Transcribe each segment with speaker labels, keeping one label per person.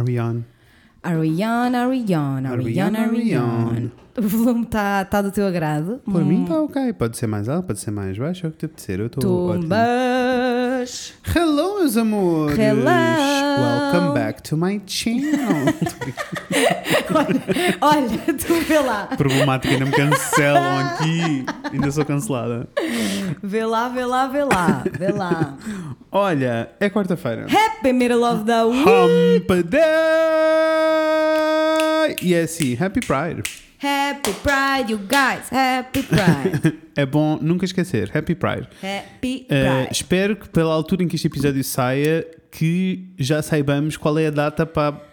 Speaker 1: Are we on?
Speaker 2: Ariane, Ariane, Ariane, Ariane. O volume está tá do teu agrado?
Speaker 1: Por mim
Speaker 2: Hum,
Speaker 1: está ok. Pode ser mais alto, pode ser mais baixo, é o que te apetecer. Eu estou ótimo. Hello, meus amores!
Speaker 2: Hello.
Speaker 1: Welcome back to my channel.
Speaker 2: olha, olha, tu vê lá.
Speaker 1: Problemática, ainda me cancelam aqui. Ainda sou cancelada.
Speaker 2: Vê lá, vê lá, vê lá. Vê lá.
Speaker 1: Olha, é quarta-feira.
Speaker 2: Happy middle of the week.
Speaker 1: Hump Day! E é assim, Happy Pride.
Speaker 2: Happy Pride, you guys. Happy Pride.
Speaker 1: É bom nunca esquecer, Happy Pride.
Speaker 2: Happy
Speaker 1: Uh,
Speaker 2: Pride.
Speaker 1: espero que pela altura em que este episódio saia, que já saibamos qual é a data para.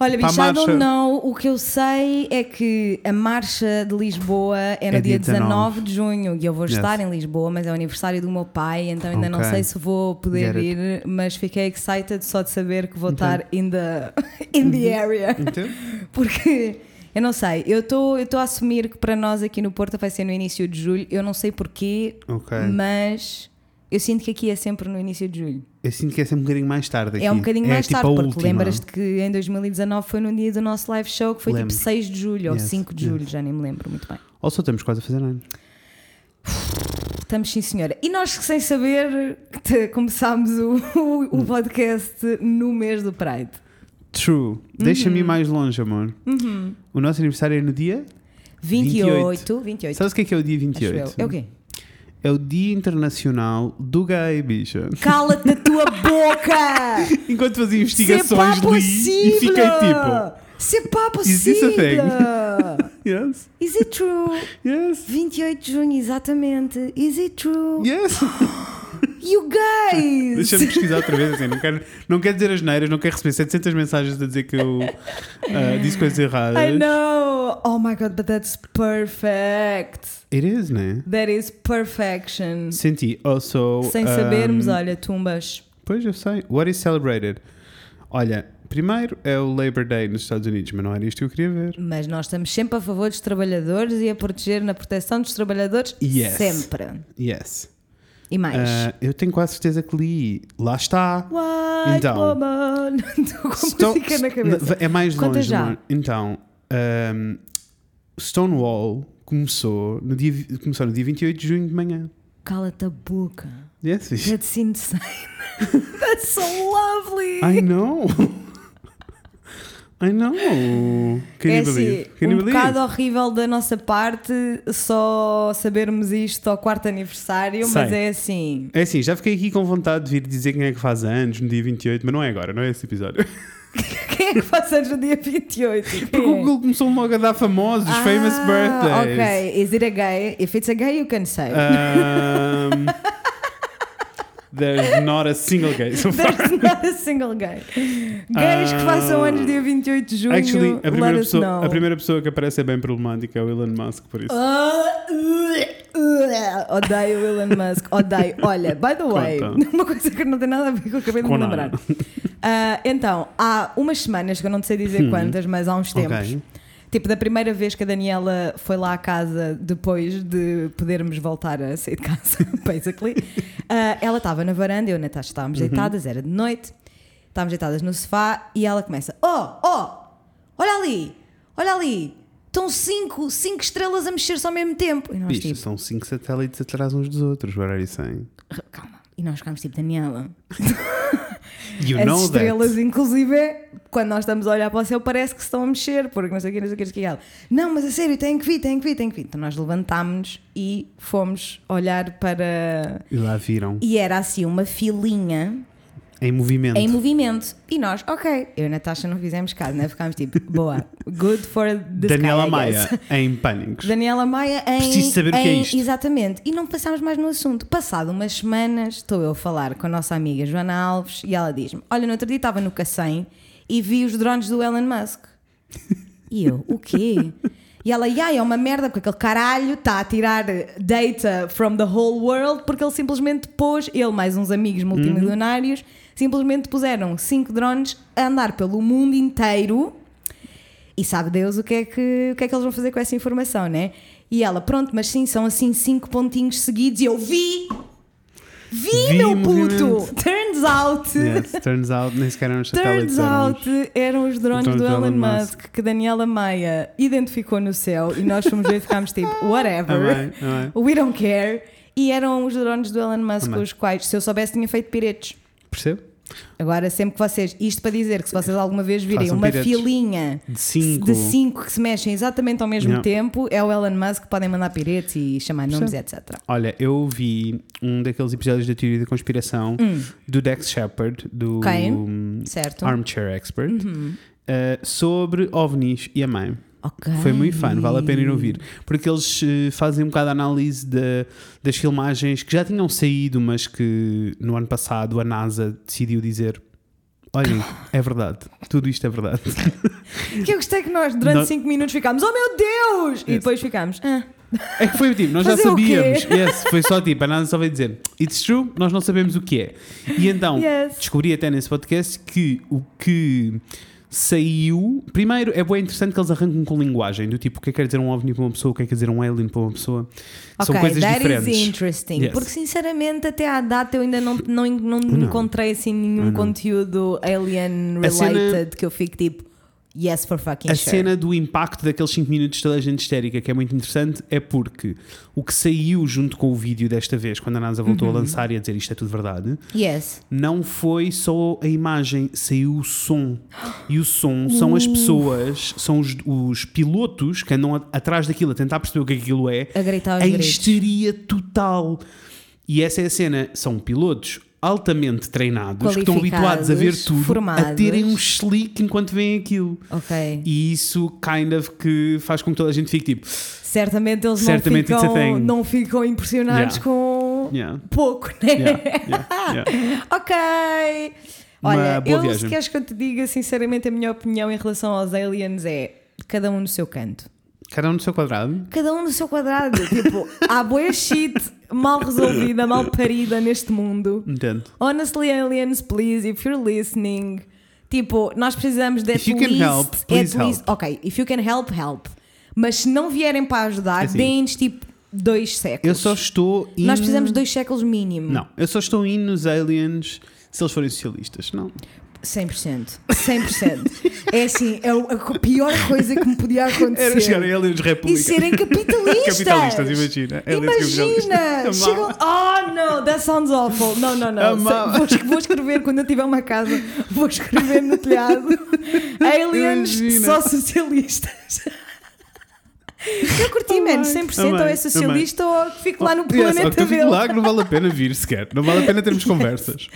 Speaker 2: Olha, bicho, I don't know. O que eu sei é que a marcha de Lisboa é no
Speaker 1: É
Speaker 2: dia
Speaker 1: dia 19
Speaker 2: 19 de junho e eu vou
Speaker 1: Yes.
Speaker 2: estar em Lisboa, mas é o aniversário do meu pai, então ainda não
Speaker 1: Ok.
Speaker 2: sei se vou poder
Speaker 1: Get it.
Speaker 2: ir, mas fiquei excited só de saber que vou
Speaker 1: Entendo.
Speaker 2: estar in the, in the area.
Speaker 1: Entende?
Speaker 2: Porque eu não sei, eu estou eu tô a assumir que para nós aqui no Porto vai ser no início de julho, eu não sei porquê,
Speaker 1: Ok.
Speaker 2: mas eu sinto que aqui é sempre no início de julho.
Speaker 1: Eu sinto que é sempre um bocadinho mais tarde aqui.
Speaker 2: É um bocadinho mais
Speaker 1: tipo
Speaker 2: tarde, porque lembras-te que em 2019 foi no dia do nosso live show, que foi
Speaker 1: Lembro.
Speaker 2: tipo 6 de julho ou
Speaker 1: Yes,
Speaker 2: 5 de
Speaker 1: yes.
Speaker 2: julho, já nem me lembro muito bem.
Speaker 1: Ou só estamos quase a fazer anos.
Speaker 2: Estamos sim, senhora. E nós, sem saber, começámos o, o, o podcast no mês do Pride.
Speaker 1: True. Deixa-me
Speaker 2: Uhum.
Speaker 1: ir mais longe, amor. O nosso aniversário é no dia.
Speaker 2: 28, 28.
Speaker 1: Sabes o que é que é o dia
Speaker 2: acho
Speaker 1: 28?
Speaker 2: eu. É o quê?
Speaker 1: É o Dia Internacional do Gay, bicha.
Speaker 2: Cala-te a tua boca!
Speaker 1: Enquanto fazia investigações, li
Speaker 2: possível!
Speaker 1: e fiquei tipo.
Speaker 2: Se é pá
Speaker 1: Is this a
Speaker 2: possível!
Speaker 1: Yes,
Speaker 2: Is it true?
Speaker 1: yes,
Speaker 2: 28 de junho, exatamente. Is it true?
Speaker 1: yes.
Speaker 2: You guys!
Speaker 1: Deixa-me pesquisar outra vez assim. Não quero, não quero dizer as neiras, não quero receber 700 mensagens a dizer que eu ah, disse coisas erradas.
Speaker 2: I know. Oh my god, but that's perfect.
Speaker 1: It is, né?
Speaker 2: That is perfection.
Speaker 1: Senti. Also.
Speaker 2: Sem sabermos,
Speaker 1: um,
Speaker 2: olha, tumbas.
Speaker 1: Pois eu sei. What is celebrated? Olha, primeiro é o Labor Day nos Estados Unidos, mas não era isto que eu queria ver.
Speaker 2: Mas nós estamos sempre a favor dos trabalhadores e a proteger na proteção dos trabalhadores
Speaker 1: Yes.
Speaker 2: sempre.
Speaker 1: Yes.
Speaker 2: E mais.
Speaker 1: Ah, eu tenho quase certeza que li. Lá está.
Speaker 2: White
Speaker 1: então.
Speaker 2: woman. Estou com
Speaker 1: Sto-
Speaker 2: música na cabeça.
Speaker 1: É mais
Speaker 2: Conta
Speaker 1: longe,
Speaker 2: já.
Speaker 1: Então, um, Stonewall começou no, dia, começou no dia 28 de junho de manhã.
Speaker 2: Cala-te a boca.
Speaker 1: Yes.
Speaker 2: That's insane. That's so lovely.
Speaker 1: I know. I know. Can
Speaker 2: é
Speaker 1: you
Speaker 2: assim,
Speaker 1: believe? Can
Speaker 2: um
Speaker 1: you believe?
Speaker 2: bocado horrível da nossa parte só sabermos isto ao quarto aniversário, mas
Speaker 1: Sei.
Speaker 2: é assim.
Speaker 1: É assim, já fiquei aqui com vontade de vir dizer quem é que faz anos no dia 28, mas não é agora, não é esse episódio.
Speaker 2: Quem é que faz anos no dia 28? Quem
Speaker 1: Porque o? Google começou logo a dar famosos, famous
Speaker 2: Ah,
Speaker 1: birthdays.
Speaker 2: Ok, is it a gay? If it's a gay, you can say.
Speaker 1: Um, there's not a single gay so far.
Speaker 2: There's not a single gay. Gays que façam
Speaker 1: Ah.
Speaker 2: anos dia 28 de junho,
Speaker 1: Actually, a primeira, pessoa, a primeira pessoa que aparece é bem problemática, é o Elon Musk, por isso.
Speaker 2: Ah, uh, uh, odeio o Elon Musk, odeio. Olha, by the way,
Speaker 1: Conta.
Speaker 2: uma coisa que não tem nada a ver com o que eu acabei de me lembrar. Ah, então, há umas semanas, que eu não sei dizer quantas, mas há uns tempos,
Speaker 1: Ok.
Speaker 2: Tipo da primeira vez que a Daniela foi lá à casa depois de podermos voltar a sair de casa, basically, ah, ela estava na varanda, eu e a Natasha estávamos deitadas, era de noite, estávamos deitadas no sofá e ela começa: Oh, oh, olha ali, olha ali, estão cinco, cinco estrelas a mexer-se ao mesmo tempo. E nós,
Speaker 1: Bicho,
Speaker 2: tipo,
Speaker 1: são cinco satélites atrás uns dos outros, are you saying?
Speaker 2: calma. E nós ficámos tipo, Daniela,
Speaker 1: You
Speaker 2: As estrelas,
Speaker 1: that.
Speaker 2: inclusive, quando nós estamos a olhar para o céu, parece que se estão a mexer, porque não sei o que, não sei o que, não sei o que. Não, mas a sério, tem que vir, tem que vir, tem que vir. Então nós levantámos e fomos olhar para.
Speaker 1: E lá viram.
Speaker 2: E era assim uma filinha
Speaker 1: Em movimento.
Speaker 2: em movimento. E nós, ok. Eu e a Natasha não fizemos caso, né? Ficámos tipo, boa, good for the
Speaker 1: Daniela
Speaker 2: sky,
Speaker 1: Maia, em pânicos.
Speaker 2: Daniela Maia em.
Speaker 1: Preciso saber o que é
Speaker 2: em-
Speaker 1: isto.
Speaker 2: Exatamente. E não passámos mais no assunto. Passado umas semanas, estou eu a falar com a nossa amiga Joana Alves e ela diz-me: Olha, no outro dia estava no Cacém e vi os drones do Elon Musk. E eu, o quê? E ela, "Ya, é uma merda, porque aquele caralho está a tirar data from the whole world porque ele simplesmente pôs, ele mais uns amigos multimilionários, simplesmente puseram cinco drones a andar pelo mundo inteiro e sabe Deus o que, é que, o que é que eles vão fazer com essa informação, né? E ela, pronto, mas sim, são assim cinco pontinhos seguidos e eu vi! Vi,
Speaker 1: Vi
Speaker 2: meu
Speaker 1: movimento.
Speaker 2: puto! Turns out.
Speaker 1: Yes, turns out, nem sequer eram os.
Speaker 2: Turns
Speaker 1: eram
Speaker 2: out
Speaker 1: os-
Speaker 2: eram os drones do
Speaker 1: do
Speaker 2: Elon
Speaker 1: Elon
Speaker 2: Musk que Daniela Maia identificou no céu e nós fomos ver e ficámos tipo, whatever,
Speaker 1: Amém, amém.
Speaker 2: we don't care. E eram os drones do Elon Musk
Speaker 1: Amém.
Speaker 2: os quais, se eu soubesse, tinha feito piretes.
Speaker 1: Percebe?
Speaker 2: Agora, sempre que vocês, isto para dizer que se vocês alguma vez virem
Speaker 1: Façam
Speaker 2: uma
Speaker 1: piretes.
Speaker 2: filinha
Speaker 1: De 5.
Speaker 2: de cinco que se mexem exatamente ao mesmo
Speaker 1: Yeah.
Speaker 2: tempo, é o Elon Musk que podem mandar piretes e chamar nomes, etc.
Speaker 1: Olha, eu vi um daqueles episódios da teoria da conspiração do Dex Shepard, do
Speaker 2: Hum.
Speaker 1: Um,
Speaker 2: Certo?
Speaker 1: Armchair Expert,
Speaker 2: Uhum.
Speaker 1: uh, sobre ovnis e a mãe.
Speaker 2: Ok.
Speaker 1: Foi muito fã, vale a pena ir ouvir. Porque eles eh, fazem um bocado a análise da- das filmagens que já tinham saído, mas que no ano passado a NASA decidiu dizer: Olhem, é verdade, tudo isto é verdade.
Speaker 2: Que eu gostei que nós, durante
Speaker 1: Nós-
Speaker 2: 5 minutos, ficámos, oh meu Deus! E
Speaker 1: Yes.
Speaker 2: depois ficámos, ah.
Speaker 1: É que foi tipo, nós já
Speaker 2: Fazer quê?
Speaker 1: sabíamos. Yes, foi só tipo, a NASA só veio dizer: It's true, nós não sabemos o que é. E então,
Speaker 2: Yes.
Speaker 1: descobri até nesse podcast que o que saiu. Primeiro, é bem interessante que eles arrancam com linguagem, do tipo o que é que quer dizer um ovni para uma pessoa, o que é que quer dizer um alien para uma pessoa. São
Speaker 2: Ok,
Speaker 1: coisas
Speaker 2: that
Speaker 1: diferentes.
Speaker 2: is interesting.
Speaker 1: Yes.
Speaker 2: Porque sinceramente, até à data eu ainda não, não, não,
Speaker 1: Não.
Speaker 2: encontrei assim nenhum
Speaker 1: Não.
Speaker 2: conteúdo alien
Speaker 1: A cena-
Speaker 2: related que eu fique tipo, yes for fucking
Speaker 1: A
Speaker 2: sure.
Speaker 1: cena do impacto daqueles 5 minutos de toda a gente histérica, que é muito interessante, é porque o que saiu junto com o vídeo desta vez, quando a NASA voltou
Speaker 2: Uhum.
Speaker 1: a lançar e a dizer isto é tudo verdade,
Speaker 2: Yes.
Speaker 1: não foi só a imagem, saiu o som. E o som são as pessoas, são os, os pilotos que andam a- atrás daquilo a tentar perceber o que aquilo é,
Speaker 2: A gritar
Speaker 1: em
Speaker 2: gritos.
Speaker 1: histeria total. E essa é a cena, são pilotos altamente treinados que estão habituados a ver tudo, a
Speaker 2: formados.
Speaker 1: terem um slick enquanto veem aquilo.
Speaker 2: Ok.
Speaker 1: E isso kind of que faz com que toda a gente fique tipo,
Speaker 2: Certamente eles
Speaker 1: Certamente
Speaker 2: não,
Speaker 1: a
Speaker 2: ficam, não ficam impressionados
Speaker 1: Yeah.
Speaker 2: com
Speaker 1: yeah,
Speaker 2: pouco, né?
Speaker 1: yeah.
Speaker 2: Ok. Olha, eu
Speaker 1: viagem.
Speaker 2: se queres que eu te diga sinceramente a minha opinião em relação aos aliens é cada um no seu canto.
Speaker 1: Cada um no seu quadrado.
Speaker 2: Cada um no seu quadrado. tipo, há boa shit mal resolvida, mal parida neste mundo.
Speaker 1: Entendo.
Speaker 2: Honestly, aliens, please, if you're listening. Tipo, nós precisamos de
Speaker 1: If
Speaker 2: at
Speaker 1: you can
Speaker 2: least,
Speaker 1: help, please
Speaker 2: at least,
Speaker 1: help.
Speaker 2: Ok, if you can help, help. Mas se não vierem para ajudar,
Speaker 1: Assim.
Speaker 2: deem-nos tipo dois séculos.
Speaker 1: Eu só estou in...
Speaker 2: Nós precisamos de dois séculos mínimo.
Speaker 1: Não, eu só estou in nos aliens se eles forem socialistas. Não.
Speaker 2: 100%. 100%. é assim, é a pior coisa que me podia acontecer.
Speaker 1: Era chegarem aliens
Speaker 2: E
Speaker 1: republicanos.
Speaker 2: serem capitalistas.
Speaker 1: Capitalistas, imagina.
Speaker 2: Imagina! Chegam. Oh, no, that sounds awful. Não, não, não. Vou, vou escrever quando eu tiver uma casa, vou escrever no telhado Aliens
Speaker 1: Imagina.
Speaker 2: só socialistas. Eu curti,
Speaker 1: Amei,
Speaker 2: mano, 100% ou
Speaker 1: amei,
Speaker 2: é socialista ou fico lá no
Speaker 1: Yes, ou
Speaker 2: planeta
Speaker 1: fico
Speaker 2: dele.
Speaker 1: lá que não vale a pena vir sequer. Não vale a pena termos conversas.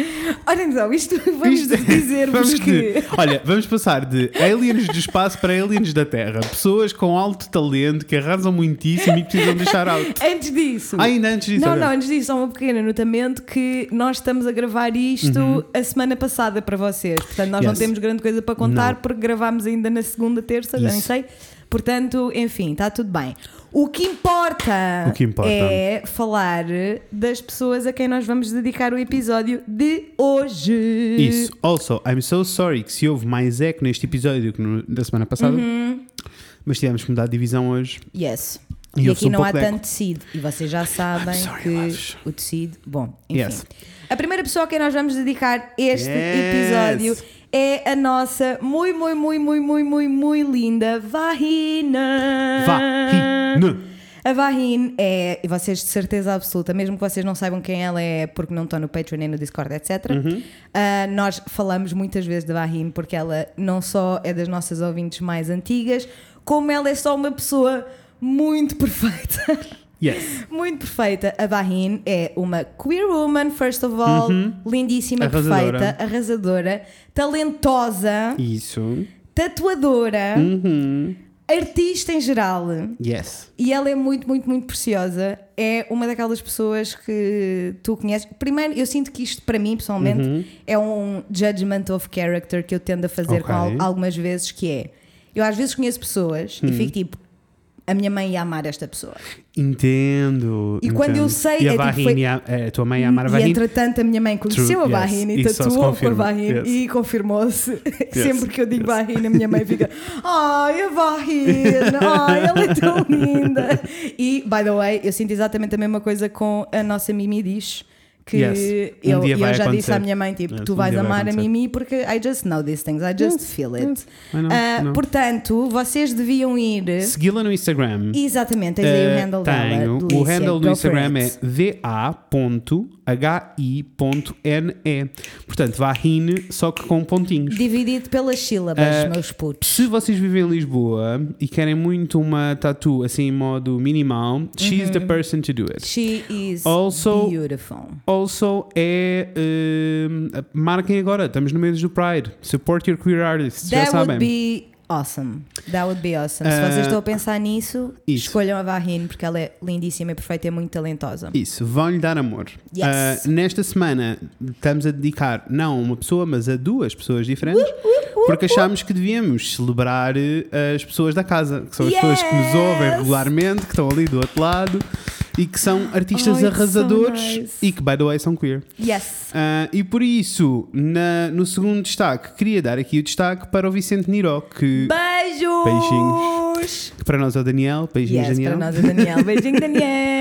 Speaker 2: Olha então, isto vamos
Speaker 1: Isto-
Speaker 2: dizer-vos
Speaker 1: vamos
Speaker 2: que.
Speaker 1: dizer- olha, vamos passar de aliens do espaço para aliens da Terra. Pessoas com alto talento que arrasam muitíssimo e que precisam deixar out.
Speaker 2: Antes disso.
Speaker 1: Ah, ainda antes disso.
Speaker 2: Não,
Speaker 1: ok.
Speaker 2: não, antes disso, só um pequeno anotamento que nós estamos a gravar isto a semana passada para vocês. Portanto, nós não
Speaker 1: Uhum. Yes.
Speaker 2: temos grande coisa para contar
Speaker 1: Não.
Speaker 2: porque gravámos ainda na segunda, terça, já nem
Speaker 1: Isso.
Speaker 2: sei. Portanto, enfim, está tudo bem. O que importa,
Speaker 1: O que importa.
Speaker 2: é falar das pessoas a quem nós vamos dedicar o episódio de hoje.
Speaker 1: Isso. Also, I'm so sorry que se houve mais eco neste episódio que no, da semana passada,
Speaker 2: Uhum.
Speaker 1: mas tivemos que mudar de divisão hoje.
Speaker 2: Yes.
Speaker 1: E
Speaker 2: E, aqui
Speaker 1: um
Speaker 2: não há tanto tecido. E vocês já sabem
Speaker 1: sorry,
Speaker 2: que
Speaker 1: loves.
Speaker 2: o tecido. Bom, enfim.
Speaker 1: Yes.
Speaker 2: A primeira pessoa a quem nós vamos dedicar este
Speaker 1: Yes.
Speaker 2: episódio é a nossa muito, muito, muito, muito, muito, muito, muito linda Vahina.
Speaker 1: Vahina.
Speaker 2: A Vahin é, e vocês de certeza absoluta, mesmo que vocês não saibam quem ela é porque não estão no Patreon nem no Discord, etc.
Speaker 1: Uhum.
Speaker 2: ah, nós falamos muitas vezes de Vahin porque ela não só é das nossas ouvintes mais antigas, como ela é só uma pessoa muito perfeita.
Speaker 1: Yes.
Speaker 2: Muito perfeita. A Bahin é uma queer woman, first of all, lindíssima,
Speaker 1: Uhum. Arrasadora.
Speaker 2: perfeita, arrasadora, talentosa,
Speaker 1: Isso.
Speaker 2: tatuadora,
Speaker 1: Uhum.
Speaker 2: artista em geral.
Speaker 1: Yes.
Speaker 2: E ela é muito, muito, muito preciosa. É uma daquelas pessoas que tu conheces. Primeiro, eu sinto que isto, para mim, pessoalmente, é um judgment of character que eu tendo a fazer com
Speaker 1: Ok.
Speaker 2: al- algumas vezes, que é... Eu às vezes conheço pessoas e fico tipo... A minha mãe ia amar esta pessoa.
Speaker 1: Entendo.
Speaker 2: E quando eu
Speaker 1: entendo.
Speaker 2: sei,
Speaker 1: E a
Speaker 2: é tipo, foi-
Speaker 1: e a, tua mãe a amar a
Speaker 2: E
Speaker 1: Vahine.
Speaker 2: entretanto a minha mãe conheceu
Speaker 1: True,
Speaker 2: a
Speaker 1: yes.
Speaker 2: Bahine e
Speaker 1: Isso só se
Speaker 2: tatuou com a
Speaker 1: confirma,
Speaker 2: Bahine
Speaker 1: yes.
Speaker 2: e confirmou-se. Sempre que eu digo Bahine, a minha mãe fica Ai, a Bahine, ai, ela é tão linda. E, by the way, eu sinto exatamente a mesma coisa com a nossa Mimi Dish, que
Speaker 1: Yes. Um
Speaker 2: eu, eu já disse
Speaker 1: acontecer.
Speaker 2: à minha mãe, tipo,
Speaker 1: Yes,
Speaker 2: tu
Speaker 1: um
Speaker 2: vais
Speaker 1: vai
Speaker 2: amar a. Mimi porque I just know these things, I just feel it.
Speaker 1: Know, know.
Speaker 2: portanto, vocês deviam ir.
Speaker 1: Segui-la no Instagram.
Speaker 2: Exatamente, tens aí o
Speaker 1: Eh,
Speaker 2: handle
Speaker 1: tenho.
Speaker 2: dela.
Speaker 1: o
Speaker 2: Delícia,
Speaker 1: handle do
Speaker 2: go for
Speaker 1: Instagram é
Speaker 2: it.
Speaker 1: va.hi.ne. Portanto, Vahine, só que com pontinhos.
Speaker 2: Dividido pelas sílabas,
Speaker 1: Eh,
Speaker 2: meus putos.
Speaker 1: Se vocês vivem em Lisboa e querem muito uma tatu assim em modo minimal, she's
Speaker 2: Uhum.
Speaker 1: the person to do it.
Speaker 2: She is
Speaker 1: Also-
Speaker 2: beautiful.
Speaker 1: Also é. hum, marquem agora, estamos no mês do Pride. Support your queer artists, já
Speaker 2: That would
Speaker 1: sabem.
Speaker 2: be awesome. That would be awesome. Se
Speaker 1: Eh,
Speaker 2: vocês estão a pensar nisso,
Speaker 1: isso.
Speaker 2: escolham a Vahine porque ela é lindíssima e perfeita e muito talentosa.
Speaker 1: Isso, vão-lhe dar amor.
Speaker 2: Yes.
Speaker 1: Ah, nesta semana estamos a dedicar não a uma pessoa, mas a duas pessoas diferentes, porque achámos que devíamos celebrar eh, as pessoas da casa, que são as pessoas que nos ouvem
Speaker 2: Yes.
Speaker 1: regularmente, que estão ali do outro lado e que são artistas
Speaker 2: Oh, it's so
Speaker 1: arrasadores
Speaker 2: nice.
Speaker 1: e que, by the way, são queer.
Speaker 2: Yes.
Speaker 1: Ah, e por isso, na- no segundo destaque, queria dar aqui o destaque para o Vicente Niro, que,
Speaker 2: Beijos!
Speaker 1: Beijinhos. que para nós é o Daniel, beijinhos
Speaker 2: Yes,
Speaker 1: Daniel,
Speaker 2: para nós é Daniel. Beijinho, Daniel.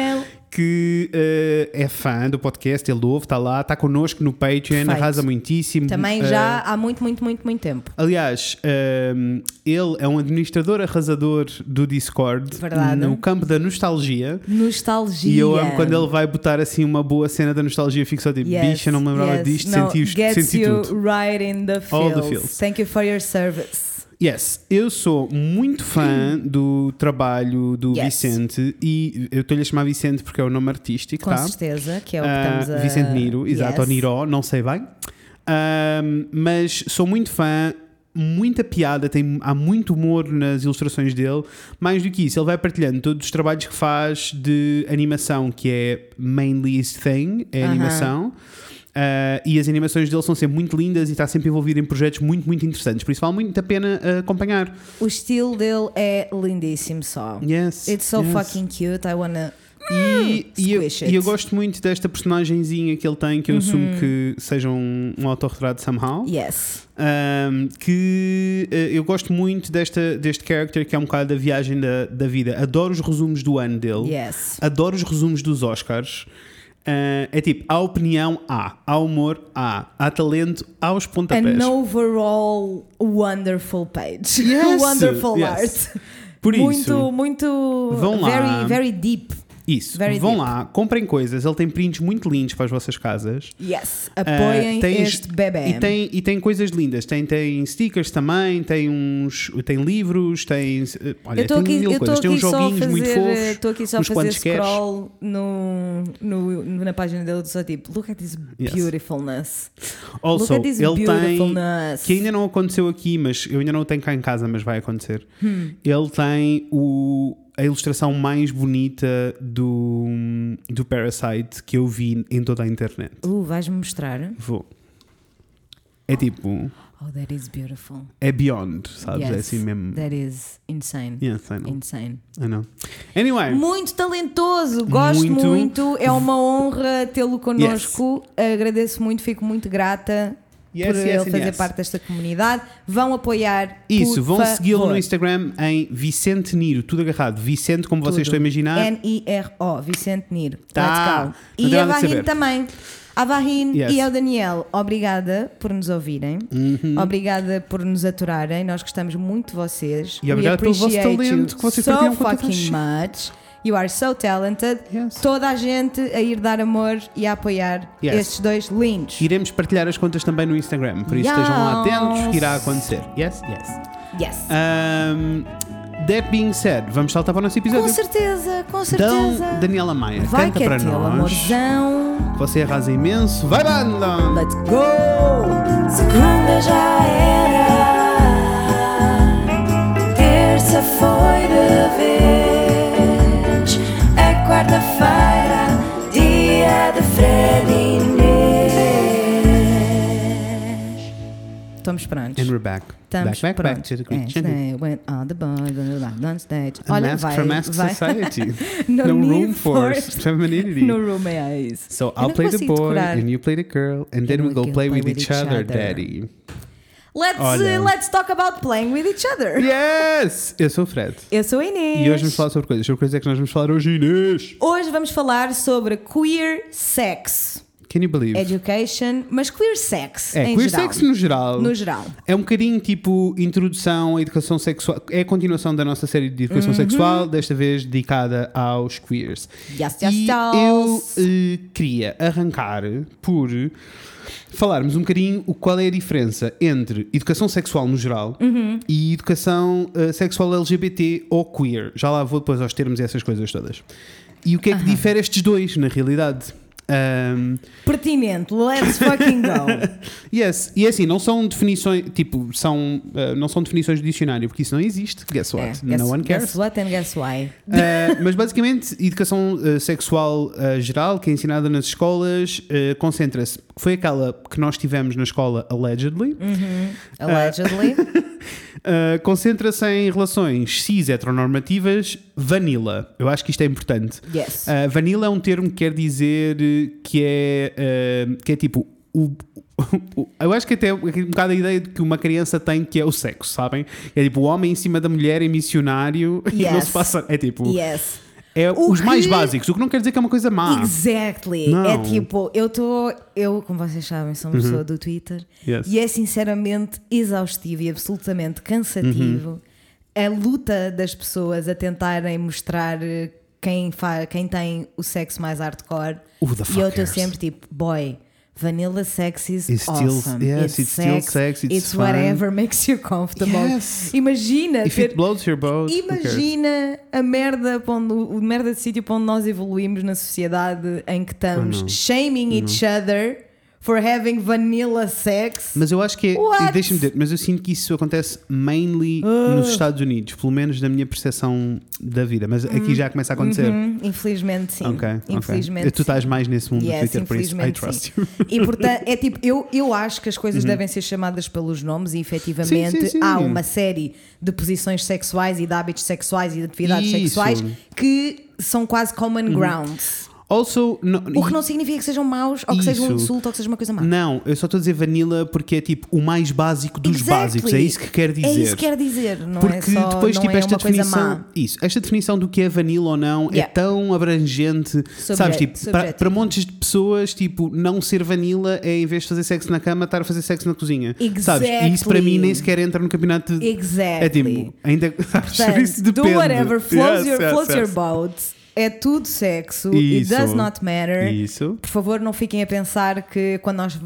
Speaker 1: Que eh, é fã do podcast, ele ouve, está lá, está connosco no Patreon,
Speaker 2: Perfeito.
Speaker 1: arrasa muitíssimo.
Speaker 2: Também
Speaker 1: Eh,
Speaker 2: já há muito, muito, muito, muito tempo.
Speaker 1: Aliás, ehm, ele é um administrador arrasador do Discord
Speaker 2: Verdade.
Speaker 1: no campo da nostalgia.
Speaker 2: Nostalgia.
Speaker 1: E eu amo quando ele vai botar assim uma boa cena da nostalgia, fico só tipo,
Speaker 2: Yes,
Speaker 1: bicha, não me lembrava
Speaker 2: yes.
Speaker 1: disto,
Speaker 2: No,
Speaker 1: senti,
Speaker 2: gets
Speaker 1: senti
Speaker 2: you
Speaker 1: tudo.
Speaker 2: right in the
Speaker 1: All the
Speaker 2: feels.
Speaker 1: feels.
Speaker 2: Thank you for your service.
Speaker 1: Yes, eu sou muito fã do trabalho do
Speaker 2: Yes.
Speaker 1: Vicente e eu estou-lhe a chamar Vicente porque é o nome artístico,
Speaker 2: Com
Speaker 1: tá?
Speaker 2: certeza, que é o que
Speaker 1: Ah,
Speaker 2: estamos a...
Speaker 1: Vicente Niro, exato,
Speaker 2: Yes.
Speaker 1: ou Niro, não sei bem. Ahm, mas sou muito fã, muita piada, tem, há muito humor nas ilustrações dele. Mais do que isso, ele vai partilhando todos os trabalhos que faz de animação, que é mainly his thing, é
Speaker 2: Aham.
Speaker 1: animação. Ah, e as animações dele são sempre muito lindas e está sempre envolvido em projetos muito, muito interessantes. Por isso vale muito a pena ah, acompanhar.
Speaker 2: O estilo dele é lindíssimo só.
Speaker 1: Yes,
Speaker 2: It's so
Speaker 1: yes.
Speaker 2: fucking cute. I wanna...
Speaker 1: E, e eu, e eu gosto muito desta personagenzinha que ele tem, que eu
Speaker 2: Uhum.
Speaker 1: assumo que seja um, um autorretrato somehow.
Speaker 2: Yes.
Speaker 1: Um, que eh, eu gosto muito desta, deste character que é um bocado da viagem da, da vida. Adoro os resumos do ano dele,
Speaker 2: Yes.
Speaker 1: adoro os resumos dos Oscars. Uh, é tipo, há opinião, há, há humor, há, há talento, há os pontapés.
Speaker 2: An overall wonderful page.
Speaker 1: Yes,
Speaker 2: wonderful
Speaker 1: yes.
Speaker 2: art.
Speaker 1: Por
Speaker 2: muito,
Speaker 1: isso,
Speaker 2: muito.
Speaker 1: vão lá.
Speaker 2: very, very deep.
Speaker 1: Isso,
Speaker 2: very
Speaker 1: vão
Speaker 2: deep.
Speaker 1: lá, comprem coisas. Ele tem prints muito lindos para as vossas casas.
Speaker 2: Yes.
Speaker 1: Uh,
Speaker 2: Apoiem
Speaker 1: tens-
Speaker 2: este bebê.
Speaker 1: E tem, e tem coisas lindas. Tem, tem stickers também, tem uns. Tem livros, tem. eh, Olha,
Speaker 2: Eu
Speaker 1: tem
Speaker 2: aqui,
Speaker 1: mil
Speaker 2: eu
Speaker 1: coisas. Tem uns joguinhos muito
Speaker 2: fazer,
Speaker 1: fofos.
Speaker 2: estou aqui só a fazer scroll no, no, na página dele, só tipo, look at this
Speaker 1: Yes.
Speaker 2: beautifulness.
Speaker 1: Also,
Speaker 2: look at this
Speaker 1: ele tem.
Speaker 2: beautifulness.
Speaker 1: Que ainda não aconteceu aqui, mas eu ainda não o tenho cá em casa, mas vai acontecer.
Speaker 2: Hum.
Speaker 1: Ele tem o, a ilustração mais bonita do, do Parasite que eu vi em toda a internet.
Speaker 2: Uh, vais-me mostrar?
Speaker 1: Vou. É tipo.
Speaker 2: Oh, that is beautiful.
Speaker 1: É beyond, sabes?
Speaker 2: Yes,
Speaker 1: É assim mesmo.
Speaker 2: That is insane.
Speaker 1: Yes, I know.
Speaker 2: Insane.
Speaker 1: I know. Anyway.
Speaker 2: Muito talentoso, gosto
Speaker 1: Muito.
Speaker 2: muito. É uma honra tê-lo connosco. Agradeço muito, fico muito grata
Speaker 1: Yes,
Speaker 2: por
Speaker 1: yes,
Speaker 2: ele
Speaker 1: and
Speaker 2: fazer
Speaker 1: yes.
Speaker 2: parte desta comunidade. Vão apoiar.
Speaker 1: Isso, vão segui-lo no Instagram em Vicente Niro, tudo agarrado. Vicente, como vocês
Speaker 2: Tudo.
Speaker 1: estão a imaginar.
Speaker 2: N-I-R-O, Vicente Niro.
Speaker 1: Tá.
Speaker 2: E a
Speaker 1: saber.
Speaker 2: também. A Vahine
Speaker 1: Yes.
Speaker 2: e ao Daniel, obrigada por nos ouvirem.
Speaker 1: Uhum.
Speaker 2: Obrigada por nos aturarem. Nós gostamos muito de vocês.
Speaker 1: E obrigado pelo vosso talento que vocês
Speaker 2: so fucking much. You are so talented.
Speaker 1: Yes.
Speaker 2: Toda a gente a ir dar amor e a apoiar
Speaker 1: Yes.
Speaker 2: estes dois lindos.
Speaker 1: Iremos partilhar as contas também no Instagram, por isso estejam lá
Speaker 2: Yes.
Speaker 1: atentos, irá acontecer. Yes, yes.
Speaker 2: Yes.
Speaker 1: Um, that being said, vamos saltar para o nosso
Speaker 2: Com
Speaker 1: episódio.
Speaker 2: certeza, com
Speaker 1: Então,
Speaker 2: certeza.
Speaker 1: Daniela Maia,
Speaker 2: Vai
Speaker 1: canta
Speaker 2: é
Speaker 1: para
Speaker 2: teu,
Speaker 1: nós.
Speaker 2: amorzão.
Speaker 1: Você arrasa imenso. Vai, banda!
Speaker 2: Let's go!
Speaker 3: Segunda já era, terça foi de vez, é quarta-feira, dia de Fred e Inês.
Speaker 2: Estamos prontos.
Speaker 1: And we're back.
Speaker 2: Estamos
Speaker 1: back, back, back to the
Speaker 2: And
Speaker 1: kitchen.
Speaker 2: they went on the board, on stage.
Speaker 1: A
Speaker 2: Olha,
Speaker 1: mask
Speaker 2: vai,
Speaker 1: for mask
Speaker 2: vai.
Speaker 1: society.
Speaker 2: no,
Speaker 1: no
Speaker 2: need
Speaker 1: room for femininity.
Speaker 2: No room é isso.
Speaker 1: So I'll play the boy and you play the girl and then we
Speaker 2: we
Speaker 1: go
Speaker 2: can
Speaker 1: play with each other,
Speaker 2: other.
Speaker 1: daddy.
Speaker 2: Let's,
Speaker 1: Olha.
Speaker 2: uh, let's talk about playing with each other.
Speaker 1: Yes! Eu sou o Fred.
Speaker 2: Eu sou a Inês.
Speaker 1: E hoje vamos falar sobre coisas. Sobre coisas é que nós vamos falar hoje, Inês.
Speaker 2: Hoje vamos falar sobre queer sex.
Speaker 1: Can you believe?
Speaker 2: education, mas queer sex
Speaker 1: É,
Speaker 2: em
Speaker 1: queer
Speaker 2: geral.
Speaker 1: sex no geral.
Speaker 2: No geral.
Speaker 1: É um bocadinho tipo introdução à educação sexual. É a continuação da nossa série de educação
Speaker 2: Uhum.
Speaker 1: sexual, desta vez dedicada aos queers.
Speaker 2: Yes, yes,
Speaker 1: e
Speaker 2: yes.
Speaker 1: eu eh, queria arrancar por falarmos um bocadinho o qual é a diferença entre educação sexual no geral
Speaker 2: Uhum.
Speaker 1: e educação eh, sexual LGBT ou queer. Já lá vou depois aos termos e essas coisas todas. E o que é que difere estes dois, na realidade? Ahm,
Speaker 2: Pertinente, let's fucking go.
Speaker 1: Yes, e é assim, não são definições, tipo, são, uh, não são definições de dicionário, porque isso não existe. Guess
Speaker 2: É,
Speaker 1: what?
Speaker 2: guess,
Speaker 1: no one cares.
Speaker 2: Guess what and guess why.
Speaker 1: Uh, mas basicamente, educação uh, sexual geral, que é ensinada nas escolas, concentra-se. Foi aquela que nós tivemos na escola, allegedly.
Speaker 2: Uhum. Allegedly.
Speaker 1: Uh, concentra-se em relações cis heteronormativas, vanilla. Eu acho que isto é importante.
Speaker 2: Yes.
Speaker 1: Uh, vanilla é um termo que quer dizer uh, que é, uh, que é tipo. O, o- eu acho que até um bocado a ideia de que uma criança tem que é o sexo, sabem? É tipo o homem em cima da mulher em missionário e não
Speaker 2: Yes.
Speaker 1: se passa. É tipo.
Speaker 2: yes.
Speaker 1: É
Speaker 2: O
Speaker 1: os mais
Speaker 2: que-
Speaker 1: básicos, o que não quer dizer que é uma coisa má.
Speaker 2: Exactly.
Speaker 1: Não. Uhum.
Speaker 2: É tipo, eu estou. Eu, como vocês sabem, sou uma pessoa do Twitter
Speaker 1: Yes.
Speaker 2: e é sinceramente exaustivo e absolutamente cansativo
Speaker 1: Uhum.
Speaker 2: a luta das pessoas a tentarem mostrar quem, fa quem tem o sexo mais hardcore.
Speaker 1: The
Speaker 2: e eu estou sempre tipo, boy. Vanilla sex is
Speaker 1: It's still-
Speaker 2: awesome.
Speaker 1: yes, it's still sex, it's fun.
Speaker 2: whatever makes you comfortable.
Speaker 1: Yes.
Speaker 2: Imagina
Speaker 1: If
Speaker 2: ter,
Speaker 1: it blows your boat?
Speaker 2: Imagina a merda, onde, o merda de sítio para onde nós evoluímos na sociedade em que estamos
Speaker 1: Oh,
Speaker 2: shaming each other for having vanilla sex.
Speaker 1: Mas eu acho que é. Deixa-me dizer, mas eu sinto que isso acontece mainly
Speaker 2: Ah.
Speaker 1: nos Estados Unidos, pelo menos na minha percepção da vida. Mas aqui já começa a acontecer.
Speaker 2: Uhum, infelizmente sim.
Speaker 1: Ok.
Speaker 2: Infelizmente.
Speaker 1: Tu estás mais nesse mundo do
Speaker 2: Yes,
Speaker 1: Twitter, por isso I trust
Speaker 2: sim.
Speaker 1: you.
Speaker 2: E portanto, é tipo, eu, eu acho que as coisas devem ser chamadas pelos nomes e efetivamente
Speaker 1: Sim, sim, sim.
Speaker 2: há uma série de posições sexuais e de hábitos sexuais e de atividades
Speaker 1: Isso. Uhum.
Speaker 2: sexuais que são quase common grounds.
Speaker 1: Also, no,
Speaker 2: O que não significa que sejam maus ou que seja um
Speaker 1: Isso.
Speaker 2: insulto ou que seja uma coisa má.
Speaker 1: Não, eu só estou a dizer vanilla porque é tipo o mais básico dos
Speaker 2: Exactly.
Speaker 1: básicos. É isso que quer dizer.
Speaker 2: É isso que quer dizer, não
Speaker 1: Porque
Speaker 2: é só
Speaker 1: depois,
Speaker 2: não
Speaker 1: tipo,
Speaker 2: é
Speaker 1: esta definição. Isso, esta definição do que é vanilla ou não é
Speaker 2: Yeah.
Speaker 1: tão abrangente. sabes, tipo, para, para montes de pessoas, tipo, não ser vanilla é em vez de fazer sexo na cama, estar a fazer sexo na cozinha. Sabes? E isso para mim
Speaker 2: Exactly.
Speaker 1: nem sequer entra no campeonato. de-
Speaker 2: Exactly.
Speaker 1: É tipo, ainda. Sabes, isso depende.
Speaker 2: do whatever floats,
Speaker 1: Yes,
Speaker 2: your,
Speaker 1: yes,
Speaker 2: floats
Speaker 1: yes.
Speaker 2: your boat. É tudo sexo. It
Speaker 1: Isso.
Speaker 2: does not matter.
Speaker 1: Isso.
Speaker 2: Por favor, não fiquem a pensar que quando nós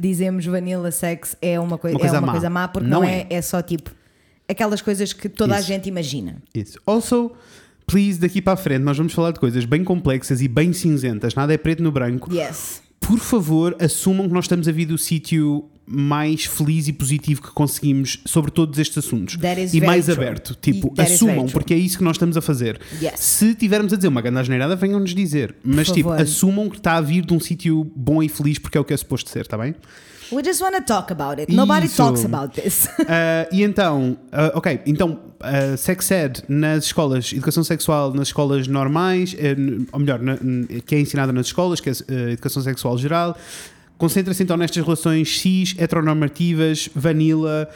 Speaker 2: dizemos vanilla sex é uma, coi
Speaker 1: Uma coisa
Speaker 2: é uma
Speaker 1: má.
Speaker 2: coisa má, porque
Speaker 1: Não
Speaker 2: não,
Speaker 1: é.
Speaker 2: é. é só tipo aquelas coisas que toda a
Speaker 1: Isso.
Speaker 2: gente imagina.
Speaker 1: Isso. Also, please, daqui para a frente, nós vamos falar de coisas bem complexas e bem cinzentas. Nada é preto no branco.
Speaker 2: Yes.
Speaker 1: Por favor, assumam que nós estamos a vir do sítio mais feliz e positivo que conseguimos sobre todos estes assuntos. E mais
Speaker 2: true.
Speaker 1: aberto. Tipo,
Speaker 2: E
Speaker 1: assumam, porque é isso que nós estamos a fazer.
Speaker 2: Yes.
Speaker 1: Se tivermos a dizer uma grande asneirada, venham-nos dizer. Mas, tipo,
Speaker 2: favor.
Speaker 1: assumam que está a vir de um sítio bom e feliz porque é o que é suposto ser, está bem?
Speaker 2: We just want to talk about it. Nobody
Speaker 1: Isso.
Speaker 2: talks about this.
Speaker 1: Ah, e então, ah, ok, então, ah, sex ed nas escolas, educação sexual nas escolas normais, eh, ou melhor, na- que é ensinada nas escolas, que é educação sexual geral, concentra-se então nestas relações cis, heteronormativas, vanilla.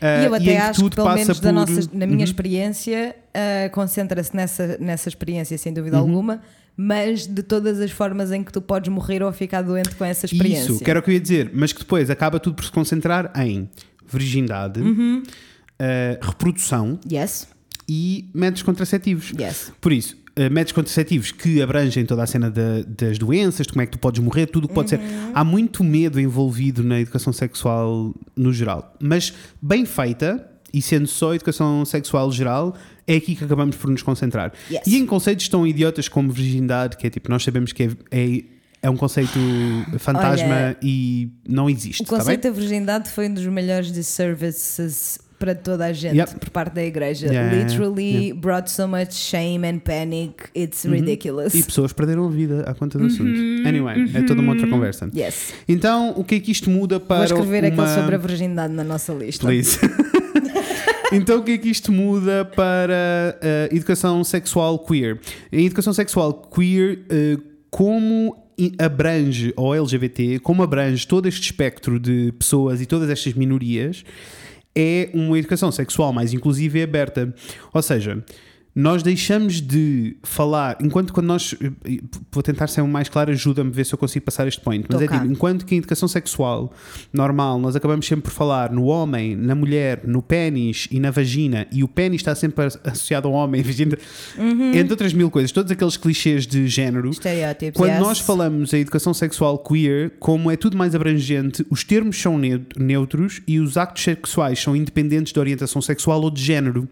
Speaker 2: E eu
Speaker 1: em
Speaker 2: até
Speaker 1: que
Speaker 2: acho que,
Speaker 1: tudo
Speaker 2: pelo menos
Speaker 1: por-
Speaker 2: nossa, na minha
Speaker 1: Uhum.
Speaker 2: experiência, ah, concentra-se nessa, nessa experiência, sem dúvida
Speaker 1: Uhum.
Speaker 2: alguma, mas de todas as formas em que tu podes morrer ou ficar doente com essa experiência.
Speaker 1: Isso, que era o que eu ia dizer, mas que depois acaba tudo por se concentrar em virgindade,
Speaker 2: Uhum.
Speaker 1: ah, reprodução
Speaker 2: Yes,
Speaker 1: e métodos contraceptivos.
Speaker 2: yes.
Speaker 1: Por isso, eh, métodos contraceptivos que abrangem toda a cena da- das doenças, de como é que tu podes morrer, tudo o que pode ser. Há muito medo envolvido na educação sexual no geral, mas bem feita, e sendo só educação sexual geral, é aqui que acabamos por nos concentrar.
Speaker 2: Yes.
Speaker 1: E em conceitos tão idiotas como virgindade, que é tipo, nós sabemos que é. é é um conceito fantasma
Speaker 2: Olha,
Speaker 1: e não existe.
Speaker 2: O
Speaker 1: tá
Speaker 2: conceito da virgindade foi um dos melhores disservices para toda a gente
Speaker 1: Yep.
Speaker 2: por parte da igreja.
Speaker 1: Yeah,
Speaker 2: Literally brought so much shame and panic. It's ridiculous.
Speaker 1: Uhum. E pessoas perderam a vida à conta do assunto. Anyway, é toda uma outra conversa.
Speaker 2: Yes.
Speaker 1: Então, o que é que isto muda para
Speaker 2: Vou escrever
Speaker 1: uma...
Speaker 2: aquele sobre a virgindade na nossa lista.
Speaker 1: Please. então, o que é que isto muda para a educação sexual queer? Em educação sexual queer, eh, como abrange, ou LGBT, como abrange todo este espectro de pessoas e todas estas minorias, é uma educação sexual mais inclusiva e aberta. Ou seja, nós deixamos de falar, enquanto quando nós, vou tentar ser o mais claro, ajuda-me a ver se eu consigo passar este point, mas
Speaker 2: Tô
Speaker 1: é tipo, enquanto que em educação sexual normal, nós acabamos sempre por falar no homem, na mulher, no pênis e na vagina, e o pênis está sempre associado ao homem, a vagina, entre outras mil coisas, todos aqueles clichês de género.
Speaker 2: Estereótipos.
Speaker 1: Quando
Speaker 2: yes.
Speaker 1: nós falamos em educação sexual queer, como é tudo mais abrangente, os termos são neu- neutros e os actos sexuais são independentes de orientação sexual ou de género.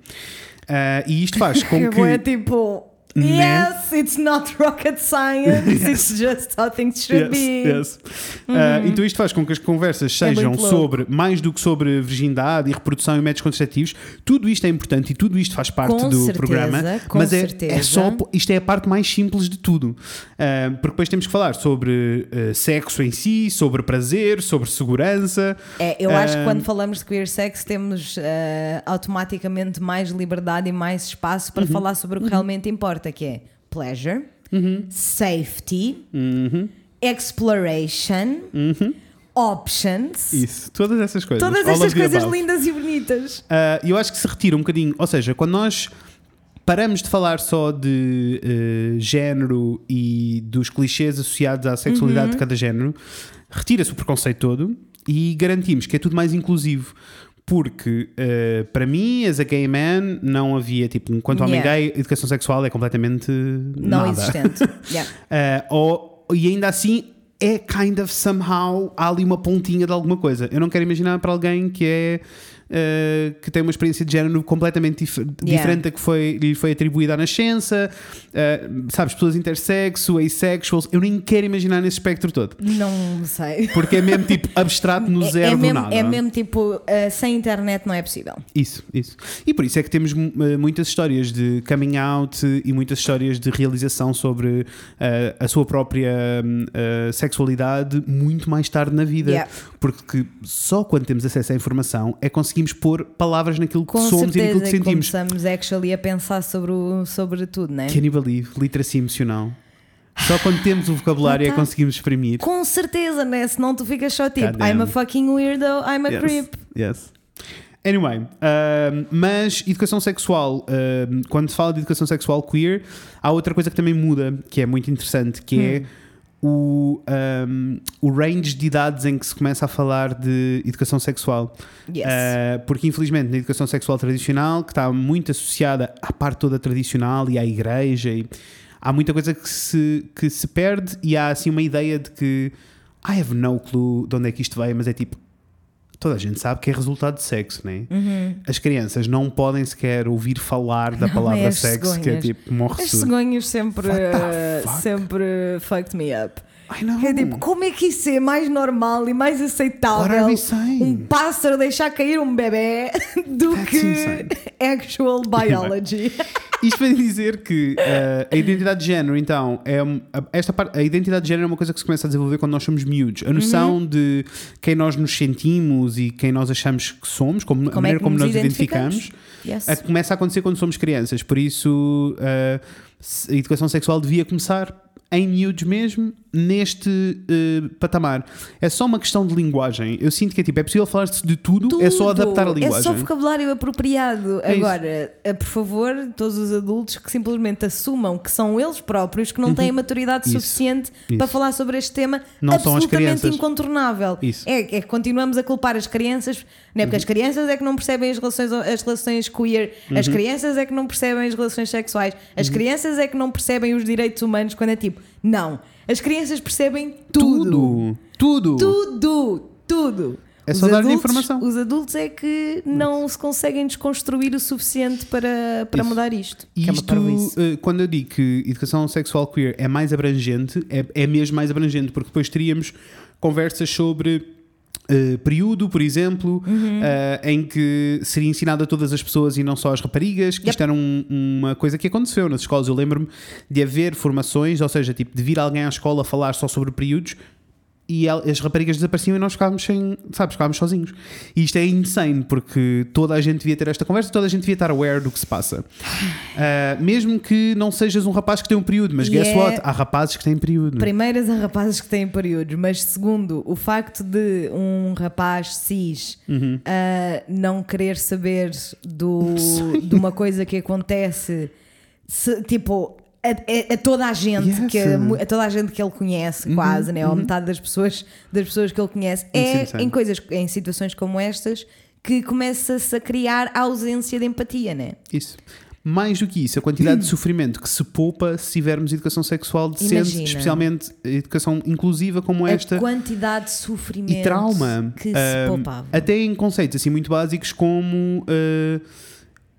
Speaker 1: Ah, e isto faz com
Speaker 2: Que é
Speaker 1: que. Né?
Speaker 2: Yes, it's not rocket science, it's just how things should be.
Speaker 1: yes. Ah, então isto faz com que as conversas
Speaker 2: É
Speaker 1: sejam
Speaker 2: louco.
Speaker 1: sobre mais do que sobre virgindade e reprodução e métodos contraceptivos. Tudo isto é importante e tudo isto faz parte
Speaker 2: Com
Speaker 1: do
Speaker 2: certeza,
Speaker 1: programa.
Speaker 2: com
Speaker 1: mas é, é só isto é a parte mais simples de tudo. Ah, porque depois temos que falar sobre ah, sexo em si, sobre prazer, sobre segurança.
Speaker 2: É, eu acho que quando falamos de queer sex temos automaticamente mais liberdade e mais espaço
Speaker 1: Uhum.
Speaker 2: para falar sobre o que realmente importa, que é pleasure,
Speaker 1: Uhum.
Speaker 2: safety, exploration, options,
Speaker 1: Isso, todas essas coisas.
Speaker 2: todas estas coisas lindas e bonitas.
Speaker 1: Ah, eu acho que se retira um bocadinho, ou seja, quando nós paramos de falar só de eh, género e dos clichês associados à sexualidade
Speaker 2: Uhum.
Speaker 1: de cada género, retira-se o preconceito todo e garantimos que é tudo mais inclusivo. Porque eh, para mim, as a gay man, não havia, tipo, enquanto homem
Speaker 2: Yeah.
Speaker 1: gay, educação sexual é completamente
Speaker 2: Não
Speaker 1: nada.
Speaker 2: existente. Yeah.
Speaker 1: Uh, ou, e ainda assim é kind of somehow há ali uma pontinha de alguma coisa. Eu não quero imaginar para alguém que é uh, que tem uma experiência de género completamente dif- diferente da que foi, lhe foi atribuída à nascença, uh, sabes, pessoas intersexo, asexuals, eu nem quero imaginar nesse espectro todo.
Speaker 2: Não sei.
Speaker 1: Porque é mesmo tipo abstrato no
Speaker 2: É-
Speaker 1: zero
Speaker 2: é,
Speaker 1: do
Speaker 2: mesmo,
Speaker 1: nada.
Speaker 2: é mesmo tipo, eh, sem internet não é possível.
Speaker 1: Isso, isso. E por isso é que temos mu- eh, muitas histórias de coming out e muitas histórias de realização sobre eh, a sua própria eh, sexualidade muito mais tarde na vida.
Speaker 2: Yeah.
Speaker 1: Porque só quando temos acesso à informação é que conseguimos pôr palavras naquilo que
Speaker 2: Com
Speaker 1: somos e naquilo
Speaker 2: certeza
Speaker 1: que sentimos.
Speaker 2: começamos actually a pensar sobre, o, sobre tudo, né?
Speaker 1: Can you believe? Literacia emocional. Só quando temos o vocabulário é que conseguimos exprimir.
Speaker 2: Com certeza, né? Senão tu ficas só tipo. I'm a fucking weirdo, I'm a
Speaker 1: Yes,
Speaker 2: creep.
Speaker 1: Yes. Anyway, mas educação sexual, quando se fala de educação sexual queer, há outra coisa que também muda, que é muito interessante, que é o, um, o range de idades em que se começa a falar de educação sexual.
Speaker 2: Yes.
Speaker 1: Uh, porque infelizmente na educação sexual tradicional, que está muito associada à parte toda tradicional e à igreja, e há muita coisa que se, que se perde e há assim uma ideia de que I have no clue de onde é que isto veio, mas é tipo toda a gente sabe que é resultado de sexo, né? As crianças não podem sequer ouvir falar da
Speaker 2: Não,
Speaker 1: palavra sexo, que é
Speaker 2: cegonhas.
Speaker 1: tipo, morre
Speaker 2: As cegonhas sempre, eh, sempre fucked me up. É tipo, como é que isso é mais normal e mais aceitável
Speaker 1: saying?
Speaker 2: um pássaro deixar cair um bebê do
Speaker 1: That's
Speaker 2: que
Speaker 1: insane.
Speaker 2: actual biology?
Speaker 1: Isto para dizer que eh, a identidade de género, então, é a- esta parte, a identidade de género é uma coisa que se começa a desenvolver quando nós somos miúdos. A noção
Speaker 2: Uhum.
Speaker 1: de quem nós nos sentimos e quem nós achamos que somos, como, a
Speaker 2: Como é
Speaker 1: maneira
Speaker 2: que
Speaker 1: como
Speaker 2: nos
Speaker 1: nós identificamos,
Speaker 2: identificamos? Yes.
Speaker 1: a- começa a acontecer quando somos crianças. Por isso, se- a educação sexual devia começar em miúdos mesmo, neste eh, patamar. É só uma questão de linguagem. Eu sinto que é tipo, é possível falar-se de tudo, é só
Speaker 2: Tudo.
Speaker 1: adaptar a linguagem.
Speaker 2: É só vocabulário apropriado.
Speaker 1: É.
Speaker 2: Agora, eh, por favor, todos os adultos que simplesmente assumam que são eles próprios que não têm maturidade
Speaker 1: Uhum. Isso.
Speaker 2: suficiente
Speaker 1: Isso.
Speaker 2: para falar sobre este tema
Speaker 1: Não são as
Speaker 2: absolutamente incontornável. É, é que continuamos a culpar as crianças, não é? porque as crianças é que não percebem as relações, as relações queer, as
Speaker 1: Uhum.
Speaker 2: crianças é que não percebem as relações sexuais, as crianças é que não percebem os direitos humanos quando é tipo, não, as crianças percebem tudo.
Speaker 1: Tudo. Tudo.
Speaker 2: Tudo, tudo.
Speaker 1: É só
Speaker 2: adultos-
Speaker 1: informação.
Speaker 2: Os adultos é que não se conseguem desconstruir o suficiente para, para
Speaker 1: Isso.
Speaker 2: mudar isto.
Speaker 1: E
Speaker 2: é uma
Speaker 1: isto, eh, quando eu digo que educação sexual queer é mais abrangente, é, é mesmo mais abrangente, porque depois teríamos conversas sobre eh, período, por exemplo,
Speaker 2: Uhum.
Speaker 1: eh, em que seria ensinado a todas as pessoas e não só às raparigas, que
Speaker 2: Yep.
Speaker 1: isto era um- uma coisa que aconteceu nas escolas. Eu lembro-me de haver formações, ou seja, tipo, de vir alguém à escola falar só sobre períodos. E as raparigas desapareciam e nós ficávamos sem, sabes, ficávamos sozinhos. E isto é insane, porque toda a gente devia ter esta conversa, toda a gente devia estar aware do que se passa. Ah, mesmo que não sejas um rapaz que tem um período, mas
Speaker 2: E
Speaker 1: guess
Speaker 2: é-
Speaker 1: what? Há rapazes que têm período.
Speaker 2: Primeiras a rapazes que têm períodos, mas segundo, o facto de um rapaz cis
Speaker 1: Uhum.
Speaker 2: ah, não querer saber do, de uma coisa que acontece se- tipo. A, a- a toda a gente
Speaker 1: Yes. Uhum.
Speaker 2: que a toda a gente que ele conhece quase né ou metade das pessoas das pessoas que ele conhece é
Speaker 1: Sim,
Speaker 2: em coisas em situações como estas que começa-se a criar a ausência de empatia né
Speaker 1: Isso. Mais do que isso, a quantidade de sofrimento que se poupa se tivermos educação sexual decente,
Speaker 2: Imagina.
Speaker 1: especialmente educação inclusiva como esta.
Speaker 2: a quantidade de sofrimento
Speaker 1: e trauma.
Speaker 2: que se poupava
Speaker 1: até em conceitos assim muito básicos como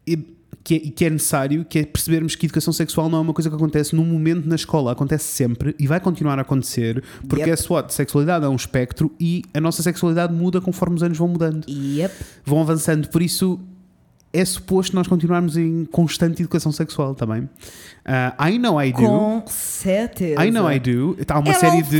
Speaker 1: e- que, é, que é necessário, que é percebermos que educação sexual não é uma coisa que acontece num momento na escola, acontece sempre e vai continuar a acontecer, porque
Speaker 2: Yep.
Speaker 1: é SWOT, sexualidade é um espectro e a nossa sexualidade muda conforme os anos vão mudando,
Speaker 2: Yep.
Speaker 1: vão avançando, por isso é suposto nós continuarmos em constante educação sexual também. Ah, I know I do.
Speaker 2: com certeza
Speaker 1: I know I do. Há uma série de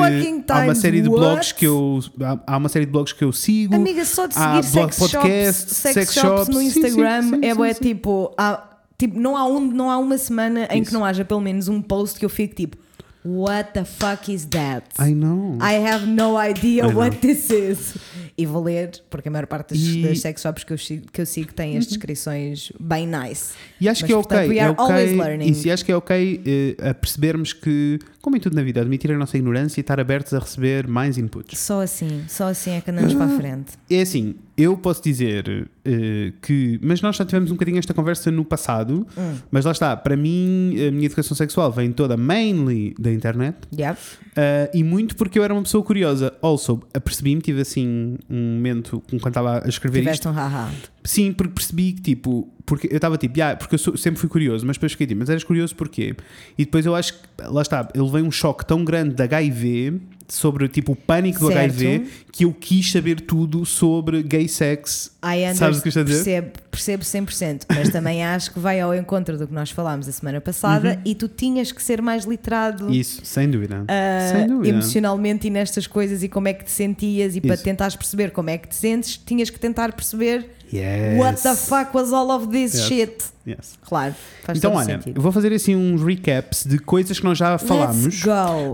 Speaker 1: há uma série de
Speaker 2: what?
Speaker 1: blogs que eu há- há uma série de blogs que eu sigo.
Speaker 2: Amiga, só de
Speaker 1: há
Speaker 2: seguir
Speaker 1: blog
Speaker 2: sex
Speaker 1: podcast,
Speaker 2: shops, sex,
Speaker 1: sex
Speaker 2: shops,
Speaker 1: shops,
Speaker 2: no
Speaker 1: sim, sim,
Speaker 2: Instagram
Speaker 1: sim,
Speaker 2: é
Speaker 1: sim,
Speaker 2: bué,
Speaker 1: sim.
Speaker 2: tipo, há- tipo não, há um, não há uma semana em que
Speaker 1: Isso.
Speaker 2: não haja pelo menos um post que eu fico tipo What the fuck is that?
Speaker 1: I know.
Speaker 2: I have no idea
Speaker 1: I know.
Speaker 2: what this is. E vou ler, porque a maior parte das,
Speaker 1: E- Uhum.
Speaker 2: das sex shops que eu, sigo, que eu sigo tem as descrições bem nice.
Speaker 1: E acho
Speaker 2: Mas,
Speaker 1: que é
Speaker 2: portanto,
Speaker 1: ok. É
Speaker 2: are always
Speaker 1: ok
Speaker 2: learning.
Speaker 1: isso, e acho que é ok eh, a percebermos que, como em tudo na vida, admitir a nossa ignorância e estar abertos a receber mais inputs.
Speaker 2: Só assim, só assim é que andamos
Speaker 1: Ah.
Speaker 2: para a frente.
Speaker 1: É assim, eu posso dizer eh, que. Mas nós já tivemos um bocadinho esta conversa no passado,
Speaker 2: Hum.
Speaker 1: mas lá está. Para mim, a minha educação sexual vem toda mainly da internet.
Speaker 2: Yep.
Speaker 1: Uh, e muito porque eu era uma pessoa curiosa. Also, apercebi-me, tive assim um momento quando estava a escrever
Speaker 2: Tiveste
Speaker 1: isto.
Speaker 2: um haha.
Speaker 1: Sim, porque percebi que tipo, porque eu estava tipo, "Ya", porque eu sou- sempre fui curioso, mas depois fiquei tipo, mas eras curioso porquê? E depois eu acho que, lá está, eu levei um choque tão grande da HIV, sobre tipo o pânico do
Speaker 2: Certo.
Speaker 1: HIV, que eu quis saber tudo sobre gay sex.
Speaker 2: I
Speaker 1: Sabes o que estou a dizer?
Speaker 2: percebo, percebo 100%, mas também acho que vai ao encontro do que nós falámos a semana passada e tu tinhas que ser mais literado
Speaker 1: Uhum. Isso, sem dúvida.
Speaker 2: ah,
Speaker 1: sem dúvida.
Speaker 2: emocionalmente e nestas coisas e como é que te sentias e para
Speaker 1: Isso.
Speaker 2: tentares perceber como é que te sentes, tinhas que tentar perceber
Speaker 1: Yes.
Speaker 2: what the fuck was all of this
Speaker 1: Yes.
Speaker 2: shit.
Speaker 1: Yes.
Speaker 2: Claro, faz
Speaker 1: Então, olha,
Speaker 2: sentido.
Speaker 1: eu vou fazer assim uns recaps de coisas que nós já falámos.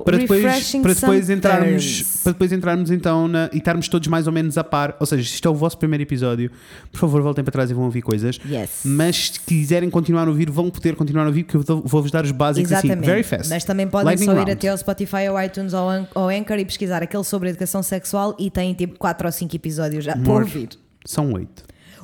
Speaker 1: Para depois,
Speaker 2: Refreshing
Speaker 1: para depois entrarmos
Speaker 2: terms.
Speaker 1: para depois entrarmos então na, e estarmos todos mais ou menos a par ou seja, se isto é o vosso primeiro episódio por favor voltem para trás e vão ouvir coisas
Speaker 2: Yes.
Speaker 1: mas se quiserem continuar a ouvir vão poder continuar a ouvir porque eu vou-vos dar os básicos assim,
Speaker 2: Exatamente.
Speaker 1: very fast
Speaker 2: Mas também podem
Speaker 1: Lightning
Speaker 2: só ir
Speaker 1: round.
Speaker 2: até ao Spotify ou iTunes ou An- ou Anchor e pesquisar aquele sobre educação sexual e tem tipo 4 ou 5 episódios já para ouvir.
Speaker 1: são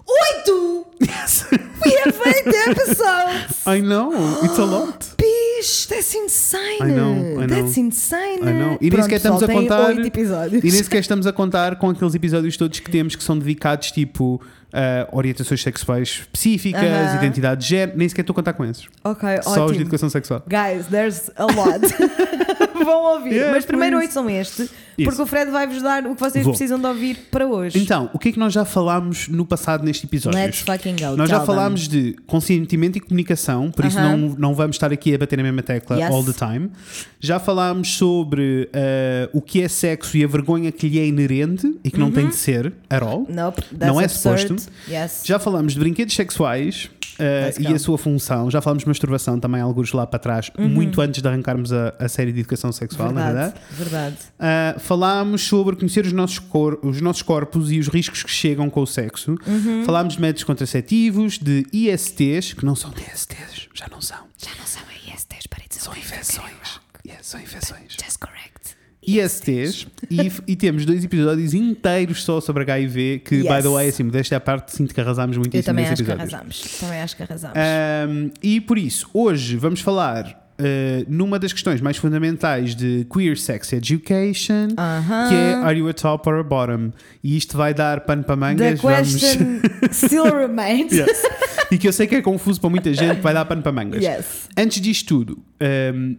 Speaker 1: oito
Speaker 2: Oito! We have eight episodes!
Speaker 1: I know, it's a lot
Speaker 2: Bicho, that's insane!
Speaker 1: I know, I know.
Speaker 2: That's insane!
Speaker 1: I know. E nem sequer estamos a contar- e nem sequer estamos a contar com aqueles episódios todos que temos que são dedicados tipo a orientações sexuais específicas,
Speaker 2: Aham.
Speaker 1: identidade de género, nem sequer estou a contar com esses.
Speaker 2: Ok,
Speaker 1: Só os de
Speaker 2: ótimo.
Speaker 1: educação sexual.
Speaker 2: Guys, there's a lot. Vão ouvir.
Speaker 1: Yeah,
Speaker 2: Mas primeiro ouçam este,
Speaker 1: Isso.
Speaker 2: porque o Fred vai-vos dar o que vocês
Speaker 1: Vou.
Speaker 2: precisam de ouvir para hoje.
Speaker 1: Então, o que é que nós já falámos no passado neste episódio?
Speaker 2: Let's fucking go.
Speaker 1: Nós já
Speaker 2: tell them.
Speaker 1: falámos de consentimento e comunicação, por isso
Speaker 2: Aham.
Speaker 1: não, não vamos estar aqui a bater na mesma tecla
Speaker 2: Yes.
Speaker 1: all the time. Já falámos sobre eh, o que é sexo e a vergonha que lhe é inerente e que não tem de ser at all.
Speaker 2: Nope,
Speaker 1: Não é
Speaker 2: absurd.
Speaker 1: suposto.
Speaker 2: Yes.
Speaker 1: Já falámos de brinquedos sexuais
Speaker 2: Let's
Speaker 1: e a sua função. Já falámos de masturbação também, alguns lá para trás, muito antes de arrancarmos a, a série de educação sexual, na verdade.
Speaker 2: Uhum. verdade, verdade.
Speaker 1: Uh, falámos sobre conhecer os nossos, cor- os nossos corpos e os riscos que chegam com o sexo.
Speaker 2: Uhum.
Speaker 1: Falámos de métodos contraceptivos, de ISTs, que não são DSTs, já não são.
Speaker 2: Já não são ISTs, para dizer
Speaker 1: São infecções. Yeah, são infecções.
Speaker 2: Just correct.
Speaker 1: ISTs, e, e temos dois episódios inteiros só sobre HIV, que, by
Speaker 2: Yes.
Speaker 1: the way, assim, desta parte, sinto que arrasámos muito
Speaker 2: Eu também acho que
Speaker 1: episódios.
Speaker 2: arrasamos. Também acho que arrasamos.
Speaker 1: Um, e por isso, hoje vamos falar uh, numa das questões mais fundamentais de Queer Sex Education,
Speaker 2: Aham.
Speaker 1: que é Are you a top or a bottom? E isto vai dar pano para
Speaker 2: The
Speaker 1: mangas. Vamos...
Speaker 2: question still remains.
Speaker 1: Yes. E que eu sei que é confuso para muita gente, vai dar pano para mangas.
Speaker 2: Yes.
Speaker 1: Antes disto tudo, um,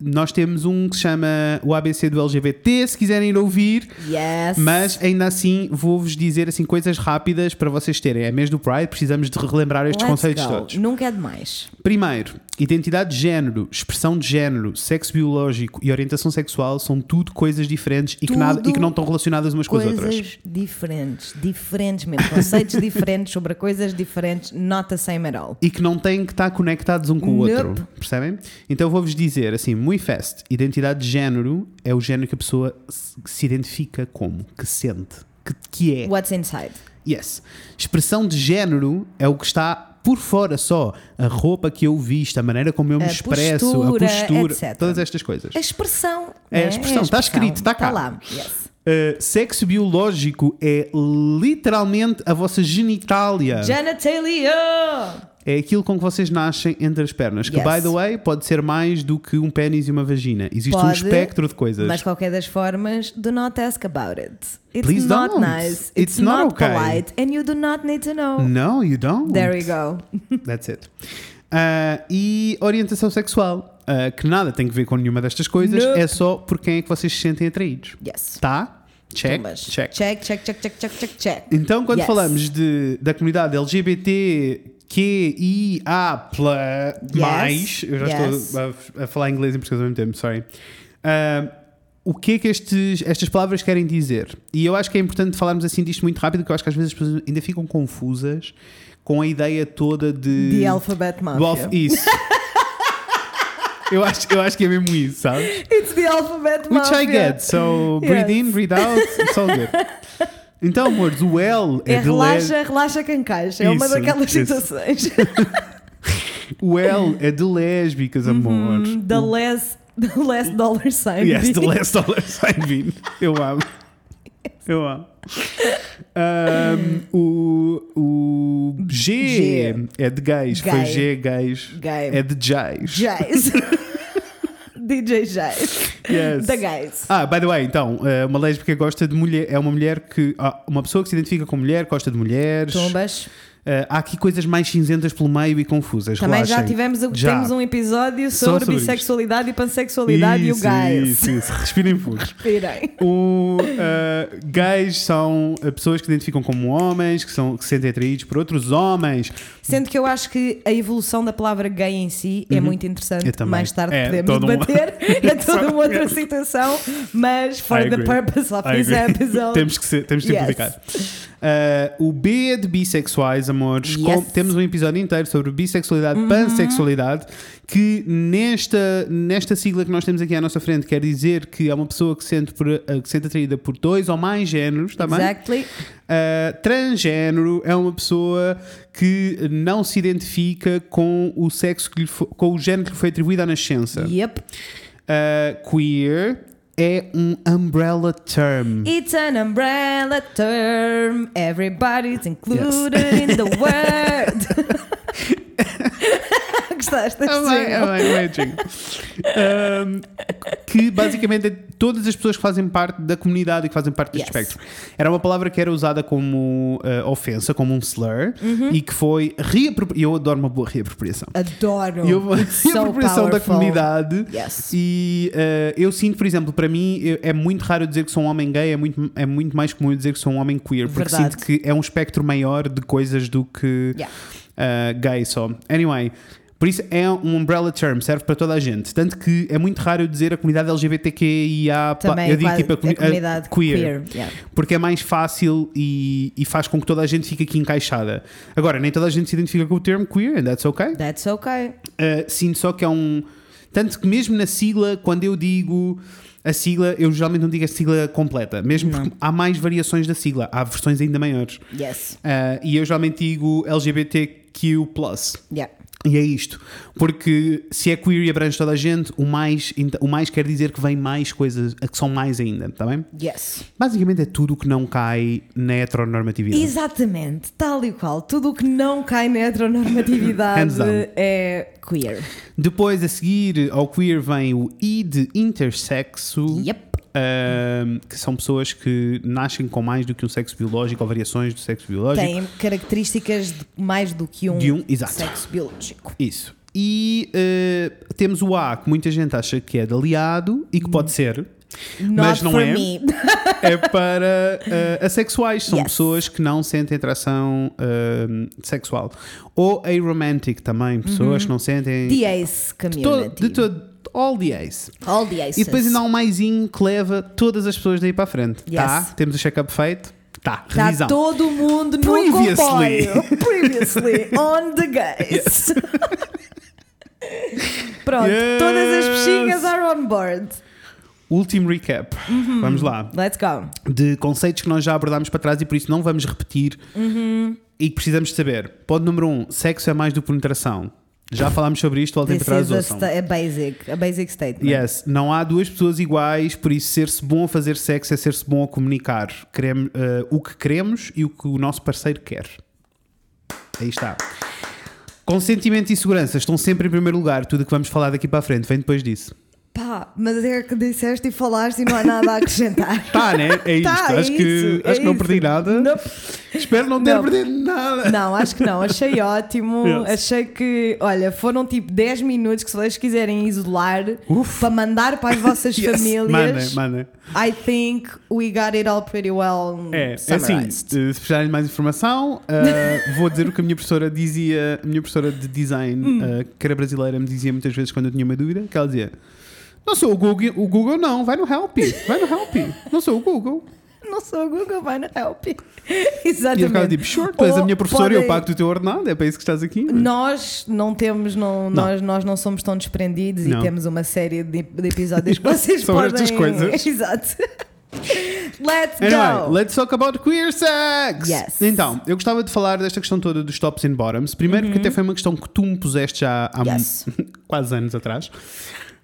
Speaker 1: nós temos um que se chama o ABC do LGBT, se quiserem ir ouvir.
Speaker 2: Yes.
Speaker 1: Mas ainda assim vou-vos dizer assim coisas rápidas para vocês terem. É mês do Pride, precisamos de relembrar estes
Speaker 2: Let's
Speaker 1: conceitos
Speaker 2: go.
Speaker 1: todos.
Speaker 2: Nunca é demais.
Speaker 1: Primeiro, identidade de género, expressão de género, sexo biológico e orientação sexual são tudo coisas diferentes e que, nada, e que não estão relacionadas umas com as outras.
Speaker 2: Coisas diferentes. Diferentes mesmo. Conceitos diferentes sobre coisas diferentes. Not the same at all.
Speaker 1: E que não têm que estar conectados um com o
Speaker 2: Nope.
Speaker 1: outro. Percebem? Então vou-vos dizer assim, muito fast. Identidade de género é o género que a pessoa se se identifica como, que sente, que, que é.
Speaker 2: What's inside?
Speaker 1: Yes. Expressão de género é o que está por fora só, a roupa que eu visto, a maneira como eu me
Speaker 2: A
Speaker 1: expresso,
Speaker 2: postura,
Speaker 1: a postura,
Speaker 2: etc.
Speaker 1: todas estas coisas.
Speaker 2: A expressão.
Speaker 1: É a
Speaker 2: né?
Speaker 1: expressão, está escrito, está cá.
Speaker 2: lá. Yes.
Speaker 1: Uh, sexo biológico é literalmente a vossa genitália.
Speaker 2: Genitalia!
Speaker 1: É aquilo com que vocês nascem entre as pernas. Que,
Speaker 2: Yes.
Speaker 1: by the way, pode ser mais do que um pênis e uma vagina. Existe um
Speaker 2: Pode,
Speaker 1: espectro de coisas.
Speaker 2: Mas qualquer das formas, do not ask about it. It's
Speaker 1: Please
Speaker 2: not
Speaker 1: don't.
Speaker 2: nice.
Speaker 1: It's
Speaker 2: It's,
Speaker 1: not
Speaker 2: not,
Speaker 1: okay.
Speaker 2: polite. And you do not need to know.
Speaker 1: No, you don't.
Speaker 2: There we go.
Speaker 1: That's it. Uh, e orientação sexual, uh, que nada tem a ver com nenhuma destas coisas,
Speaker 2: Nope.
Speaker 1: é só por quem é que vocês se sentem atraídos.
Speaker 2: Yes.
Speaker 1: Tá? Check, check.
Speaker 2: Check, check, check, check, check, check, check.
Speaker 1: Então, quando
Speaker 2: Yes.
Speaker 1: falamos de, da comunidade LGBTQIA+, mais, eu já
Speaker 2: Yes.
Speaker 1: estou a, a falar inglês e português ao mesmo tempo, sorry. Uh, o que é que estes, estas palavras querem dizer? E eu acho que é importante falarmos assim disto muito rápido, porque eu acho que às vezes as pessoas ainda ficam confusas com a ideia toda de...
Speaker 2: The Alphabet Mafia.
Speaker 1: alf- Isso. eu, acho, eu acho que é mesmo isso, sabes?
Speaker 2: It's the Alphabet
Speaker 1: Which
Speaker 2: Mafia.
Speaker 1: I get. So, breathe in,
Speaker 2: Yes.
Speaker 1: breathe out, it's all good. Então, amores, o L é,
Speaker 2: É
Speaker 1: de
Speaker 2: relaxa,
Speaker 1: le-
Speaker 2: relaxa encaixa. É uma
Speaker 1: Isso,
Speaker 2: daquelas
Speaker 1: isso.
Speaker 2: situações.
Speaker 1: o L é de lésbicas, amor.
Speaker 2: The less, the less dollar sign.
Speaker 1: Yes, the less dollar sign bean. Eu amo. Eu amo. Um, o, o G,
Speaker 2: G.
Speaker 1: é de gays. Foi
Speaker 2: Gay.
Speaker 1: G, gays.
Speaker 2: Gay.
Speaker 1: É de jays.
Speaker 2: Jazz. DJ Jazz.
Speaker 1: Yes.
Speaker 2: The guys.
Speaker 1: Ah, by the way, então, eh, uma lésbica gosta de mulher, é uma mulher que. ah, uma pessoa que se identifica com mulher, gosta de mulheres.
Speaker 2: Tumbas.
Speaker 1: Eh, há aqui coisas mais cinzentas pelo meio e confusas.
Speaker 2: Também já
Speaker 1: relaxem.
Speaker 2: tivemos
Speaker 1: Já.
Speaker 2: temos um episódio
Speaker 1: Só
Speaker 2: sobre,
Speaker 1: sobre isto.
Speaker 2: bissexualidade e pansexualidade e o
Speaker 1: Isso,
Speaker 2: guys.
Speaker 1: Isso, isso. Respirem fundo.
Speaker 2: Respirem.
Speaker 1: O, eh, gays são eh, pessoas que se identificam como homens, que, são, que se sentem atraídos por outros homens.
Speaker 2: Sendo que eu acho que a evolução da palavra gay em si é muito interessante.
Speaker 1: Uhum. Eu também.
Speaker 2: Mais tarde
Speaker 1: É
Speaker 2: podemos
Speaker 1: todo um-
Speaker 2: debater. é toda uma outra situação. Mas for
Speaker 1: I
Speaker 2: the
Speaker 1: agree.
Speaker 2: purpose of
Speaker 1: I
Speaker 2: this
Speaker 1: agree.
Speaker 2: episode.
Speaker 1: temos que ser, temos que
Speaker 2: Yes.
Speaker 1: simplificar. Eh, o B é de bissexuais, amores.
Speaker 2: Yes.
Speaker 1: Com- temos um episódio inteiro sobre bissexualidade, pansexualidade, que nesta, nesta sigla que nós temos aqui à nossa frente quer dizer que é uma pessoa que se sente, por, eh, que se sente atraída por dois ou mais géneros, tá bem?
Speaker 2: Exactly.
Speaker 1: Uh, transgénero é uma pessoa que não se identifica com o sexo que lhe fo- com o género que lhe foi atribuído à nascença.
Speaker 2: Yep.
Speaker 1: Uh, queer é um umbrella term.
Speaker 2: It's an umbrella term. Everybody's included in the word. Gostaste deste
Speaker 1: bem, não é jingle. Um, que basicamente é todas as pessoas que fazem parte da comunidade e que fazem parte deste
Speaker 2: Yes.
Speaker 1: espectro. Era uma palavra que era usada como uh, ofensa, como um slur,
Speaker 2: Uhum.
Speaker 1: e que foi reapropriada. Eu adoro uma boa reapropriação.
Speaker 2: Adoro.
Speaker 1: E houve
Speaker 2: It's so
Speaker 1: reapropriação da comunidade.
Speaker 2: Yes.
Speaker 1: E uh, eu sinto, por exemplo, para mim eu- é muito raro dizer que sou um homem gay, é muito, é muito mais comum dizer que sou um homem queer, porque
Speaker 2: Verdade.
Speaker 1: sinto que é um espectro maior de coisas do que
Speaker 2: Yeah.
Speaker 1: uh, gay só. Anyway. Por isso é um umbrella term, serve para toda a gente. Tanto que é muito raro eu dizer a comunidade LGBTQIA.
Speaker 2: Também
Speaker 1: eu digo tipo a, comuni-
Speaker 2: a comunidade
Speaker 1: a queer.
Speaker 2: queer. yeah.
Speaker 1: Porque é mais fácil e, e faz com que toda a gente fique aqui encaixada. Agora, nem toda a gente se identifica com o termo queer, and that's okay.
Speaker 2: That's okay.
Speaker 1: Uh, sinto só que é um. Tanto que mesmo na sigla, quando eu digo a sigla, eu geralmente não digo a sigla completa, mesmo porque há mais variações da sigla, há versões ainda maiores.
Speaker 2: Yes.
Speaker 1: Uh, e eu geralmente digo LGBTQ.
Speaker 2: Yeah.
Speaker 1: E é isto. Porque se é queer e abrange toda a gente, o mais, o mais quer dizer que vem mais coisas, que são mais ainda, está bem?
Speaker 2: Yes.
Speaker 1: Basicamente é tudo o que não cai na heteronormatividade.
Speaker 2: Exatamente, tal e qual. Tudo o que não cai na heteronormatividade é queer.
Speaker 1: Depois, a seguir ao queer, vem o I de intersexo.
Speaker 2: Yep.
Speaker 1: Ahm, que são pessoas que nascem com mais do que um sexo biológico ou variações do sexo biológico.
Speaker 2: Tem características de mais do que um,
Speaker 1: De um, exato.
Speaker 2: sexo biológico.
Speaker 1: Isso. E eh, temos o A, que muita gente acha que é de aliado e que pode ser, mas
Speaker 2: Not
Speaker 1: não
Speaker 2: for
Speaker 1: é.
Speaker 2: me.
Speaker 1: É para eh, assexuais. São
Speaker 2: Yes.
Speaker 1: pessoas que não sentem atração eh, sexual. Ou aromantic também, pessoas que não sentem.
Speaker 2: The ace
Speaker 1: de todo,
Speaker 2: community.
Speaker 1: de todo, all the ace.
Speaker 2: All the aces.
Speaker 1: E depois ainda há um maisinho que leva todas as pessoas daí para a frente.
Speaker 2: Yes.
Speaker 1: Tá? Temos o check-up feito? Tá.
Speaker 2: Está
Speaker 1: Revisão.
Speaker 2: todo mundo no
Speaker 1: Previously.
Speaker 2: comboio. Previously on the guys. Pronto,
Speaker 1: Yes.
Speaker 2: todas as pechinhas are on board.
Speaker 1: Último recap. Vamos lá.
Speaker 2: Let's go.
Speaker 1: De conceitos que nós já abordámos para trás e por isso não vamos repetir e que precisamos saber. Ponto número um: sexo é mais do que penetração. Já falámos sobre isto, voltem
Speaker 2: This
Speaker 1: para trás
Speaker 2: is a, a basic, a basic statement.
Speaker 1: Yes, não há duas pessoas iguais, por isso ser-se bom a fazer sexo é ser-se bom a comunicar. Queremos, eh, o que queremos e o que o nosso parceiro quer. Aí está. Consentimento e segurança estão sempre em primeiro lugar. Tudo o que vamos falar daqui para a frente vem depois disso.
Speaker 2: Pá, mas é que disseste e falaste e não há nada a acrescentar.
Speaker 1: Tá, né? É isto.
Speaker 2: Tá, é
Speaker 1: acho que,
Speaker 2: isso, é
Speaker 1: acho que não perdi nada.
Speaker 2: Não.
Speaker 1: Espero não ter
Speaker 2: Não.
Speaker 1: perdido nada.
Speaker 2: Não, acho que não. Achei ótimo.
Speaker 1: Yes.
Speaker 2: Achei que, olha, foram tipo 10 minutos que se vocês quiserem isolar
Speaker 1: Uf.
Speaker 2: para mandar para as vossas
Speaker 1: Yes,
Speaker 2: famílias.
Speaker 1: Mandem, mandem.
Speaker 2: I think we got it all pretty well
Speaker 1: É, é assim,
Speaker 2: summarized.
Speaker 1: eh, se precisarem de mais informação, eh, vou dizer o que a minha professora dizia, a minha professora de design,
Speaker 2: Hum.
Speaker 1: eh, que era brasileira, me dizia muitas vezes quando eu tinha uma dúvida, que ela dizia, não sou o Google, o Google não, vai no Help, vai no Help, não sou o Google.
Speaker 2: Não sou o Google, vai na help.
Speaker 1: E
Speaker 2: Exatamente.
Speaker 1: eu ficava tipo, sure, tu és a minha professora e eu
Speaker 2: podem-
Speaker 1: pago o teu ordenado, é para isso que estás aqui.
Speaker 2: Nós não temos, não, Nós, nós não somos tão desprendidos
Speaker 1: Não.
Speaker 2: e temos uma série de, de episódios que vocês
Speaker 1: Sobre
Speaker 2: podem.
Speaker 1: estas coisas.
Speaker 2: Exato. Let's
Speaker 1: Anyway,
Speaker 2: go!
Speaker 1: let's talk about queer sex!
Speaker 2: Yes.
Speaker 1: Então, eu gostava de falar desta questão toda dos tops and bottoms. Primeiro, porque até foi uma questão que tu me puseste já há
Speaker 2: Uhum. Yes.
Speaker 1: quase anos atrás.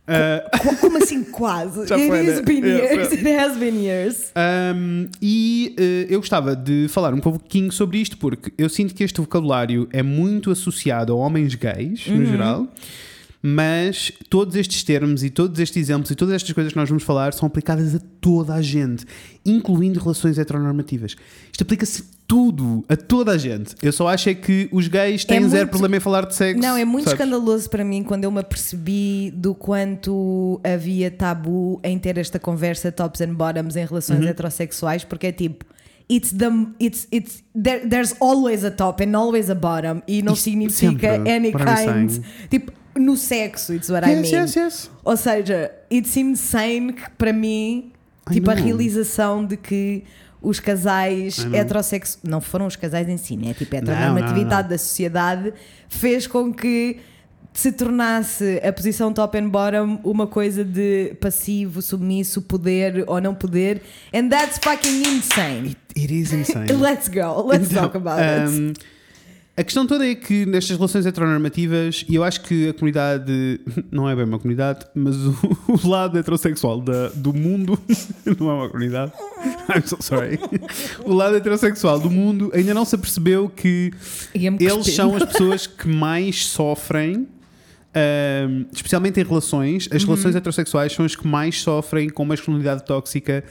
Speaker 1: Uh,
Speaker 2: Como assim quase?
Speaker 1: Já
Speaker 2: It
Speaker 1: foi,
Speaker 2: has
Speaker 1: né?
Speaker 2: been years. It has been years.
Speaker 1: Um, e eh, eu gostava de falar um pouquinho sobre isto porque eu sinto que este vocabulário é muito associado a homens gays,
Speaker 2: Uhum.
Speaker 1: no geral, mas todos estes termos e todos estes exemplos e todas estas coisas que nós vamos falar são aplicadas a toda a gente, incluindo relações heteronormativas. Isto aplica-se a tudo, a toda a gente. Eu só acho é que os gays têm
Speaker 2: É
Speaker 1: zero
Speaker 2: muito-
Speaker 1: problema em falar de sexo.
Speaker 2: Não, é muito
Speaker 1: sabes?
Speaker 2: escandaloso para mim quando eu me apercebi do quanto havia tabu em ter esta conversa tops and bottoms em relações
Speaker 1: Uhum.
Speaker 2: heterossexuais, porque é tipo. It's the it's it's there, there's always a top and always a bottom e não
Speaker 1: Isto
Speaker 2: significa any kind tipo no sexo it's what I
Speaker 1: Yes,
Speaker 2: mean
Speaker 1: yes, yes.
Speaker 2: ou seja it's insane que para mim
Speaker 1: I
Speaker 2: tipo a
Speaker 1: know.
Speaker 2: realização de que os casais
Speaker 1: I
Speaker 2: heterossexuais não foram os casais em si né tipo a
Speaker 1: Não,
Speaker 2: heteronormatividade da sociedade fez com que se tornasse a posição top and bottom uma coisa de passivo, submisso, poder ou não poder. And that's fucking insane.
Speaker 1: It is insane.
Speaker 2: Let's go. Let's
Speaker 1: Então,
Speaker 2: talk about it.
Speaker 1: Um, A questão toda é que nestas relações heteronormativas, e eu acho que a comunidade, não é bem uma comunidade, mas o, o lado heterossexual da, do mundo, não é uma comunidade, I'm so sorry. O lado heterossexual do mundo ainda não se apercebeu que
Speaker 2: Ia-me
Speaker 1: eles são as pessoas que mais sofrem, ahm, especialmente em relações. As relações heterossexuais são as que mais sofrem com masculinidade tóxica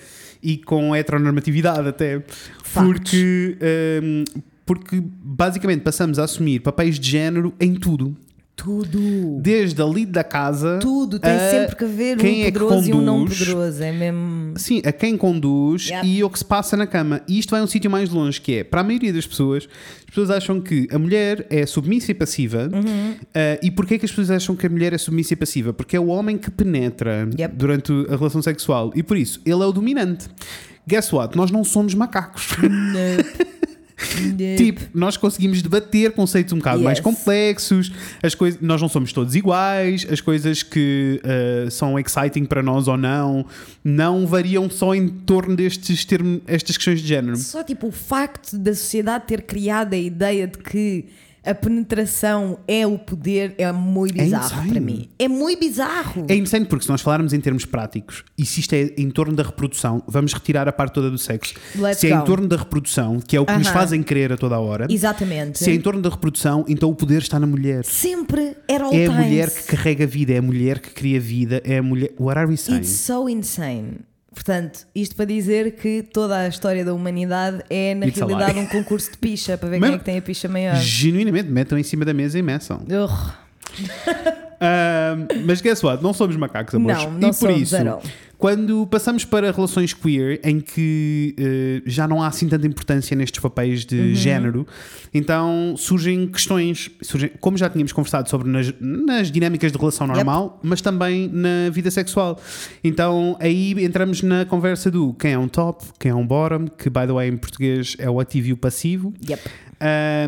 Speaker 1: e com heteronormatividade, até.
Speaker 2: Factos.
Speaker 1: Porque, ahm, porque basicamente passamos a assumir papéis de género em tudo.
Speaker 2: Tudo.
Speaker 1: Desde a lead da casa.
Speaker 2: Tudo. Tem sempre que haver um
Speaker 1: é
Speaker 2: poderoso e um não poderoso. É mesmo.
Speaker 1: Sim, a quem conduz
Speaker 2: Yep.
Speaker 1: e o que se passa na cama. E isto vai a um sítio mais longe, que é, para a maioria das pessoas, as pessoas acham que a mulher é submissa e passiva.
Speaker 2: Uhum.
Speaker 1: Ah, e porquê que as pessoas acham que a mulher é submissa e passiva? Porque é o homem que penetra
Speaker 2: Yep.
Speaker 1: durante a relação sexual. E por isso, ele é o dominante. Guess what? Nós não somos macacos. Tipo, nós conseguimos debater conceitos um bocado mais
Speaker 2: Yes.
Speaker 1: complexos, as coisas, nós não somos todos iguais, as coisas que uh, são exciting para nós ou não, não variam só em torno destes termos, estas questões de género.
Speaker 2: Só tipo o facto da sociedade ter criado a ideia de que a penetração é o poder é muito bizarro
Speaker 1: insane.
Speaker 2: para mim. É muito bizarro.
Speaker 1: É insano porque se nós falarmos em termos práticos e se isto é em torno da reprodução, vamos retirar a parte toda do sexo.
Speaker 2: Let's
Speaker 1: se é
Speaker 2: go.
Speaker 1: em torno da reprodução, que é o que nos
Speaker 2: Aham.
Speaker 1: fazem querer a toda a hora,
Speaker 2: Exatamente.
Speaker 1: se é em torno da reprodução, então o poder está na mulher.
Speaker 2: Sempre era all
Speaker 1: É a
Speaker 2: times.
Speaker 1: mulher que carrega a vida, é a mulher que cria vida, é a mulher. What are we saying?
Speaker 2: It's so insane. Portanto, isto para dizer que toda a história da humanidade é, na
Speaker 1: It's
Speaker 2: realidade, um concurso de picha para ver
Speaker 1: Mesmo-
Speaker 2: quem é que tem a picha maior.
Speaker 1: Genuinamente, metam em cima da mesa e meçam. Ahm, mas guess what? Não somos macacos, amores.
Speaker 2: Não, não
Speaker 1: e por
Speaker 2: somos,
Speaker 1: isso. Quando passamos para relações queer, em que eh, já não há assim tanta importância nestes papéis de
Speaker 2: Uhum.
Speaker 1: género, então surgem questões, surgem, como já tínhamos conversado sobre nas, nas dinâmicas de relação
Speaker 2: Yep.
Speaker 1: normal, mas também na vida sexual. Então aí entramos na conversa do quem é um top, quem é um bottom, que by the way em português é o ativo e o passivo.
Speaker 2: Yep.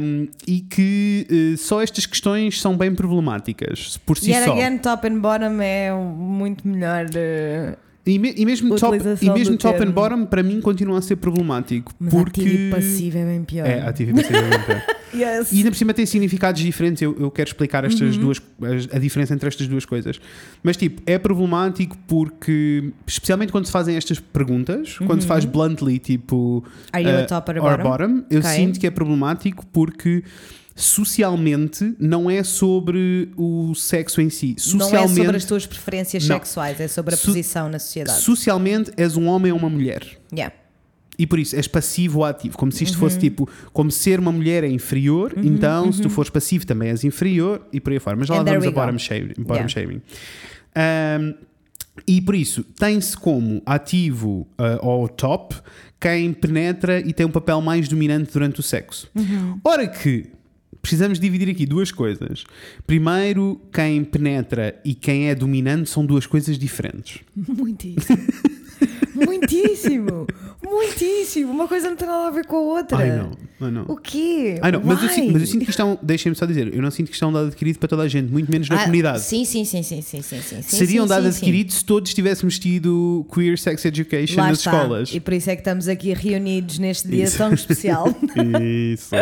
Speaker 1: Um, e que eh, só estas questões são bem problemáticas por si
Speaker 2: Yet
Speaker 1: só.
Speaker 2: again, top and bottom é muito melhor. uh,
Speaker 1: E, me- e mesmo, top, e mesmo top and bottom, para mim, continua a ser problemático.
Speaker 2: Mas
Speaker 1: porque...
Speaker 2: ativo e passivo é bem pior.
Speaker 1: É, ativo e passivo é bem pior.
Speaker 2: Yes.
Speaker 1: E ainda por cima tem significados diferentes. Eu, eu quero explicar estas
Speaker 2: Uhum.
Speaker 1: duas, as- a diferença entre estas duas coisas. Mas, tipo, é problemático porque, especialmente quando se fazem estas perguntas, quando se faz bluntly, tipo,
Speaker 2: Uhum. Are you a
Speaker 1: uh,
Speaker 2: top or
Speaker 1: or
Speaker 2: bottom?
Speaker 1: eu
Speaker 2: Ok.
Speaker 1: sinto que é problemático porque socialmente não é sobre o sexo em si.
Speaker 2: Não é
Speaker 1: Socialmente,
Speaker 2: sobre as tuas preferências
Speaker 1: Não.
Speaker 2: sexuais, é sobre a
Speaker 1: Su-
Speaker 2: posição na sociedade.
Speaker 1: socialmente és um homem ou uma mulher.
Speaker 2: Yeah.
Speaker 1: E por isso és passivo ou ativo, como se isto
Speaker 2: Uhum.
Speaker 1: fosse tipo, como ser uma mulher é inferior, então se tu fores passivo também és inferior e por aí fora. Mas já lá vamos a bottom shaming. Bottom
Speaker 2: Yeah.
Speaker 1: Um, e por isso tem-se como ativo uh, ou top quem penetra e tem um papel mais dominante durante o sexo.
Speaker 2: Uhum.
Speaker 1: Ora que precisamos dividir aqui duas coisas. Primeiro, quem penetra e quem é dominante são duas coisas diferentes.
Speaker 2: Muitíssimo. Muitíssimo. Muitíssimo. Uma coisa não tem nada a ver com a outra.
Speaker 1: Ai não, ai não.
Speaker 2: O quê?
Speaker 1: Ai, não, mas, eu sinto, mas eu sinto que isto é deixem-me só dizer, eu não sinto que isto é um dado adquirido para toda a gente, muito menos na
Speaker 2: Ah,
Speaker 1: comunidade.
Speaker 2: Sim, sim, sim, sim, sim, sim, sim. sim,
Speaker 1: Seria um
Speaker 2: sim,
Speaker 1: dado
Speaker 2: sim, sim.
Speaker 1: adquirido se todos tivéssemos tido Queer Sex Education
Speaker 2: Lá
Speaker 1: nas
Speaker 2: está.
Speaker 1: escolas.
Speaker 2: E por isso é que estamos aqui reunidos neste dia
Speaker 1: Isso.
Speaker 2: tão especial.
Speaker 1: Isso.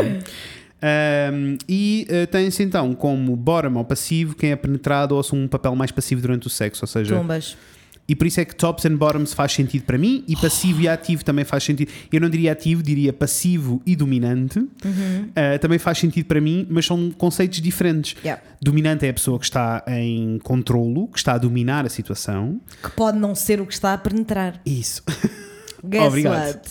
Speaker 1: Um, e uh, tem-se então como bottom ou passivo quem é penetrado ou assume um papel mais passivo durante o sexo, ou seja,
Speaker 2: Tumbas.
Speaker 1: E por isso é que tops and bottoms faz sentido para mim e passivo e ativo também faz sentido. Eu não diria ativo, diria passivo e dominante.
Speaker 2: Uhum.
Speaker 1: Uh, também faz sentido para mim, mas são conceitos diferentes.
Speaker 2: Yeah.
Speaker 1: Dominante é a pessoa que está em controlo, que está a dominar a situação.
Speaker 2: Que pode não ser o que está a penetrar.
Speaker 1: Isso.
Speaker 2: Guess
Speaker 1: Obrigado.
Speaker 2: what?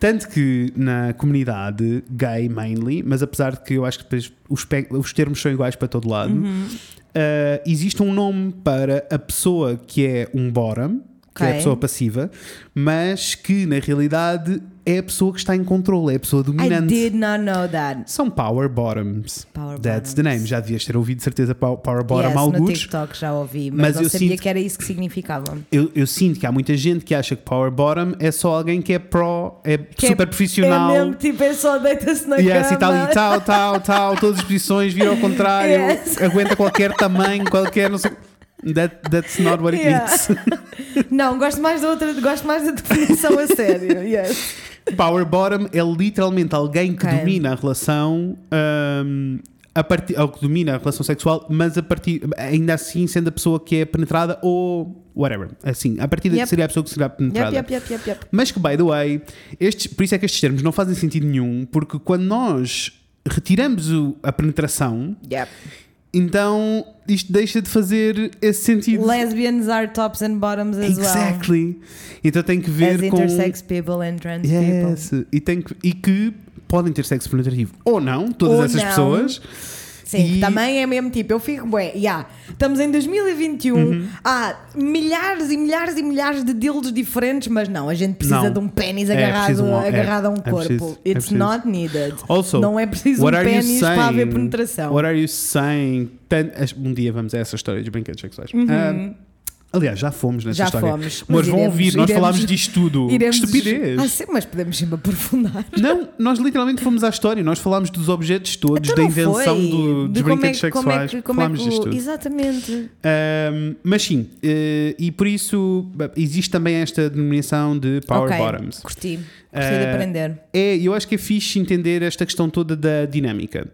Speaker 1: Tanto que na comunidade gay mainly, mas apesar de que eu acho que os, os termos são iguais para todo lado,
Speaker 2: Uhum.
Speaker 1: Uh, existe um nome para a pessoa que é um bottom, que é a pessoa passiva, mas que na realidade é a pessoa que está em controle, é a pessoa
Speaker 2: I
Speaker 1: dominante.
Speaker 2: did not know that.
Speaker 1: São power bottoms.
Speaker 2: Power
Speaker 1: That's the
Speaker 2: bottoms.
Speaker 1: name. Já devias ter ouvido de certeza pow- power bottom
Speaker 2: yes, no
Speaker 1: alguns.
Speaker 2: TikTok já ouvi, mas,
Speaker 1: Mas
Speaker 2: não
Speaker 1: eu
Speaker 2: sabia
Speaker 1: sinto-
Speaker 2: que era isso que significava.
Speaker 1: Eu, eu sinto que há muita gente que acha que power bottom é só alguém que é pro, é
Speaker 2: Que
Speaker 1: super
Speaker 2: é,
Speaker 1: profissional.
Speaker 2: É mesmo, tipo, é só deita-se na
Speaker 1: Yes, e
Speaker 2: cama.
Speaker 1: tal, e tal, tal, tal, todas as posições, vira ao contrário,
Speaker 2: Yes.
Speaker 1: aguenta qualquer tamanho, qualquer, não sei. That, that's not what it
Speaker 2: Yeah.
Speaker 1: means.
Speaker 2: Não, gosto mais da outra, gosto mais da definição a sério. Yes.
Speaker 1: Power bottom é literalmente alguém que
Speaker 2: Ok.
Speaker 1: domina a relação. hum, a partir, ou que domina a relação sexual, mas a partir, ainda assim sendo a pessoa que é penetrada ou whatever. Assim, a partir
Speaker 2: Yep.
Speaker 1: seria a pessoa que será penetrada.
Speaker 2: Yep, yep, yep, yep.
Speaker 1: Mas que, by the way, estes, por isso é que estes termos não fazem sentido nenhum, porque quando nós retiramos o- a penetração,
Speaker 2: Yep.
Speaker 1: Então isto deixa de fazer esse sentido.
Speaker 2: Lesbians are tops and bottoms as well.
Speaker 1: Exactly. Então tem que ver
Speaker 2: As
Speaker 1: com.
Speaker 2: intersex people and trans people.
Speaker 1: Yes. E, tem que, e que podem ter sexo penetrativo ou não, todas
Speaker 2: Ou
Speaker 1: essas
Speaker 2: não.
Speaker 1: pessoas.
Speaker 2: Sim, que
Speaker 1: E-
Speaker 2: também é mesmo tipo, eu fico, bué, yeah, estamos em 2021,
Speaker 1: Uhum.
Speaker 2: há milhares e milhares e milhares de dildos diferentes, mas não, a gente precisa
Speaker 1: Não.
Speaker 2: de um pênis
Speaker 1: É
Speaker 2: agarrado,
Speaker 1: preciso um- é-
Speaker 2: agarrado a um
Speaker 1: é
Speaker 2: corpo.
Speaker 1: preciso, é
Speaker 2: It's
Speaker 1: preciso.
Speaker 2: not needed.
Speaker 1: Also,
Speaker 2: não é preciso um pênis para haver penetração.
Speaker 1: What are you saying? Um dia vamos a essa história dos brinquedos sexuais. Ah, aliás, já fomos nessa.
Speaker 2: Já
Speaker 1: história.
Speaker 2: fomos,
Speaker 1: Mas,
Speaker 2: mas
Speaker 1: vão ouvir, nós
Speaker 2: iremos-
Speaker 1: falámos disto tudo.
Speaker 2: Iremos-
Speaker 1: Que estupidez.
Speaker 2: Ah, sim, mas podemos sempre aprofundar.
Speaker 1: Não, nós literalmente fomos à história, nós falámos dos objetos todos,
Speaker 2: Então
Speaker 1: da invenção do- dos
Speaker 2: como é
Speaker 1: brinquedos
Speaker 2: que- como é
Speaker 1: sexuais.
Speaker 2: que- como é
Speaker 1: falámos
Speaker 2: que o-
Speaker 1: disto tudo.
Speaker 2: Exatamente.
Speaker 1: Ahm, mas sim, eh, e por isso existe também esta denominação de Power
Speaker 2: ok,
Speaker 1: Bottoms.
Speaker 2: Curti. Gostei de
Speaker 1: Eh,
Speaker 2: aprender.
Speaker 1: É, eu acho que é fixe entender esta questão toda da dinâmica.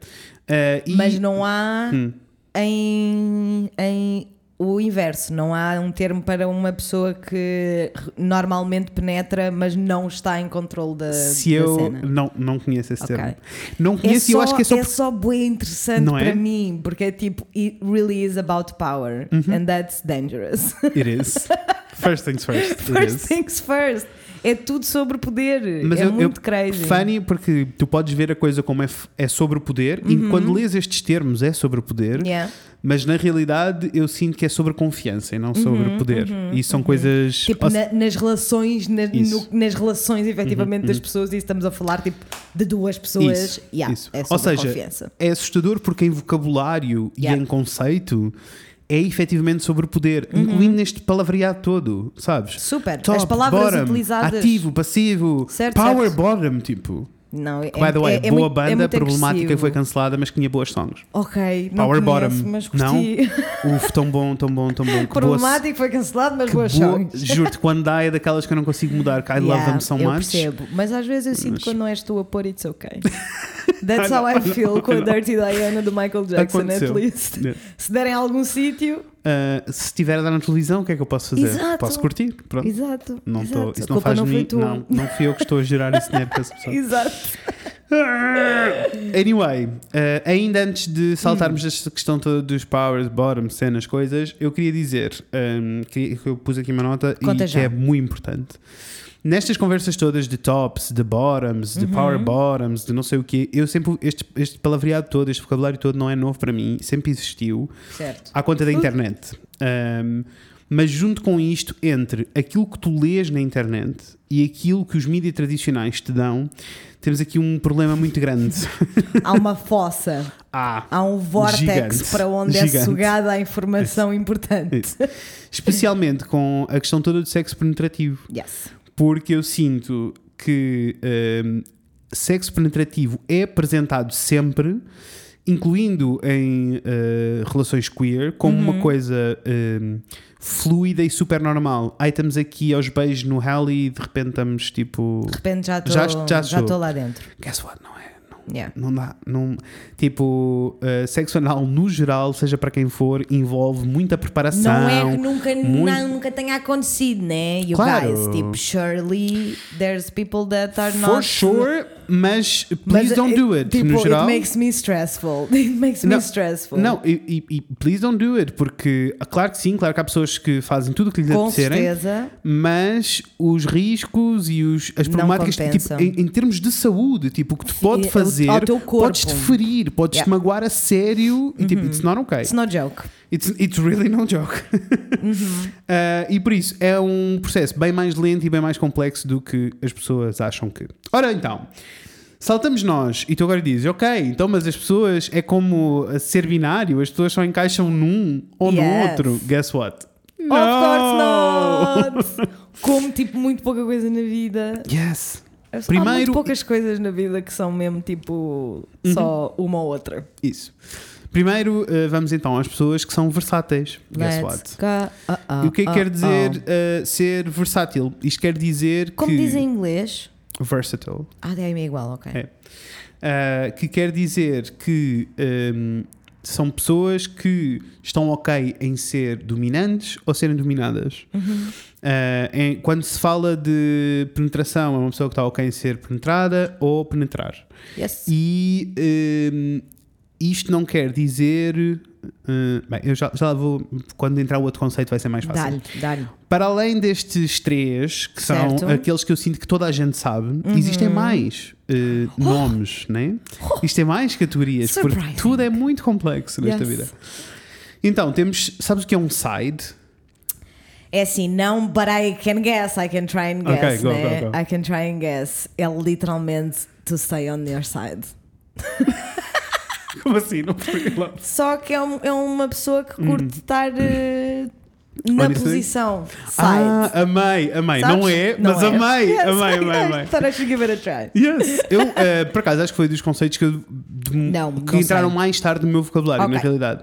Speaker 1: Ah, e-
Speaker 2: Mas não há
Speaker 1: Hum.
Speaker 2: em, em o inverso, não há um termo para uma pessoa que normalmente penetra, mas não está em controle da,
Speaker 1: se
Speaker 2: da
Speaker 1: eu
Speaker 2: cena.
Speaker 1: não, não conheço esse
Speaker 2: Ok.
Speaker 1: termo. Não
Speaker 2: É
Speaker 1: conheço e eu acho que é só
Speaker 2: é só bem interessante
Speaker 1: Não é?
Speaker 2: para mim, porque é tipo, it really is about power,
Speaker 1: Uhum.
Speaker 2: and that's dangerous.
Speaker 1: It is. First things first.
Speaker 2: First things first. É tudo sobre poder.
Speaker 1: Mas
Speaker 2: é
Speaker 1: eu,
Speaker 2: muito
Speaker 1: eu,
Speaker 2: crazy.
Speaker 1: Funny porque tu podes ver a coisa como é, é sobre o poder e quando lês estes termos é sobre o poder,
Speaker 2: Uhum. Yeah.
Speaker 1: mas na realidade eu sinto que é sobre confiança e não sobre poder. e são coisas.
Speaker 2: Tipo,
Speaker 1: ou-
Speaker 2: na- nas relações, na- no- nas relações efetivamente das pessoas, e estamos a falar tipo de duas pessoas.
Speaker 1: Isso,
Speaker 2: Yeah,
Speaker 1: isso.
Speaker 2: É
Speaker 1: Ou
Speaker 2: sobre
Speaker 1: seja,
Speaker 2: confiança.
Speaker 1: é assustador porque em vocabulário
Speaker 2: Yeah.
Speaker 1: e em conceito é efetivamente sobre o poder, incluindo neste palavreado todo, sabes?
Speaker 2: Super.
Speaker 1: Top,
Speaker 2: As palavras
Speaker 1: bottom,
Speaker 2: utilizadas.
Speaker 1: Ativo, passivo,
Speaker 2: Certo,
Speaker 1: power
Speaker 2: certo.
Speaker 1: bottom, tipo.
Speaker 2: Não, é,
Speaker 1: By the way,
Speaker 2: é- é
Speaker 1: boa
Speaker 2: é
Speaker 1: banda,
Speaker 2: muito
Speaker 1: problemática
Speaker 2: agressivo.
Speaker 1: foi cancelada, mas que tinha boas songs.
Speaker 2: Ok, não
Speaker 1: Power
Speaker 2: conheço,
Speaker 1: Bottom. Não? Uf, tão bom, tão bom, tão bom. Que boa,
Speaker 2: Problemático foi cancelado, mas boas
Speaker 1: boa,
Speaker 2: songs.
Speaker 1: juro-te, quando dá é daquelas que eu não consigo mudar, que I love
Speaker 2: Yeah,
Speaker 1: them so
Speaker 2: eu
Speaker 1: much.
Speaker 2: percebo, mas às vezes eu sinto
Speaker 1: Mas-
Speaker 2: quando não és tu a pôr, it's okay. That's
Speaker 1: know,
Speaker 2: how I feel com a. Dirty Diana do Michael Jackson,
Speaker 1: Aconteceu.
Speaker 2: at least.
Speaker 1: Yeah.
Speaker 2: Se derem algum sítio,
Speaker 1: Uh, se estiver a dar na televisão, o que é que eu posso fazer?
Speaker 2: Exato.
Speaker 1: Posso curtir? Pronto.
Speaker 2: exato.
Speaker 1: Não
Speaker 2: exato.
Speaker 1: tô, isso não faz
Speaker 2: não
Speaker 1: mim. Não, não fui eu que estou a gerar esse dinheiro para essa pessoa.
Speaker 2: Exato.
Speaker 1: Anyway, uh, ainda antes de
Speaker 2: Hum.
Speaker 1: saltarmos esta questão toda dos powers, bottoms, cenas, coisas, eu queria dizer um, que, que eu pus aqui uma nota
Speaker 2: Conta
Speaker 1: e
Speaker 2: já.
Speaker 1: que é muito importante. Nestas conversas todas de tops, de bottoms,
Speaker 2: Uhum.
Speaker 1: de power bottoms, de não sei o quê, eu sempre. Este, este palavreado todo, este vocabulário todo não é novo para mim, sempre existiu
Speaker 2: Certo.
Speaker 1: à conta da internet. Um, mas junto com isto, entre aquilo que tu lês na internet e aquilo que os mídias tradicionais te dão, temos aqui um problema muito grande.
Speaker 2: Há uma fossa,
Speaker 1: ah,
Speaker 2: há um vortex
Speaker 1: Gigante.
Speaker 2: para onde é
Speaker 1: Gigante.
Speaker 2: sugada a informação importante.
Speaker 1: Isso. especialmente com a questão toda do sexo penetrativo,
Speaker 2: Yes.
Speaker 1: Porque eu sinto que um, sexo penetrativo é apresentado sempre, incluindo em uh, relações queer, como
Speaker 2: Uhum.
Speaker 1: uma coisa um, fluida e super normal. Aí estamos aqui aos beijos no Halley e de repente estamos tipo.
Speaker 2: De repente já
Speaker 1: Já-
Speaker 2: estou
Speaker 1: já
Speaker 2: já estou lá dentro.
Speaker 1: Guess what? Não é? Não,
Speaker 2: Yeah.
Speaker 1: não dá. Não, tipo, uh, sexo anal no geral, seja para quem for, envolve muita preparação.
Speaker 2: Não é que nunca,
Speaker 1: muito-
Speaker 2: não, nunca tenha acontecido, né? You
Speaker 1: Claro.
Speaker 2: guys, tipo, surely there's people that are
Speaker 1: For
Speaker 2: not.
Speaker 1: sure, mas
Speaker 2: Mas
Speaker 1: please don't
Speaker 2: it-
Speaker 1: do it.
Speaker 2: Tipo,
Speaker 1: no geral.
Speaker 2: it makes me stressful. It makes me
Speaker 1: Não,
Speaker 2: stressful.
Speaker 1: Não, e, e- please don't do it, porque claro que sim, claro que há pessoas que fazem tudo o que lhes
Speaker 2: Com
Speaker 1: apetecerem,
Speaker 2: certeza.
Speaker 1: mas os riscos e os, as problemáticas, tipo, em, em termos de saúde, tipo, o que te pode
Speaker 2: ao-
Speaker 1: fazer,
Speaker 2: ao teu corpo.
Speaker 1: podes-te ferir, podes-te
Speaker 2: Yeah. Uhum.
Speaker 1: magoar a sério e tipo, it's not okay.
Speaker 2: It's no joke.
Speaker 1: It's, it's really no joke.
Speaker 2: Uhum.
Speaker 1: Uh, e por isso é um processo bem mais lento e bem mais complexo do que as pessoas acham que. Ora então, saltamos nós e tu agora dizes, ok, então mas as pessoas é como ser binário, as pessoas só encaixam num ou no
Speaker 2: Yes.
Speaker 1: outro. Guess what?
Speaker 2: Of course not! Como, tipo, muito pouca coisa na vida.
Speaker 1: Yes.
Speaker 2: Há muito
Speaker 1: Primeiro,
Speaker 2: poucas coisas na vida que são mesmo, tipo,
Speaker 1: Uhum.
Speaker 2: só uma ou outra.
Speaker 1: isso. Primeiro, uh, vamos então às pessoas que são versáteis. Guess
Speaker 2: Let's
Speaker 1: what?
Speaker 2: go. Uh-oh,
Speaker 1: E o que é que quer
Speaker 2: uh-oh.
Speaker 1: dizer uh, ser versátil? Isto quer dizer
Speaker 2: Como
Speaker 1: que.
Speaker 2: dizem em inglês.
Speaker 1: Versatile.
Speaker 2: Ah, é igual, ok.
Speaker 1: É. Uh, que quer dizer que um, são pessoas que estão ok em ser dominantes ou serem dominadas.
Speaker 2: Uhum.
Speaker 1: Uh, em- quando se fala de penetração, é uma pessoa que está ok em ser penetrada ou penetrar.
Speaker 2: Yes.
Speaker 1: E um, isto não quer dizer. uh, bem, eu já, já vou. Quando entrar o outro conceito vai ser mais fácil.
Speaker 2: Dá-lhe, dá-lhe.
Speaker 1: Para além destes três, que são
Speaker 2: Certo. Uhum.
Speaker 1: aqueles que eu sinto que toda a gente sabe, existem mais eh, nomes, né? Existem mais categorias, porque tudo é muito complexo nesta
Speaker 2: Yes.
Speaker 1: vida. Então, temos. Sabes o que é um side?
Speaker 2: É assim, não, but I can guess, I can try and guess,
Speaker 1: go,
Speaker 2: né?
Speaker 1: go, go.
Speaker 2: I can try and guess. É literalmente to stay on your side.
Speaker 1: Como assim? Não.
Speaker 2: Só que é, um- é uma pessoa que curte estar eh, na
Speaker 1: Honestly?
Speaker 2: posição side.
Speaker 1: Ah, amei, amei.
Speaker 2: Sabes?
Speaker 1: Não é,
Speaker 2: Não
Speaker 1: mas
Speaker 2: é.
Speaker 1: amei,
Speaker 2: Yes,
Speaker 1: amei, amei, amei.
Speaker 2: Thought I should give it a try.
Speaker 1: Yes. Eu, eh, por acaso, acho que foi dos conceitos que, de-
Speaker 2: Não,
Speaker 1: que entraram
Speaker 2: sei.
Speaker 1: mais tarde no meu vocabulário,
Speaker 2: Ok.
Speaker 1: na realidade.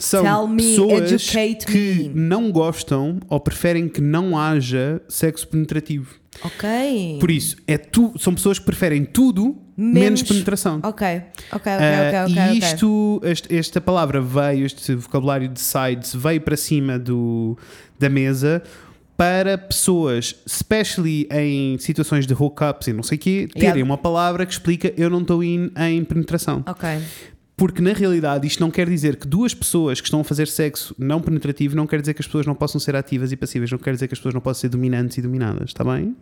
Speaker 1: São
Speaker 2: me,
Speaker 1: pessoas que
Speaker 2: me.
Speaker 1: não gostam ou preferem que não haja sexo penetrativo.
Speaker 2: Ok.
Speaker 1: Por isso, é tu, são pessoas que preferem tudo menos,
Speaker 2: Menos-
Speaker 1: penetração.
Speaker 2: Ok, ok, ok,
Speaker 1: Ah,
Speaker 2: ok, ok.
Speaker 1: e isto, este- esta palavra veio, este vocabulário de sides veio para cima do, da mesa para pessoas, especially em situações de hookups e não sei o quê, terem
Speaker 2: Yeah.
Speaker 1: uma palavra que explica eu não estou in em penetração.
Speaker 2: Ok.
Speaker 1: Porque na realidade isto não quer dizer que duas pessoas que estão a fazer sexo não penetrativo não quer dizer que as pessoas não possam ser ativas e passivas, não quer dizer que as pessoas não possam ser dominantes e dominadas, está bem?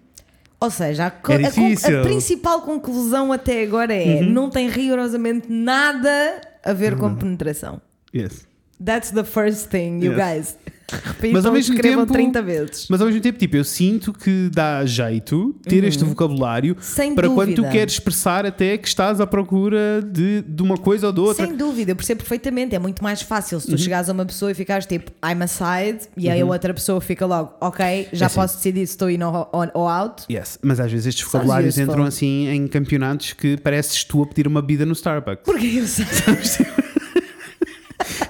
Speaker 2: Ou seja, a,
Speaker 1: É
Speaker 2: a a principal conclusão até agora é
Speaker 1: Uhum.
Speaker 2: não tem rigorosamente nada a ver com penetração.
Speaker 1: Yes.
Speaker 2: That's the first thing, you
Speaker 1: Yes.
Speaker 2: guys. Repitam,
Speaker 1: Mas ao mesmo tempo-
Speaker 2: 30 vezes.
Speaker 1: Mas ao mesmo tempo, tipo, eu sinto que dá jeito ter este vocabulário
Speaker 2: Uhum. Sem
Speaker 1: para quando tu
Speaker 2: dúvida.
Speaker 1: queres expressar até que estás à procura de, de uma coisa ou de outra.
Speaker 2: Sem dúvida, eu percebo perfeitamente. É muito mais fácil se tu
Speaker 1: Uhum.
Speaker 2: chegares a uma pessoa e ficares tipo, I'm a side, e aí a outra pessoa fica logo, ok, já
Speaker 1: É assim.
Speaker 2: posso decidir se estou in ou, ou- ou out.
Speaker 1: Yes, mas às vezes estes vocabulários entram assim em campeonatos que pareces tu a pedir uma bebida no Starbucks.
Speaker 2: Porque eu sei.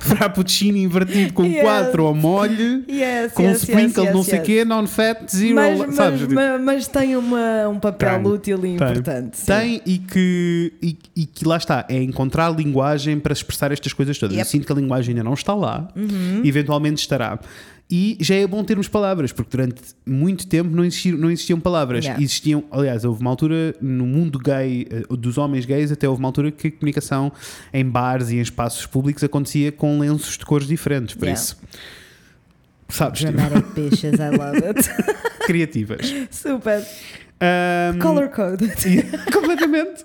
Speaker 1: Frappuccino invertido com
Speaker 2: Yes.
Speaker 1: 4 ao molho,
Speaker 2: Yes,
Speaker 1: com
Speaker 2: yes,
Speaker 1: sprinkle
Speaker 2: yes,
Speaker 1: não sei o quê, non-fat, zero,
Speaker 2: Mas, mas,
Speaker 1: sabes?
Speaker 2: mas- mas tem uma, um papel
Speaker 1: Tem,
Speaker 2: útil e
Speaker 1: tem.
Speaker 2: importante. sim.
Speaker 1: Tem e que, e, e que lá está, é encontrar linguagem para expressar estas coisas todas. Eu
Speaker 2: Yep.
Speaker 1: sinto que a linguagem ainda não está lá, eventualmente estará. E já é bom termos palavras, porque durante muito tempo não existiam, não existiam palavras.
Speaker 2: Yeah.
Speaker 1: Existiam, aliás, houve uma altura no mundo gay, eh, dos homens gays, até houve uma altura que a comunicação em bares e em espaços públicos acontecia com lenços de cores diferentes. Por
Speaker 2: Yeah.
Speaker 1: isso, sabes, tipo,
Speaker 2: Dramatic bitches, I love it.
Speaker 1: criativas.
Speaker 2: Super.
Speaker 1: Ahm,
Speaker 2: Color code.
Speaker 1: Completamente.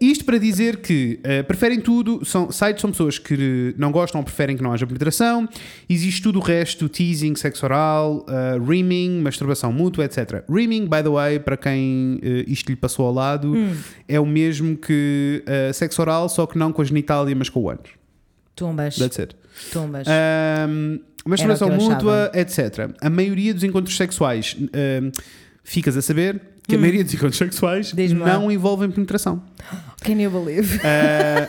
Speaker 1: Isto para dizer que eh, preferem tudo, são, sites são pessoas que não gostam ou preferem que não haja penetração. Existe tudo o resto: teasing, sexo oral, eh, rimming, masturbação mútua, etc. Rimming, by the way, para quem eh, isto lhe passou ao lado, é o mesmo que sexo oral, só que não com a genitália, mas com o ânus.
Speaker 2: Tumbas.
Speaker 1: That's it.
Speaker 2: Tumbas.
Speaker 1: Ahm, masturbação mútua, etc. A maioria dos encontros sexuais, ficas a saber que a maioria dos encontros sexuais
Speaker 2: Hum.
Speaker 1: Não envolvem penetração.
Speaker 2: Can you believe?
Speaker 1: Ah,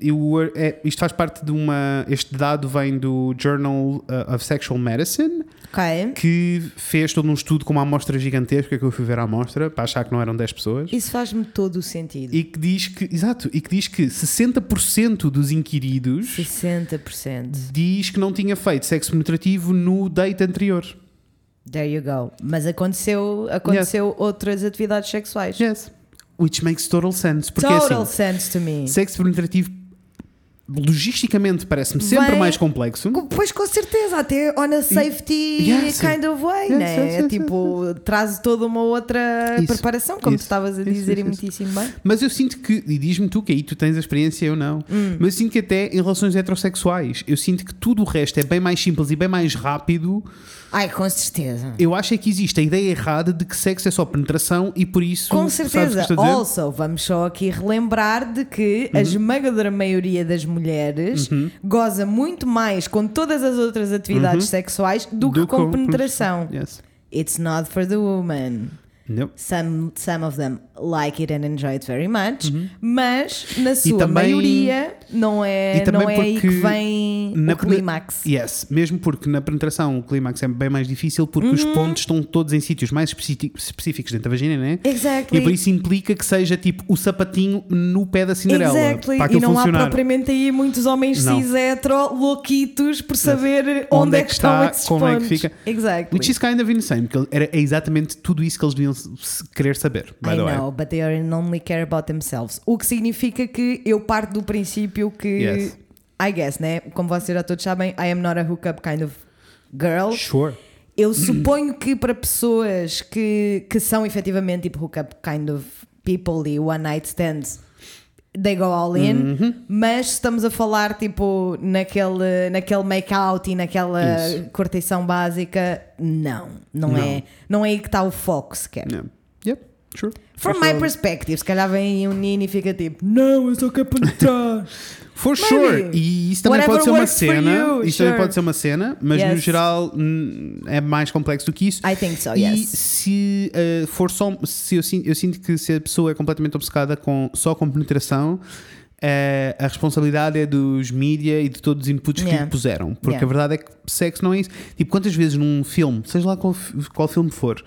Speaker 1: eu- é- isto faz parte de uma. Este dado vem do Journal uh, of Sexual Medicine,
Speaker 2: Ok.
Speaker 1: que fez todo um estudo com uma amostra gigantesca que eu fui ver a amostra para achar que não eram 10 pessoas.
Speaker 2: Isso faz-me todo o sentido.
Speaker 1: E que diz que, exato, e que diz que 60% dos inquiridos
Speaker 2: 60%.
Speaker 1: diz que não tinha feito sexo penetrativo no date anterior.
Speaker 2: There you go. Mas aconteceu, aconteceu outras atividades sexuais.
Speaker 1: Yes. Which makes total sense. Porque
Speaker 2: Total
Speaker 1: assim,
Speaker 2: sense to me.
Speaker 1: sexo penetrativo logisticamente parece-me sempre
Speaker 2: Vem-
Speaker 1: mais complexo.
Speaker 2: Pois com certeza, até on a safety
Speaker 1: Yes.
Speaker 2: kind of way,
Speaker 1: Yes,
Speaker 2: né?
Speaker 1: yes, yes,
Speaker 2: tipo, traz toda uma outra
Speaker 1: Isso,
Speaker 2: preparação, como tu
Speaker 1: isso,
Speaker 2: estavas a dizer e muitíssimo bem.
Speaker 1: Mas eu sinto que, e diz-me tu que aí tu tens a experiência, eu não,
Speaker 2: Hum.
Speaker 1: mas eu sinto que até em relações heterossexuais, eu sinto que tudo o resto é bem mais simples e bem mais rápido.
Speaker 2: Ai, com certeza.
Speaker 1: Eu acho é que existe a ideia errada de que sexo é só penetração e por isso.
Speaker 2: Com certeza.
Speaker 1: Uhum.
Speaker 2: Also, vamos só aqui relembrar de que a esmagadora maioria das mulheres goza muito mais com todas as outras atividades sexuais do, que
Speaker 1: Uhum. Do
Speaker 2: com
Speaker 1: com-
Speaker 2: penetração.
Speaker 1: Yes.
Speaker 2: It's not for the woman. Some, some of them like it and enjoy it very much, mas na sua
Speaker 1: Uhum. também-
Speaker 2: maioria não é, não é aí que vem o clímax.
Speaker 1: Yes, mesmo porque na penetração o clímax é bem mais difícil porque
Speaker 2: Uhum.
Speaker 1: os pontos estão todos em sítios mais específicos dentro da vagina, né?
Speaker 2: Exactly.
Speaker 1: E por isso implica que seja tipo o sapatinho no pé da Cinderela.
Speaker 2: Exactly.
Speaker 1: Para
Speaker 2: E não
Speaker 1: funcionar.
Speaker 2: há propriamente aí muitos homens
Speaker 1: Não.
Speaker 2: cis hetero louquitos por saber onde, é que estão esses
Speaker 1: como é que
Speaker 2: pontos.
Speaker 1: fica.
Speaker 2: Exactly.
Speaker 1: Which is kind of insane, porque era é exatamente tudo isso que eles deviam querer saber.
Speaker 2: I
Speaker 1: the way.
Speaker 2: know, but they only care about themselves. O que significa que eu parto do princípio que,
Speaker 1: Yes.
Speaker 2: I guess, né? Como vocês já todos sabem, I am not a hookup kind of girl.
Speaker 1: Sure.
Speaker 2: Eu suponho que para pessoas que, que são efetivamente tipo hookup kind of people e one night stands, they go all in,
Speaker 1: Uhum.
Speaker 2: mas estamos a falar tipo naquele, naquele make-out e naquela
Speaker 1: Isso.
Speaker 2: curtição básica, não, não,
Speaker 1: Não.
Speaker 2: é não é aí que está o foco sequer.
Speaker 1: Yeah. Yep, sure.
Speaker 2: From my perspective, se calhar vem um Nino e fica tipo, não, eu só quero penetrar.
Speaker 1: For
Speaker 2: Maybe.
Speaker 1: sure. E isso também
Speaker 2: Whatever
Speaker 1: pode ser uma cena.
Speaker 2: you,
Speaker 1: Isso
Speaker 2: sure.
Speaker 1: também pode ser uma cena, mas no
Speaker 2: Yes.
Speaker 1: geral hum, é mais complexo do que isso.
Speaker 2: I think so,
Speaker 1: E
Speaker 2: yes.
Speaker 1: se uh, for só. Se eu, sinto, eu sinto que se a pessoa é completamente obcecada com, só com penetração. uh, a responsabilidade é dos mídia e de todos os inputs que
Speaker 2: Yeah.
Speaker 1: lhe puseram. Porque
Speaker 2: Yeah.
Speaker 1: a verdade é que sexo não é isso. Tipo, quantas vezes num filme, seja lá qual, qual filme for,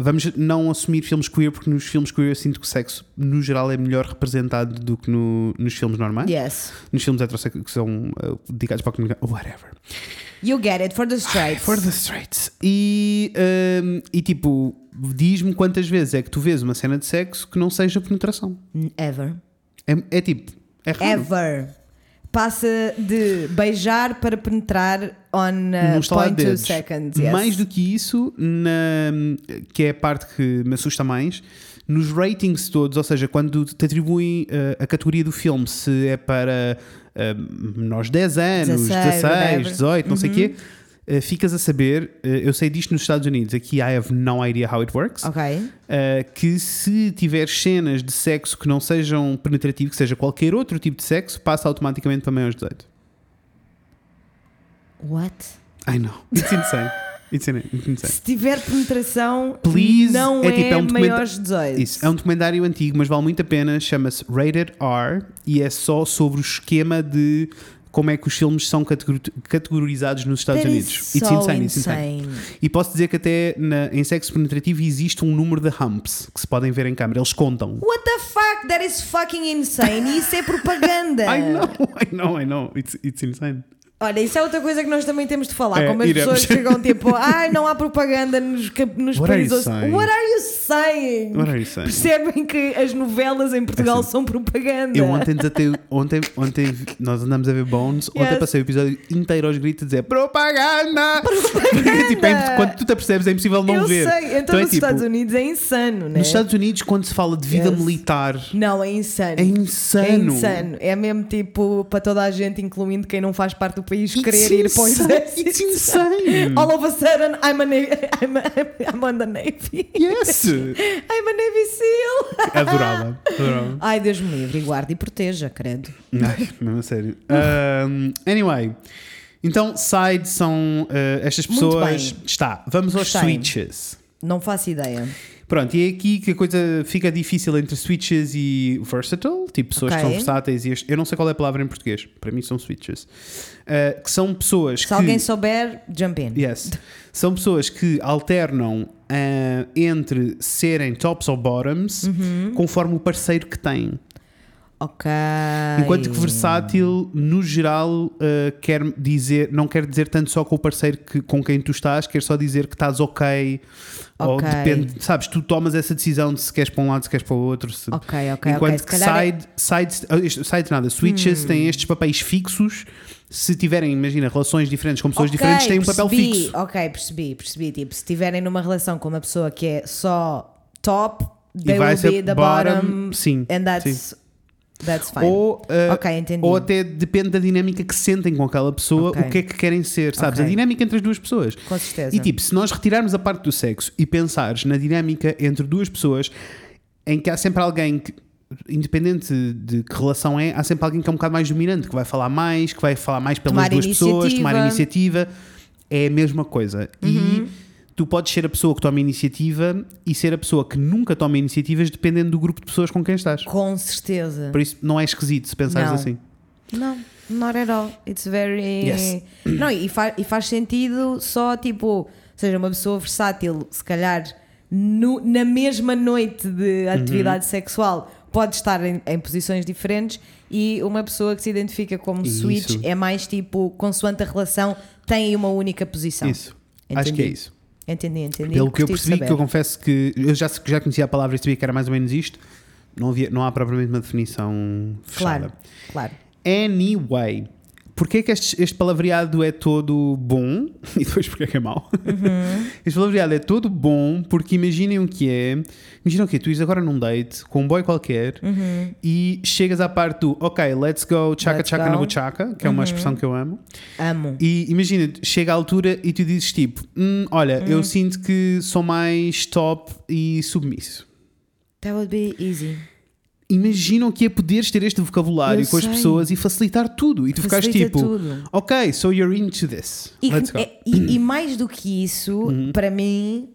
Speaker 1: vamos não assumir filmes queer, porque nos filmes queer eu sinto que o sexo, no geral, é melhor representado do que no- nos filmes normais.
Speaker 2: Yes.
Speaker 1: Nos filmes heterossexuais que são uh, dedicados para a comunicação. Whatever.
Speaker 2: You get it for the straight.
Speaker 1: For the straights. E, um, e tipo, diz-me quantas vezes é que tu vês uma cena de sexo que não seja penetração.
Speaker 2: Ever.
Speaker 1: É, é tipo, é raro.
Speaker 2: Ever. Passa de beijar para penetrar on uh, 0.2
Speaker 1: dedos.
Speaker 2: seconds. Yes.
Speaker 1: Mais do que isso, na, que é a parte que me assusta mais, nos ratings todos, ou seja, quando te atribuem uh, a categoria do filme, se é para uh, menores de 10 anos,
Speaker 2: 16,
Speaker 1: 16,
Speaker 2: whatever.
Speaker 1: 18, não sei o quê, uh, ficas a saber, uh, eu sei disto nos Estados Unidos, aqui I have no idea how it works, uh, que se tiveres cenas de sexo que não sejam penetrativo, que seja qualquer outro tipo de sexo, passa automaticamente para maiores de 18.
Speaker 2: What?
Speaker 1: I know. It's insane. It's insane. It's insane.
Speaker 2: Se tiver penetração,
Speaker 1: Please,
Speaker 2: não
Speaker 1: é
Speaker 2: é,
Speaker 1: tipo, é um documenta-
Speaker 2: maiores de 18.
Speaker 1: Isso, é um documentário antigo, mas vale muito a pena. Chama-se Rated R e é só sobre o esquema de como é que os filmes são categor- categorizados nos Estados
Speaker 2: That
Speaker 1: Unidos. It's
Speaker 2: so
Speaker 1: insane, it's insane.
Speaker 2: insane.
Speaker 1: E posso dizer que até na- em sexo penetrativo existe um número de humps que se podem ver em câmera. Eles contam.
Speaker 2: What the fuck? That is fucking insane. Isso é propaganda.
Speaker 1: I know, I know, I know. It's, it's insane.
Speaker 2: Olha, isso é outra coisa que nós também temos de falar.
Speaker 1: É,
Speaker 2: como as
Speaker 1: iremos.
Speaker 2: pessoas chegam tipo, ai, não há propaganda nos, nos países. What are you saying?
Speaker 1: What are you saying?
Speaker 2: Percebem que as novelas em Portugal
Speaker 1: Assim,
Speaker 2: são propaganda.
Speaker 1: Eu ontem desatei, ontem, ontem nós andamos a ver Bones, ontem
Speaker 2: Yes.
Speaker 1: passei o episódio inteiro aos gritos a dizer propaganda! tipo, é, quando tu te apercebes é impossível não
Speaker 2: Eu
Speaker 1: ver.
Speaker 2: sei, então,
Speaker 1: é
Speaker 2: nos
Speaker 1: tipo,
Speaker 2: Estados Unidos é insano, né?
Speaker 1: Nos Estados Unidos, quando se fala de vida
Speaker 2: Yes.
Speaker 1: militar,
Speaker 2: Não, é insano.
Speaker 1: é insano.
Speaker 2: É insano. É mesmo tipo para toda a gente, incluindo quem não faz parte do país,
Speaker 1: It's
Speaker 2: querer ir para o
Speaker 1: insane.
Speaker 2: exército.
Speaker 1: It's insane.
Speaker 2: All of a sudden, I'm, a I'm, a, I'm on the Navy.
Speaker 1: Yes!
Speaker 2: I'm a Navy SEAL.
Speaker 1: Adorava, adorava.
Speaker 2: Ai, Deus me livre, e guarde e proteja, credo.
Speaker 1: Ai, mesmo a sério. Um, anyway, então, side são uh, estas pessoas. Está, vamos aos
Speaker 2: Gostei.
Speaker 1: switches.
Speaker 2: Não faço ideia.
Speaker 1: Pronto, e é aqui que a coisa fica difícil entre switches e versatile, tipo pessoas que
Speaker 2: Ok.
Speaker 1: são versáteis e este- eu não sei qual é a palavra em português, para mim são switches, Uh, que são pessoas
Speaker 2: Se
Speaker 1: que
Speaker 2: alguém souber, jump in.
Speaker 1: yes, são pessoas que alternam uh, entre serem tops ou bottoms
Speaker 2: Uhum.
Speaker 1: conforme o parceiro que têm.
Speaker 2: Ok.
Speaker 1: Enquanto que versátil, no geral, uh, quer dizer, não quer dizer tanto só com o parceiro que, com quem tu estás, quer só dizer que estás ok. Ou
Speaker 2: Ok.
Speaker 1: depende, sabes, tu tomas essa decisão de se queres para um lado, se queres para o outro. se-
Speaker 2: Ok, ok,
Speaker 1: Enquanto
Speaker 2: ok. Se
Speaker 1: que
Speaker 2: calhar é-
Speaker 1: side, sides, ah, nada, switches têm estes papéis fixos. Se tiverem, imagina, relações diferentes com pessoas
Speaker 2: Ok,
Speaker 1: diferentes, têm um papel
Speaker 2: percebi.
Speaker 1: fixo.
Speaker 2: Ok, percebi, percebi. Tipo, se estiverem numa relação com uma pessoa que é só top, they will be the
Speaker 1: bottom,
Speaker 2: bottom,
Speaker 1: sim,
Speaker 2: and that's, that's fine.
Speaker 1: Ou, ah,
Speaker 2: ok, entendi.
Speaker 1: ou até depende da dinâmica que sentem com aquela pessoa,
Speaker 2: Ok.
Speaker 1: o que é que querem ser, sabes?
Speaker 2: Ok.
Speaker 1: A dinâmica entre as duas pessoas.
Speaker 2: Com certeza.
Speaker 1: E tipo, se nós retirarmos a parte do sexo e pensares na dinâmica entre duas pessoas, em que há sempre alguém que, independente de que relação é, há sempre alguém que é um bocado mais dominante, que vai falar mais, que vai falar mais pelas
Speaker 2: Tomar
Speaker 1: duas pessoas, tomar
Speaker 2: iniciativa.
Speaker 1: iniciativa. É a mesma coisa.
Speaker 2: Uhum.
Speaker 1: E tu podes ser a pessoa que toma iniciativa e ser a pessoa que nunca toma iniciativas, dependendo do grupo de pessoas com quem estás.
Speaker 2: Com certeza.
Speaker 1: Por isso, não é esquisito se pensares
Speaker 2: Não.
Speaker 1: assim.
Speaker 2: Não, not at all. It's very.
Speaker 1: Yes.
Speaker 2: Não, e, fa- e faz sentido só tipo, seja uma pessoa versátil, se calhar no- na mesma noite de atividade
Speaker 1: Uhum.
Speaker 2: sexual pode estar em, em posições diferentes e uma pessoa que se identifica como
Speaker 1: Isso.
Speaker 2: switch é mais tipo, consoante a relação, tem uma única posição.
Speaker 1: Isso. Acho que é
Speaker 2: Entendi.
Speaker 1: isso.
Speaker 2: Entendi, entendi.
Speaker 1: Pelo que eu percebi, que eu confesso que eu já, já conhecia a palavra e sabia que era mais ou menos isto, não, havia, não há propriamente uma definição fechada.
Speaker 2: Claro, claro.
Speaker 1: Anyway, porquê que este, este palavreado é todo bom? E depois porquê que é mau?
Speaker 2: Uhum.
Speaker 1: este palavreado é todo bom porque imaginem o que é. Imagina o que Tu ires agora num date com um boy qualquer e chegas à parte do ok, let's go
Speaker 2: Uhum. Let's
Speaker 1: chaka
Speaker 2: go.
Speaker 1: na buchaca, que é uma expressão que eu amo.
Speaker 2: Amo.
Speaker 1: E imagina, chega à altura e tu dizes tipo: "Hum, Olha, eu sinto que sou mais top e submisso.
Speaker 2: That would be easy.
Speaker 1: Imaginam que é poderes ter este vocabulário
Speaker 2: Eu
Speaker 1: com as
Speaker 2: sei.
Speaker 1: pessoas e facilitar tudo. E tu ficares
Speaker 2: Facilita
Speaker 1: tipo:
Speaker 2: tudo.
Speaker 1: Ok, so you're into this.
Speaker 2: E,
Speaker 1: Let's go.
Speaker 2: é- e- e mais do que isso,
Speaker 1: Uhum.
Speaker 2: para mim,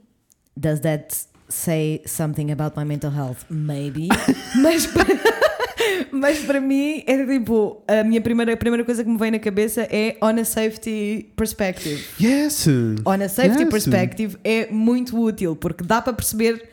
Speaker 2: does that say something about my mental health? Maybe. mas, para, mas para mim, é tipo, a minha primeira, a primeira coisa que me vem na cabeça é on a safety perspective.
Speaker 1: Yes!
Speaker 2: On a safety
Speaker 1: Yes.
Speaker 2: perspective é muito útil, porque dá para perceber.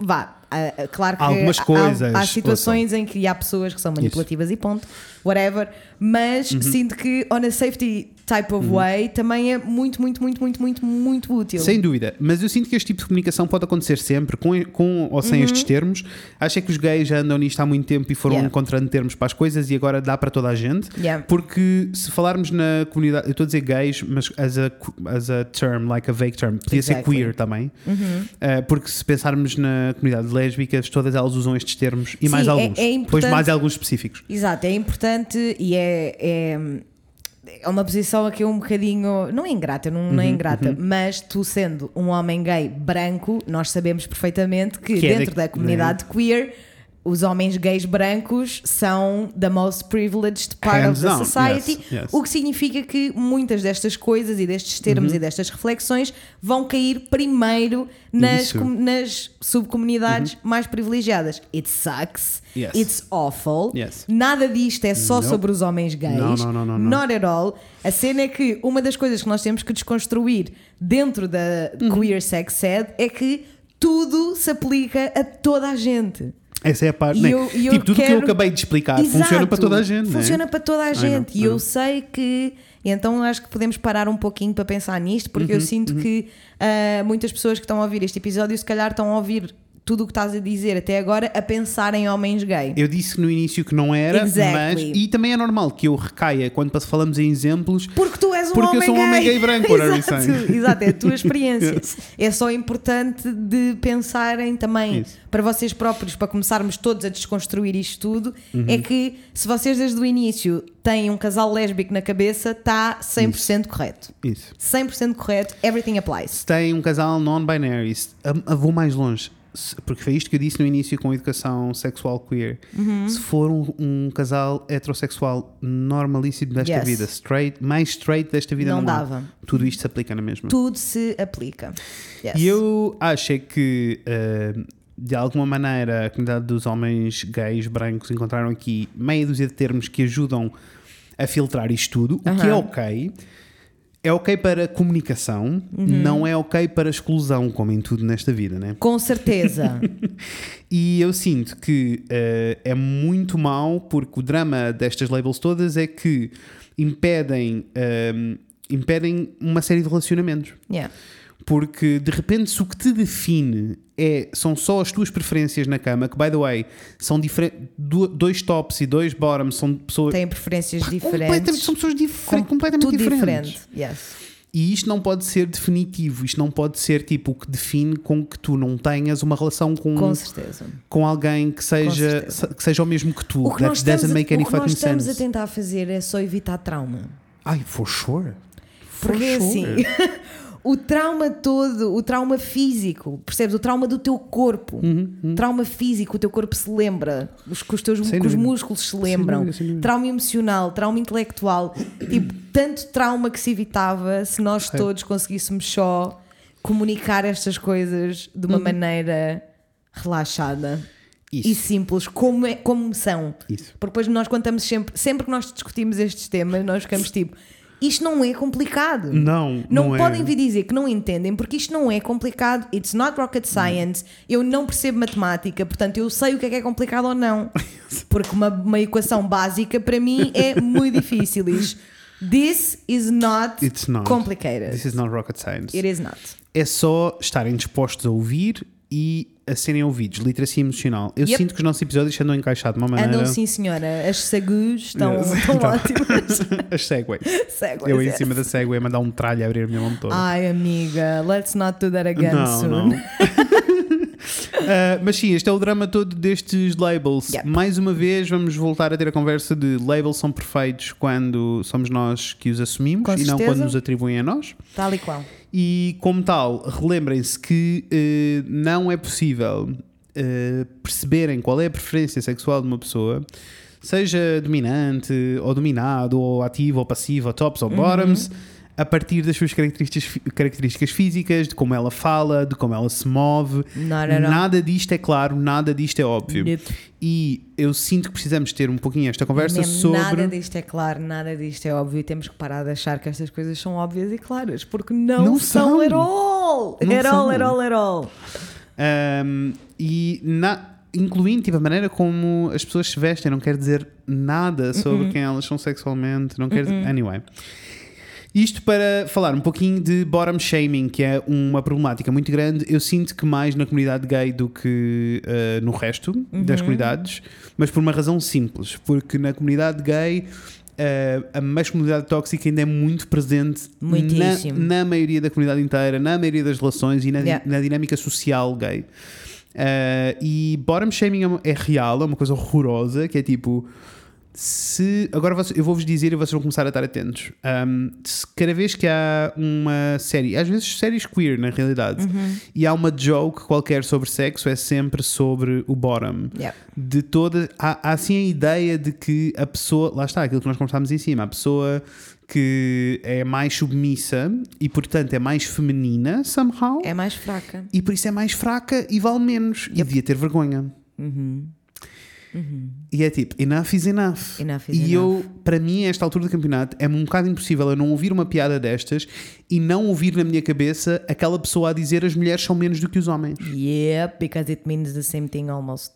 Speaker 2: Vá, ah, ah, claro que
Speaker 1: Algumas
Speaker 2: há-
Speaker 1: coisas,
Speaker 2: há, situações em que há pessoas que são manipulativas e ponto, whatever, mas
Speaker 1: Uhum.
Speaker 2: sinto que on a safety type of way também é muito, muito, muito, muito, muito, muito útil.
Speaker 1: Sem dúvida, mas eu sinto que este tipo de comunicação pode acontecer sempre, com, com ou sem estes termos. Acho é que os gays já andam nisto há muito tempo e foram
Speaker 2: Uhum. Yeah.
Speaker 1: encontrando termos para as coisas e agora dá para toda a gente.
Speaker 2: Yeah.
Speaker 1: Porque se falarmos na comunidade, eu estou a dizer gays, mas as a, as a term, like a vague term, podia ser
Speaker 2: Exactly.
Speaker 1: queer também.
Speaker 2: Uhum.
Speaker 1: Uh, porque se pensarmos na comunidade lésbicas, todas elas usam estes termos e
Speaker 2: Sim,
Speaker 1: mais
Speaker 2: é-
Speaker 1: alguns.
Speaker 2: é
Speaker 1: Depois
Speaker 2: importante-
Speaker 1: mais alguns específicos.
Speaker 2: Exato, é importante e é, é, é uma posição aqui um bocadinho, não é ingrata, não,
Speaker 1: Uhum,
Speaker 2: não é ingrata, mas tu sendo um homem gay branco, nós sabemos perfeitamente que,
Speaker 1: Que é
Speaker 2: dentro
Speaker 1: da-
Speaker 2: da comunidade queer. Os homens gays brancos são the most privileged part
Speaker 1: Hands
Speaker 2: of the society,
Speaker 1: yes, yes.
Speaker 2: o que significa que muitas destas coisas e destes
Speaker 1: Uhum.
Speaker 2: termos e destas reflexões vão cair primeiro nas.
Speaker 1: Uhum.
Speaker 2: com- nas subcomunidades mais privilegiadas. It sucks,
Speaker 1: Yes.
Speaker 2: it's awful. Nada disto é só
Speaker 1: Nope.
Speaker 2: sobre os homens gays.
Speaker 1: Não, não, não, não, não.
Speaker 2: Not at all. A cena é que uma das coisas que nós temos que desconstruir dentro da
Speaker 1: Uhum.
Speaker 2: queer sex ed é que tudo se aplica a toda a gente.
Speaker 1: Essa é a parte. Né?
Speaker 2: eu- eu
Speaker 1: tipo, tudo que eu
Speaker 2: quero-
Speaker 1: acabei de explicar
Speaker 2: Exato.
Speaker 1: funciona para toda a gente. né?
Speaker 2: Funciona para toda a gente.
Speaker 1: I
Speaker 2: e eu
Speaker 1: know.
Speaker 2: sei que. Então acho que podemos parar um pouquinho para pensar nisto, porque
Speaker 1: Uhum,
Speaker 2: eu sinto que ah, muitas pessoas que estão a ouvir este episódio, se calhar, estão a ouvir tudo o que estás a dizer até agora a pensar em homens gay.
Speaker 1: Eu disse no início que não era,
Speaker 2: Exactly.
Speaker 1: mas. E também é normal que eu recaia quando falamos em exemplos.
Speaker 2: Porque tu és um
Speaker 1: Porque eu
Speaker 2: homem
Speaker 1: sou um
Speaker 2: gay.
Speaker 1: homem gay branco, are we
Speaker 2: Exato? Exato, é a tua experiência.
Speaker 1: Yes.
Speaker 2: É só importante de pensarem também
Speaker 1: Isso.
Speaker 2: para vocês próprios, para começarmos todos a desconstruir isto tudo,
Speaker 1: Uhum.
Speaker 2: é que se vocês desde o início têm um casal lésbico na cabeça, está 100% correto.
Speaker 1: Isso.
Speaker 2: 100% correto, everything applies.
Speaker 1: Se tem um casal non-binary, se- a- a- vou mais longe. Porque foi isto que eu disse no início com a educação sexual queer.
Speaker 2: Uhum.
Speaker 1: Se for um, um casal heterossexual normalíssimo desta
Speaker 2: Yes.
Speaker 1: vida, straight, mais straight desta vida
Speaker 2: Não
Speaker 1: não, há.
Speaker 2: dava.
Speaker 1: Tudo isto se aplica na mesma.
Speaker 2: Tudo se aplica. Yes.
Speaker 1: E eu acho é que, eh, de alguma maneira, a comunidade dos homens gays brancos encontraram aqui meia dúzia de termos que ajudam a filtrar isto tudo, o que é ok. É ok para comunicação,
Speaker 2: Uhum.
Speaker 1: não é ok para exclusão, como em tudo nesta vida, né?
Speaker 2: Com certeza.
Speaker 1: E eu sinto que eh, é muito mau porque o drama destas labels todas é que impedem, ehm, impedem uma série de relacionamentos.
Speaker 2: yeah.
Speaker 1: Porque de repente, se o que te define é, são só as tuas preferências na cama, que by the way, são diferentes. Dois tops e dois bottoms são pessoas.
Speaker 2: Têm preferências
Speaker 1: completamente,
Speaker 2: diferentes.
Speaker 1: são pessoas difer-
Speaker 2: Com-
Speaker 1: completamente diferentes.
Speaker 2: diferente. Yes.
Speaker 1: E isto não pode ser definitivo, isto não pode ser tipo o que define com que tu não tenhas uma relação com,
Speaker 2: Com
Speaker 1: com,
Speaker 2: certeza.
Speaker 1: alguém que seja, que seja o mesmo que tu.
Speaker 2: O que, nós
Speaker 1: That
Speaker 2: estamos,
Speaker 1: doesn't
Speaker 2: a,
Speaker 1: make any
Speaker 2: o que nós
Speaker 1: fucking
Speaker 2: estamos
Speaker 1: sense.
Speaker 2: a tentar fazer é só evitar trauma.
Speaker 1: Ai, for sure. For
Speaker 2: Porque é
Speaker 1: sure.
Speaker 2: assim, o trauma todo, o trauma físico, percebes? O trauma do teu corpo, trauma físico, o teu corpo se lembra, os, os teus
Speaker 1: Uhum, Sem
Speaker 2: os músculos se lembram,
Speaker 1: dúvida, sem dúvida.
Speaker 2: trauma emocional, trauma intelectual, tipo, tanto trauma que se evitava se nós todos conseguíssemos só comunicar estas coisas de
Speaker 1: Uhum.
Speaker 2: uma maneira relaxada.
Speaker 1: Isso.
Speaker 2: E simples, como, é, como são.
Speaker 1: Isso.
Speaker 2: Porque depois nós contamos sempre, sempre que nós discutimos estes temas, nós ficamos tipo, isto não é complicado.
Speaker 1: Não,
Speaker 2: Não,
Speaker 1: não é.
Speaker 2: podem vir dizer que não entendem, porque isto não é complicado. It's not rocket science. Eu não percebo matemática, portanto eu sei o que é que é complicado ou não. Porque uma, uma equação básica para mim é muito difícil. This is not,
Speaker 1: It's not.
Speaker 2: complicated.
Speaker 1: This is not rocket science.
Speaker 2: It is not.
Speaker 1: é só estarem dispostos a ouvir e a serem ouvidos. Literacia emocional. Eu
Speaker 2: Yep.
Speaker 1: sinto que os nossos episódios andam encaixados de uma maneira.
Speaker 2: Andam sim, senhora. As sagus estão,
Speaker 1: Yes.
Speaker 2: estão
Speaker 1: Então,
Speaker 2: ótimas.
Speaker 1: As segways.
Speaker 2: Segways,
Speaker 1: Eu em
Speaker 2: yes.
Speaker 1: cima da segway a mandar um tralho a abrir a minha mão toda.
Speaker 2: Ai, amiga, let's not do that again
Speaker 1: não,
Speaker 2: soon.
Speaker 1: não. Ah, mas sim, este é o drama todo destes labels.
Speaker 2: Yep.
Speaker 1: Mais uma vez, vamos voltar a ter a conversa de labels são perfeitos quando somos nós que os assumimos
Speaker 2: Com
Speaker 1: e não
Speaker 2: certeza.
Speaker 1: quando nos atribuem a nós.
Speaker 2: Tal e qual.
Speaker 1: E como tal, relembrem-se que eh, não é possível eh, perceberem qual é a preferência sexual de uma pessoa, seja dominante, ou dominado, ou ativo, ou passivo, ou tops, ou bottoms, a partir das suas características, características físicas, de como ela fala, de como ela se move.
Speaker 2: All.
Speaker 1: Nada disto é claro, nada disto é óbvio.
Speaker 2: Nope.
Speaker 1: E eu sinto que precisamos ter um pouquinho esta conversa
Speaker 2: Mesmo
Speaker 1: sobre.
Speaker 2: Nada disto é claro, nada disto é óbvio e temos que parar de achar que estas coisas são óbvias e claras, porque não,
Speaker 1: Não
Speaker 2: são
Speaker 1: são.
Speaker 2: at all.
Speaker 1: Não
Speaker 2: at all,
Speaker 1: são.
Speaker 2: at all, at all.
Speaker 1: Um, e na, incluindo tipo, a maneira como as pessoas se vestem, não quer dizer nada sobre
Speaker 2: Uh-uh.
Speaker 1: quem elas são sexualmente, não quer dizer. Anyway. Isto para falar um pouquinho de bottom shaming, que é uma problemática muito grande. Eu sinto que mais na comunidade gay do que eh, no resto das comunidades, mas por uma razão simples, porque na comunidade gay. eh, a masculinidade tóxica ainda é muito presente na, na maioria da comunidade inteira, na maioria das relações e na,
Speaker 2: Yeah.
Speaker 1: na dinâmica social gay. Eh, e bottom shaming é é real, é uma coisa horrorosa, que é tipo. Se, agora eu vou-vos dizer e vocês vão começar a estar atentos. Um, cada vez que há uma série, às vezes séries queer na realidade, e há uma joke qualquer sobre sexo, é sempre sobre o bottom.
Speaker 2: Yeah.
Speaker 1: De toda. Há, há assim a ideia de que a pessoa. Lá está, aquilo que nós conversámos em cima. A pessoa que é mais submissa e, portanto, é mais feminina, somehow,
Speaker 2: É mais fraca.
Speaker 1: e por isso é mais fraca e vale menos. E devia ter vergonha. E é tipo, enough is enough.
Speaker 2: Enough is
Speaker 1: e
Speaker 2: enough.
Speaker 1: eu, para mim, a esta altura do campeonato, é um bocado impossível eu não ouvir uma piada destas e não ouvir na minha cabeça aquela pessoa a dizer as mulheres são menos do que os homens.
Speaker 2: Yep, because it means the same thing almost.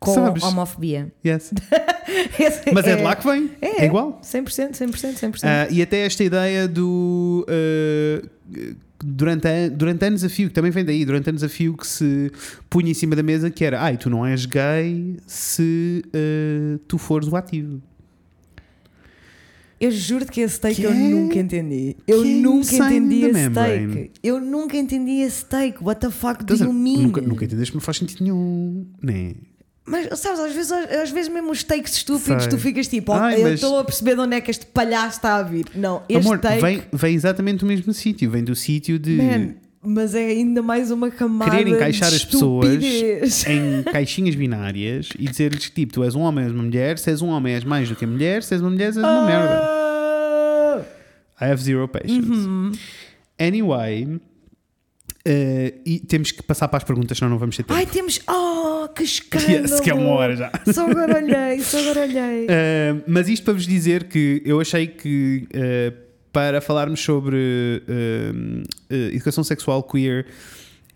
Speaker 2: Com
Speaker 1: Sabes?
Speaker 2: homofobia.
Speaker 1: Yes. Mas é de lá que vem. É, igual.
Speaker 2: 100%, 100%, 100%.
Speaker 1: Ah, e até esta ideia do. ah, durante, a- durante anos a fio, que também vem daí, durante anos a fio que se punha em cima da mesa que era ai, tu não és gay se ah, tu fores o ativo.
Speaker 2: Eu juro que esse take
Speaker 1: Que
Speaker 2: eu nunca entendi. Eu
Speaker 1: que
Speaker 2: nunca entendi esse
Speaker 1: membrane.
Speaker 2: take. Eu nunca entendi esse take. What the fuck do
Speaker 1: Estás a-
Speaker 2: you mean?
Speaker 1: Nunca, nunca entendeste, não faz sentido nenhum. Né?
Speaker 2: Mas sabes, às vezes, às vezes mesmo os takes estúpidos,
Speaker 1: Sei.
Speaker 2: tu ficas tipo, oh,
Speaker 1: Ai,
Speaker 2: eu
Speaker 1: mas-
Speaker 2: estou a perceber de onde é que este palhaço está a vir. Não, este
Speaker 1: Amor,
Speaker 2: take.
Speaker 1: vem, vem exatamente do mesmo sítio, vem do sítio de
Speaker 2: Man, mas é ainda mais uma camada
Speaker 1: querer encaixar as pessoas em caixinhas binárias e dizer-lhes que tipo, tu és um homem, és uma mulher, se és um homem és mais do que a mulher, se és uma mulher, és uma merda.
Speaker 2: Ah!
Speaker 1: I have zero patience.
Speaker 2: Uhum.
Speaker 1: Anyway, eh, e temos que passar para as perguntas, senão não vamos ter tempo.
Speaker 2: Ai, temos. Oh, que escândalo!
Speaker 1: Yes, que é uma hora já.
Speaker 2: Só agora olhei, só agora olhei.
Speaker 1: Uh, mas isto para vos dizer que eu achei que uh, para falarmos sobre uh, educação sexual queer,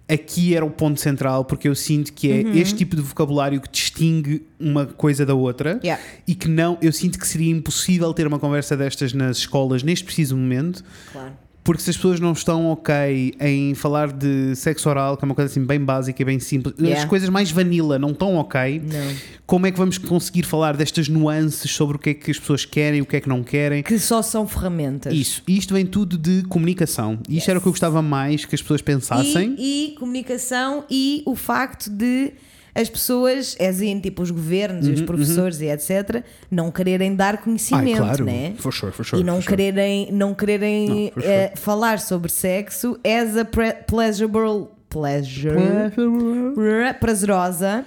Speaker 1: aqui era o ponto central, porque eu sinto que é este tipo de vocabulário que distingue uma coisa da outra
Speaker 2: Yeah.
Speaker 1: e que não, eu sinto que seria impossível ter uma conversa destas nas escolas neste preciso momento.
Speaker 2: Claro.
Speaker 1: Porque se as pessoas não estão ok em falar de sexo oral, que é uma coisa assim bem básica e bem simples, as
Speaker 2: Yeah.
Speaker 1: coisas mais vanilla não estão ok,
Speaker 2: Não.
Speaker 1: como é que vamos conseguir falar destas nuances sobre o que é que as pessoas querem e o que é que não querem?
Speaker 2: Que só são ferramentas.
Speaker 1: Isso, isto vem tudo de comunicação. E Isto era o que eu gostava mais que as pessoas pensassem.
Speaker 2: E, e comunicação e o facto de as pessoas, é assim, tipo os governos e os professores e etc., não quererem dar conhecimento,
Speaker 1: Uhum, Ai, claro.
Speaker 2: né?
Speaker 1: For sure, for sure,
Speaker 2: e não
Speaker 1: for sure.
Speaker 2: quererem, não quererem
Speaker 1: Não,
Speaker 2: eh, falar sobre sexo as a pleasurable pleasure prazerosa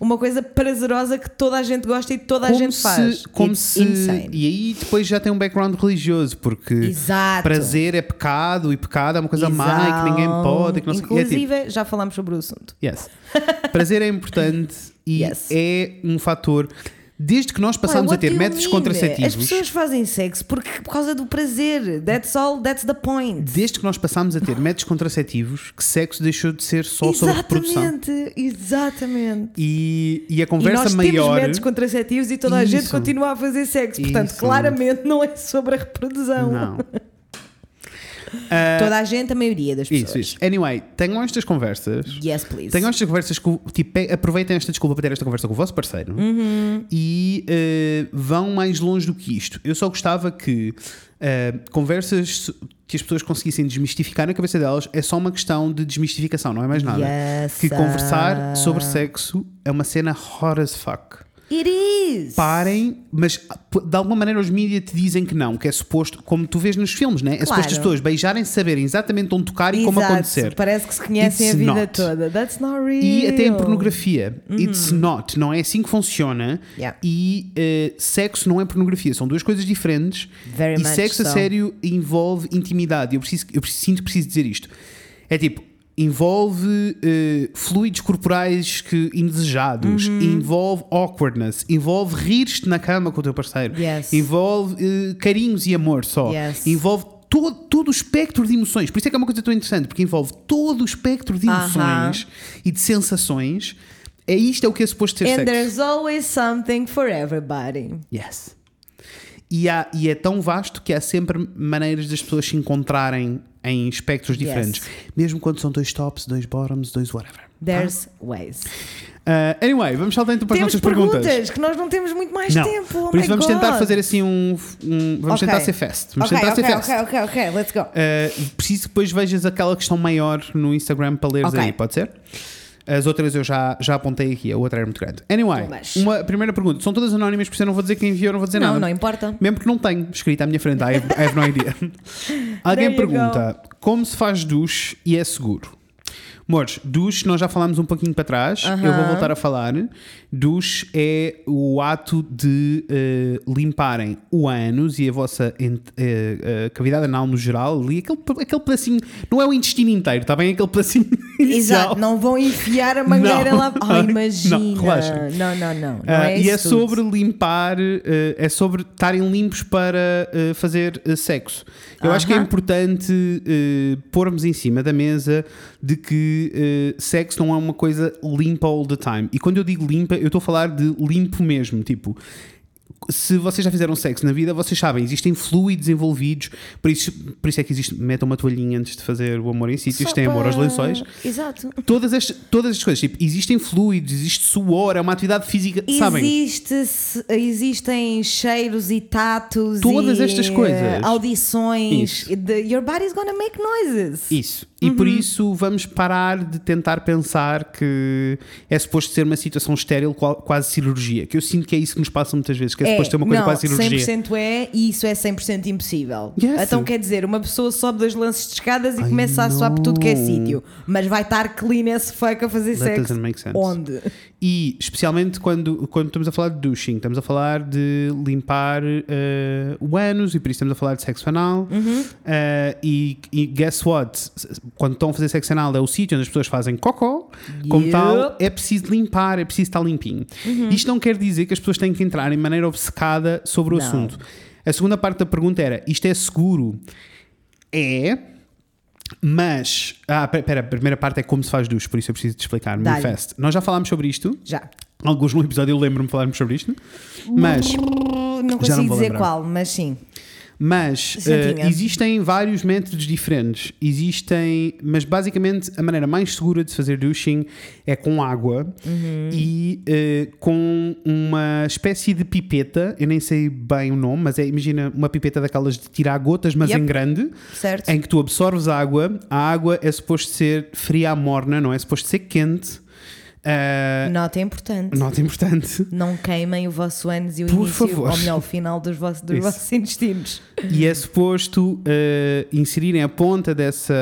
Speaker 2: uma coisa prazerosa que toda a gente gosta e toda a
Speaker 1: Como
Speaker 2: gente faz
Speaker 1: se, como
Speaker 2: It's
Speaker 1: se
Speaker 2: insane.
Speaker 1: e aí depois já tem um background religioso porque
Speaker 2: Exato.
Speaker 1: prazer é pecado e pecado é uma coisa má e que ninguém
Speaker 2: Exato.
Speaker 1: pode que não sei- e é tipo,
Speaker 2: inclusive já falámos sobre o assunto
Speaker 1: Yes. Prazer é importante e
Speaker 2: Yes.
Speaker 1: é um fator. Desde que nós passamos
Speaker 2: Ué,
Speaker 1: a ter métodos
Speaker 2: mean?
Speaker 1: contraceptivos.
Speaker 2: As pessoas fazem sexo porque, por causa do prazer. That's all, that's the point.
Speaker 1: Desde que nós passamos a ter métodos contraceptivos, que sexo deixou de ser só sobre reprodução.
Speaker 2: Exatamente, exatamente.
Speaker 1: E, e a
Speaker 2: E
Speaker 1: conversa
Speaker 2: nós temos
Speaker 1: maior.
Speaker 2: métodos contraceptivos e toda a gente
Speaker 1: Isso.
Speaker 2: continua a fazer sexo. Portanto,
Speaker 1: Isso.
Speaker 2: claramente não é sobre a reprodução.
Speaker 1: Não. Ah,
Speaker 2: Toda a gente, a maioria das pessoas.
Speaker 1: isso, isso. Anyway, tenham estas conversas.
Speaker 2: Yes, please.
Speaker 1: Tenham estas conversas com. Tipo, aproveitem esta desculpa para ter esta conversa com o vosso parceiro
Speaker 2: Uhum.
Speaker 1: e eh, vão mais longe do que isto. Eu só gostava que eh, conversas que as pessoas conseguissem desmistificar na cabeça delas é só uma questão de desmistificação, não é mais nada.
Speaker 2: Yes,
Speaker 1: que conversar
Speaker 2: uh,
Speaker 1: sobre sexo é uma cena hot as fuck.
Speaker 2: It is.
Speaker 1: Parem, mas de alguma maneira os mídias te dizem que não, que é suposto, como tu vês nos filmes, né? É
Speaker 2: Claro.
Speaker 1: suposto as pessoas beijarem, saberem exatamente onde tocar e como acontecer.
Speaker 2: Parece que se conhecem
Speaker 1: It's
Speaker 2: a vida
Speaker 1: not.
Speaker 2: toda. That's not real.
Speaker 1: E até em pornografia. It's not. Não é assim que funciona.
Speaker 2: Uhum. Yeah.
Speaker 1: E eh, sexo não é pornografia. São duas coisas diferentes.
Speaker 2: Very
Speaker 1: e sexo a
Speaker 2: so.
Speaker 1: sério envolve intimidade. Eu, preciso, eu preciso- sinto que preciso dizer isto. É tipo. Envolve eh, fluidos corporais que, indesejados,
Speaker 2: Uhum.
Speaker 1: envolve awkwardness, envolve rir-te na cama com o teu parceiro,
Speaker 2: Yes.
Speaker 1: envolve eh, carinhos e amor só,
Speaker 2: Yes.
Speaker 1: envolve todo, todo o espectro de emoções. Por isso é que é uma coisa tão interessante, porque envolve todo o espectro de emoções e de sensações. É isto é o que é suposto ser
Speaker 2: And
Speaker 1: sexo.
Speaker 2: there's always something for everybody.
Speaker 1: Yes. E, há, e é tão vasto que há sempre maneiras das pessoas se encontrarem em espectros
Speaker 2: Yes.
Speaker 1: diferentes. Mesmo quando são dois tops, dois bottoms, dois whatever.
Speaker 2: There's ways.
Speaker 1: Uh, anyway, vamos saltar então para as
Speaker 2: Temos
Speaker 1: nossas
Speaker 2: perguntas,
Speaker 1: perguntas.
Speaker 2: que nós não temos muito mais
Speaker 1: Não.
Speaker 2: tempo. oh
Speaker 1: Por isso vamos tentar
Speaker 2: God.
Speaker 1: fazer assim um. um- vamos
Speaker 2: Ok.
Speaker 1: tentar ser fast. Vamos
Speaker 2: ok,
Speaker 1: tentar
Speaker 2: ok,
Speaker 1: ser fast.
Speaker 2: ok, ok, ok, let's go.
Speaker 1: Uh, preciso que depois vejas aquela questão maior no Instagram para leres aí, pode ser? As outras eu já, já apontei aqui, a outra era muito grande. Anyway,
Speaker 2: Mas-
Speaker 1: uma primeira pergunta. São todas anónimas, por isso eu não vou dizer quem enviou, não vou dizer
Speaker 2: Não,
Speaker 1: nada.
Speaker 2: não importa.
Speaker 1: Mesmo que não tenho escrito à minha frente, I have, I have no idea. Alguém pergunta: como se faz duche e é seguro? Amores, duche, nós já falámos um pouquinho para trás, eu vou voltar a falar. Duche é o ato de eh, limparem o ânus e a vossa eh, cavidade anal no geral, ali, aquele, aquele pedacinho, não é o intestino inteiro, está bem? Aquele pedacinho.
Speaker 2: Exato, não vão enfiar a mangueira
Speaker 1: Não.
Speaker 2: lá.
Speaker 1: Não,
Speaker 2: imagina.
Speaker 1: relaxa.
Speaker 2: Não, não, não. não
Speaker 1: Ah,
Speaker 2: é
Speaker 1: e é
Speaker 2: tudo.
Speaker 1: sobre limpar, é sobre estarem limpos para fazer sexo. Eu acho que é importante pormos em cima da mesa de que eh, sexo não é uma coisa limpa all the time. E quando eu digo limpa, eu estou a falar de limpo mesmo. Tipo, se vocês já fizeram sexo na vida, vocês sabem, existem fluidos envolvidos, por isso, por isso é que existe, metam uma toalhinha antes de fazer o amor em sítios, tem amor aos lençóis.
Speaker 2: Exato.
Speaker 1: Todas estas, todas estas coisas, tipo, existem fluidos, existe suor, é uma atividade física, sabem?
Speaker 2: Existe, existem cheiros e tatos
Speaker 1: Todas
Speaker 2: e,
Speaker 1: estas coisas.
Speaker 2: eh, audições.
Speaker 1: Isso.
Speaker 2: The- your body's gonna make noises.
Speaker 1: Isso. E
Speaker 2: Uhum.
Speaker 1: por isso vamos parar de tentar pensar que é suposto ser uma situação estéril, quase cirurgia. Que eu sinto que é isso que nos passa muitas vezes, que é, suposto ser uma coisa
Speaker 2: não,
Speaker 1: quase cirurgia.
Speaker 2: 100% é e isso é 100% impossível.
Speaker 1: Yes.
Speaker 2: Então quer dizer, uma pessoa sobe dois lances de escadas e começa a suar por tudo que é sítio, mas vai estar clean as fuck a fazer
Speaker 1: That
Speaker 2: sexo. Onde?
Speaker 1: E especialmente quando, quando estamos a falar de douching, estamos a falar de limpar eh, o ânus e por isso estamos a falar de sexo anal.
Speaker 2: Uhum.
Speaker 1: Eh, e, e guess what? Quando estão a fazer sexo anal é o sítio onde as pessoas fazem cocó. Como
Speaker 2: Yep.
Speaker 1: tal, é preciso limpar, é preciso estar limpinho.
Speaker 2: Uhum.
Speaker 1: Isto não quer dizer que as pessoas têm que entrar em maneira obcecada sobre o
Speaker 2: Não.
Speaker 1: assunto. A segunda parte da pergunta era: isto é seguro? É. Mas, ah, espera, a primeira parte é como se faz duche, por isso eu preciso te explicar. Fast. Nós já falámos sobre isto,
Speaker 2: Já.
Speaker 1: Alguns no episódio eu lembro-me de falarmos sobre isto, mas,
Speaker 2: Não
Speaker 1: não
Speaker 2: consigo
Speaker 1: vou
Speaker 2: dizer
Speaker 1: lembrar.
Speaker 2: qual, mas sim.
Speaker 1: Mas eh, existem vários métodos diferentes. Existem, mas basicamente a maneira mais segura de se fazer douching é com água
Speaker 2: Uhum.
Speaker 1: e eh, com uma espécie de pipeta. Eu nem sei bem o nome, mas é, imagina uma pipeta daquelas de tirar gotas, mas
Speaker 2: Yep.
Speaker 1: em grande,
Speaker 2: Certo?
Speaker 1: em que tu absorves a água. A água é suposto ser fria à morna, não é suposto ser quente. Eh,
Speaker 2: Nota importante.
Speaker 1: nota importante.
Speaker 2: Não queimem o vosso ânus e o
Speaker 1: Por
Speaker 2: início,
Speaker 1: favor.
Speaker 2: ou melhor, o final dos vossos, dos vossos intestinos.
Speaker 1: E é suposto eh, inserirem a ponta dessa,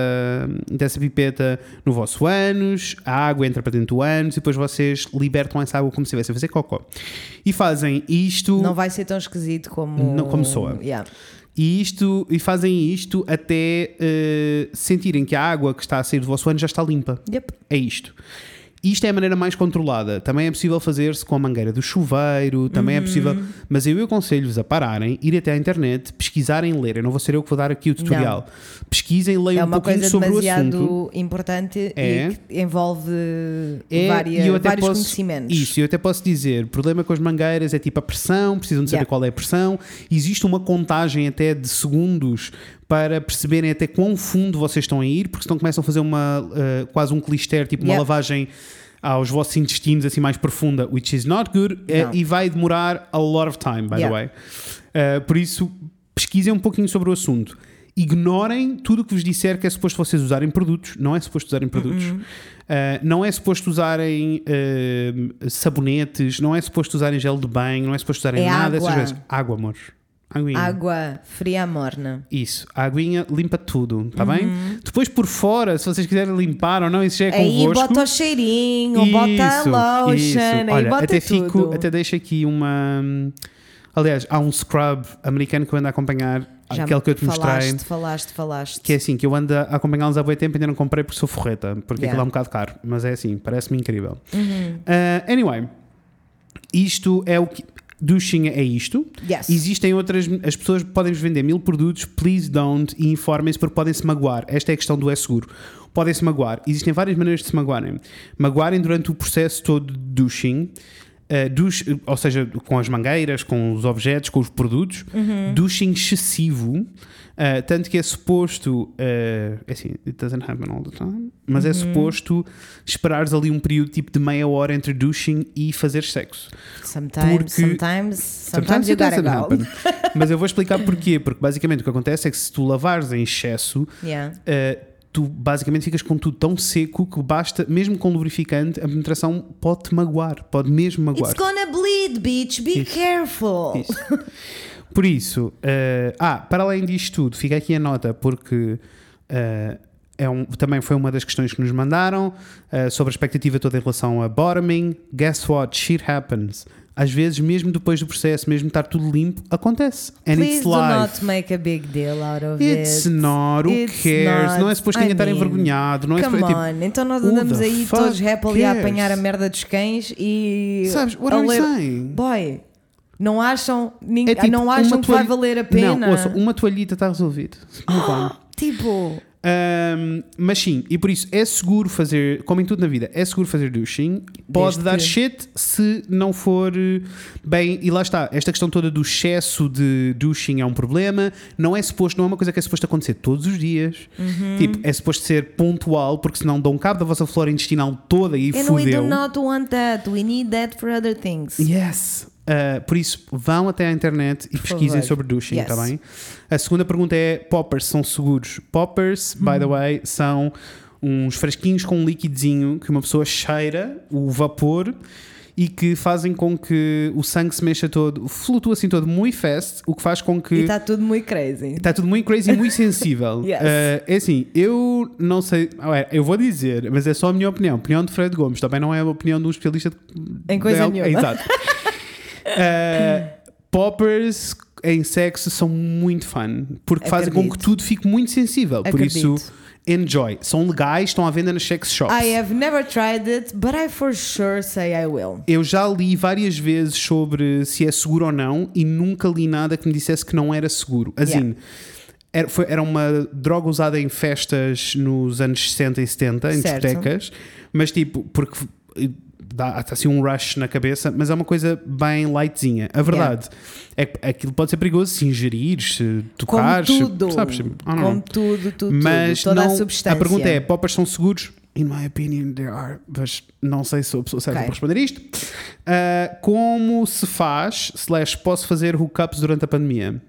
Speaker 1: dessa pipeta no vosso ânus, a água entra para dentro do ânus e depois vocês libertam essa água como se estivessem a fazer cocó. E fazem isto.
Speaker 2: Não vai ser tão esquisito como.
Speaker 1: Não, como soa.
Speaker 2: Yeah.
Speaker 1: E, isto, e fazem isto até eh, sentirem que a água que está a sair do vosso ânus já está limpa.
Speaker 2: Yep.
Speaker 1: É isto. Isto é a maneira mais controlada. Também é possível fazer-se com a mangueira do chuveiro, também é possível.
Speaker 2: Uhum.
Speaker 1: Mas eu aconselho-vos a pararem, ir até à internet, pesquisarem e ler. Eu não vou ser eu que vou dar aqui o tutorial. Pesquisem, leiam
Speaker 2: É
Speaker 1: um
Speaker 2: uma
Speaker 1: pouquinho
Speaker 2: coisa
Speaker 1: sobre o
Speaker 2: demasiado
Speaker 1: assunto.
Speaker 2: importante
Speaker 1: É.
Speaker 2: e que envolve
Speaker 1: É,
Speaker 2: várias-
Speaker 1: eu
Speaker 2: vários
Speaker 1: posso,
Speaker 2: conhecimentos.
Speaker 1: Isso, eu até posso dizer, o problema com as mangueiras é tipo a pressão, precisam de saber
Speaker 2: Yeah.
Speaker 1: qual é a pressão. Existe uma contagem até de segundos para perceberem até quão fundo vocês estão a ir, porque senão começam a fazer uma uh, quase um clister, tipo uma lavagem aos vossos intestinos assim mais profunda, which is not good, eh, e vai demorar a lot of time, by
Speaker 2: Yeah.
Speaker 1: the way. Uh, por isso, pesquisem um pouquinho sobre o assunto. Ignorem tudo o que vos disser que é suposto vocês usarem produtos. Não é suposto usarem produtos.
Speaker 2: Uhum.
Speaker 1: Uh, não é suposto usarem sabonetes. Não é suposto usarem gel de banho. Não é suposto usarem
Speaker 2: É
Speaker 1: nada
Speaker 2: água.
Speaker 1: coisas. Água, amor. Aguinha.
Speaker 2: Água fria morna.
Speaker 1: Isso. A aguinha limpa tudo. Está bem? Depois por fora, se vocês quiserem limpar ou não, isso já é
Speaker 2: Uhum. Aí
Speaker 1: convosco.
Speaker 2: bota o cheirinho, bota a
Speaker 1: Isso,
Speaker 2: lotion,
Speaker 1: isso.
Speaker 2: aí
Speaker 1: Olha,
Speaker 2: bota
Speaker 1: até
Speaker 2: tudo.
Speaker 1: Fico, até deixo aqui uma. Aliás, há um scrub americano que eu ando a acompanhar,
Speaker 2: Já
Speaker 1: aquele que eu te mostrei.
Speaker 2: falaste, falaste, falaste.
Speaker 1: Que é assim, que eu ando a acompanhá-los há bom tempo e ainda não comprei porque sou forreta, porque
Speaker 2: Yeah.
Speaker 1: aquilo é um bocado caro, mas é assim, parece-me incrível.
Speaker 2: Uhum.
Speaker 1: Uh, anyway, isto é o que. Douching é isto.
Speaker 2: Yes.
Speaker 1: Existem outras. As pessoas podem vender mil produtos, please don't, e informem-se porque podem se magoar. Esta é a questão do é seguro. Podem se magoar. Existem várias maneiras de se magoarem. Magoarem durante o processo todo de douching. Uh, douche- ou seja, com as mangueiras, com os objetos, com os produtos,
Speaker 2: Uhum.
Speaker 1: duche excessivo, uh, tanto que é suposto, uh, é assim, it doesn't happen all the time, mas
Speaker 2: Uhum.
Speaker 1: é suposto esperares ali um período tipo de meia hora entre douching e fazer sexo.
Speaker 2: Sometimes,
Speaker 1: Porque-
Speaker 2: sometimes, sometimes you
Speaker 1: it
Speaker 2: gotta
Speaker 1: doesn't
Speaker 2: go.
Speaker 1: happen. Mas eu vou explicar porquê, porque basicamente o que acontece é que se tu lavares em excesso,
Speaker 2: Yeah.
Speaker 1: uh, tu basicamente ficas com tudo tão seco que basta, mesmo com lubrificante, a penetração pode-te magoar, pode mesmo magoar.
Speaker 2: It's gonna bleed, bitch. Be
Speaker 1: Isso.
Speaker 2: careful.
Speaker 1: Isso. Por isso, eh, ah, para além disto tudo, fica aqui a nota porque eh, é um- também foi uma das questões que nos mandaram eh, sobre a expectativa toda em relação a bottoming. Guess what? Shit happens. Às vezes, mesmo depois do processo, mesmo estar tudo limpo, acontece. And
Speaker 2: Please
Speaker 1: it's
Speaker 2: do
Speaker 1: life.
Speaker 2: not make a big deal out of
Speaker 1: It's
Speaker 2: it.
Speaker 1: not, who
Speaker 2: It's
Speaker 1: cares?
Speaker 2: not.
Speaker 1: Não é suposto ninguém estar envergonhado. Não é
Speaker 2: Come
Speaker 1: suposto,
Speaker 2: on, então nós andamos aí todos happily a
Speaker 1: cares?
Speaker 2: apanhar a merda dos cães e.
Speaker 1: Sabes, what
Speaker 2: a
Speaker 1: are you
Speaker 2: ler-
Speaker 1: saying?
Speaker 2: Boy, não acham,
Speaker 1: É tipo,
Speaker 2: não acham que vai valer a pena?
Speaker 1: Não, ouça, uma toalhita está resolvido. On.
Speaker 2: Tipo,
Speaker 1: Um, mas sim, e por isso é seguro fazer, como em tudo na vida, é seguro fazer douching. Pode
Speaker 2: Desde
Speaker 1: dar
Speaker 2: que-
Speaker 1: shit se não for eh, bem. E lá está, esta questão toda do excesso de douching é um problema. Não é suposto, não é uma coisa que é suposto acontecer todos os dias.
Speaker 2: Uhum.
Speaker 1: Tipo, é suposto ser pontual, porque senão dão cabo da vossa flora intestinal toda e
Speaker 2: and we do
Speaker 1: fudeu.
Speaker 2: not want that. We need that for other things.
Speaker 1: Yes. Uh, por isso, vão até à internet e
Speaker 2: Por
Speaker 1: pesquisem
Speaker 2: favor.
Speaker 1: sobre douching,
Speaker 2: Yes.
Speaker 1: está bem? A segunda pergunta é: poppers são seguros? Poppers, by
Speaker 2: Uhum.
Speaker 1: the way, são uns frasquinhos com um líquidozinho que uma pessoa cheira, o vapor, e que fazem com que o sangue se mexa todo, flutua assim todo muito fast, o que faz com que.
Speaker 2: E está tudo muito crazy.
Speaker 1: Está tudo muito crazy e muito sensível.
Speaker 2: Yes.
Speaker 1: Uh, é assim, eu não sei. Ué, Eu vou dizer, mas é só a minha opinião. A opinião de Fred Gomes, também não é a opinião de um especialista de-
Speaker 2: Em coisa
Speaker 1: de-
Speaker 2: nenhuma.
Speaker 1: Exato. Uh, poppers em sexo são muito fun porque fazem com que tudo fique muito sensível. Por isso, enjoy. São legais, estão à venda nas sex shops.
Speaker 2: I have never tried it, but I for sure say I will.
Speaker 1: Eu já li várias vezes sobre se é seguro ou não e nunca li nada que me dissesse que não era seguro. Assim, era, foi- era uma droga usada em festas nos anos 60 e 70, em
Speaker 2: Certo.
Speaker 1: discotecas, mas tipo, porque dá assim um rush na cabeça, mas é uma coisa bem lightzinha. A verdade é que aquilo pode ser perigoso se ingerir, se
Speaker 2: Como
Speaker 1: tocar, se-
Speaker 2: tudo.
Speaker 1: sabes? Know.
Speaker 2: Como tudo, tudo,
Speaker 1: Mas
Speaker 2: tudo. Toda
Speaker 1: não,
Speaker 2: a substância.
Speaker 1: pergunta é: poppers são seguros? In my opinion, they are. Mas não sei se sou a pessoa certa
Speaker 2: Ok.
Speaker 1: para responder isto. Ah, como se faz, slash, posso fazer hookups durante a pandemia?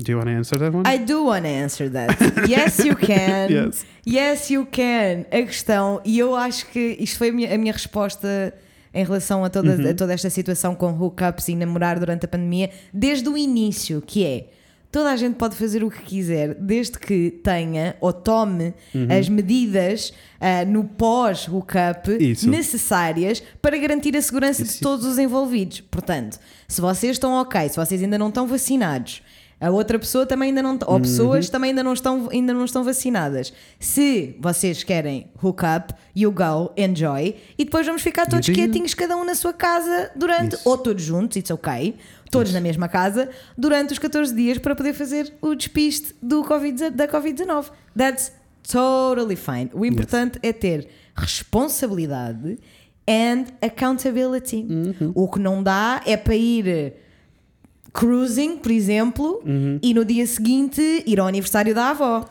Speaker 1: Do you want to answer that one?
Speaker 2: I do want to answer that. Yes, you can.
Speaker 1: Yes.
Speaker 2: Yes, you can. A questão, e eu acho que isto foi a minha, a minha resposta em relação a toda,
Speaker 1: Uhum.
Speaker 2: a toda esta situação com hookups e namorar durante a pandemia, desde o início, que é. Toda a gente pode fazer o que quiser, desde que tenha ou tome
Speaker 1: Uhum.
Speaker 2: as medidas ah, no pós-hookup necessárias para garantir a segurança de
Speaker 1: Isso.
Speaker 2: todos os envolvidos. Portanto, se vocês estão ok, se vocês ainda não estão vacinados, a outra pessoa também ainda não, ou pessoas também ainda não estão, ainda não estão vacinadas. Se vocês querem hook up, you go, enjoy, e depois vamos ficar todos quietinhos, cada um na sua casa, durante,
Speaker 1: Isso.
Speaker 2: ou todos juntos, it's ok, todos na mesma casa, durante os 14 dias para poder fazer o despiste do COVID, da Covid-19. That's totally fine. O importante é ter responsabilidade and accountability.
Speaker 1: Uhum.
Speaker 2: O que não dá é para ir cruising, por exemplo,
Speaker 1: Uhum.
Speaker 2: e no dia seguinte ir ao aniversário da avó.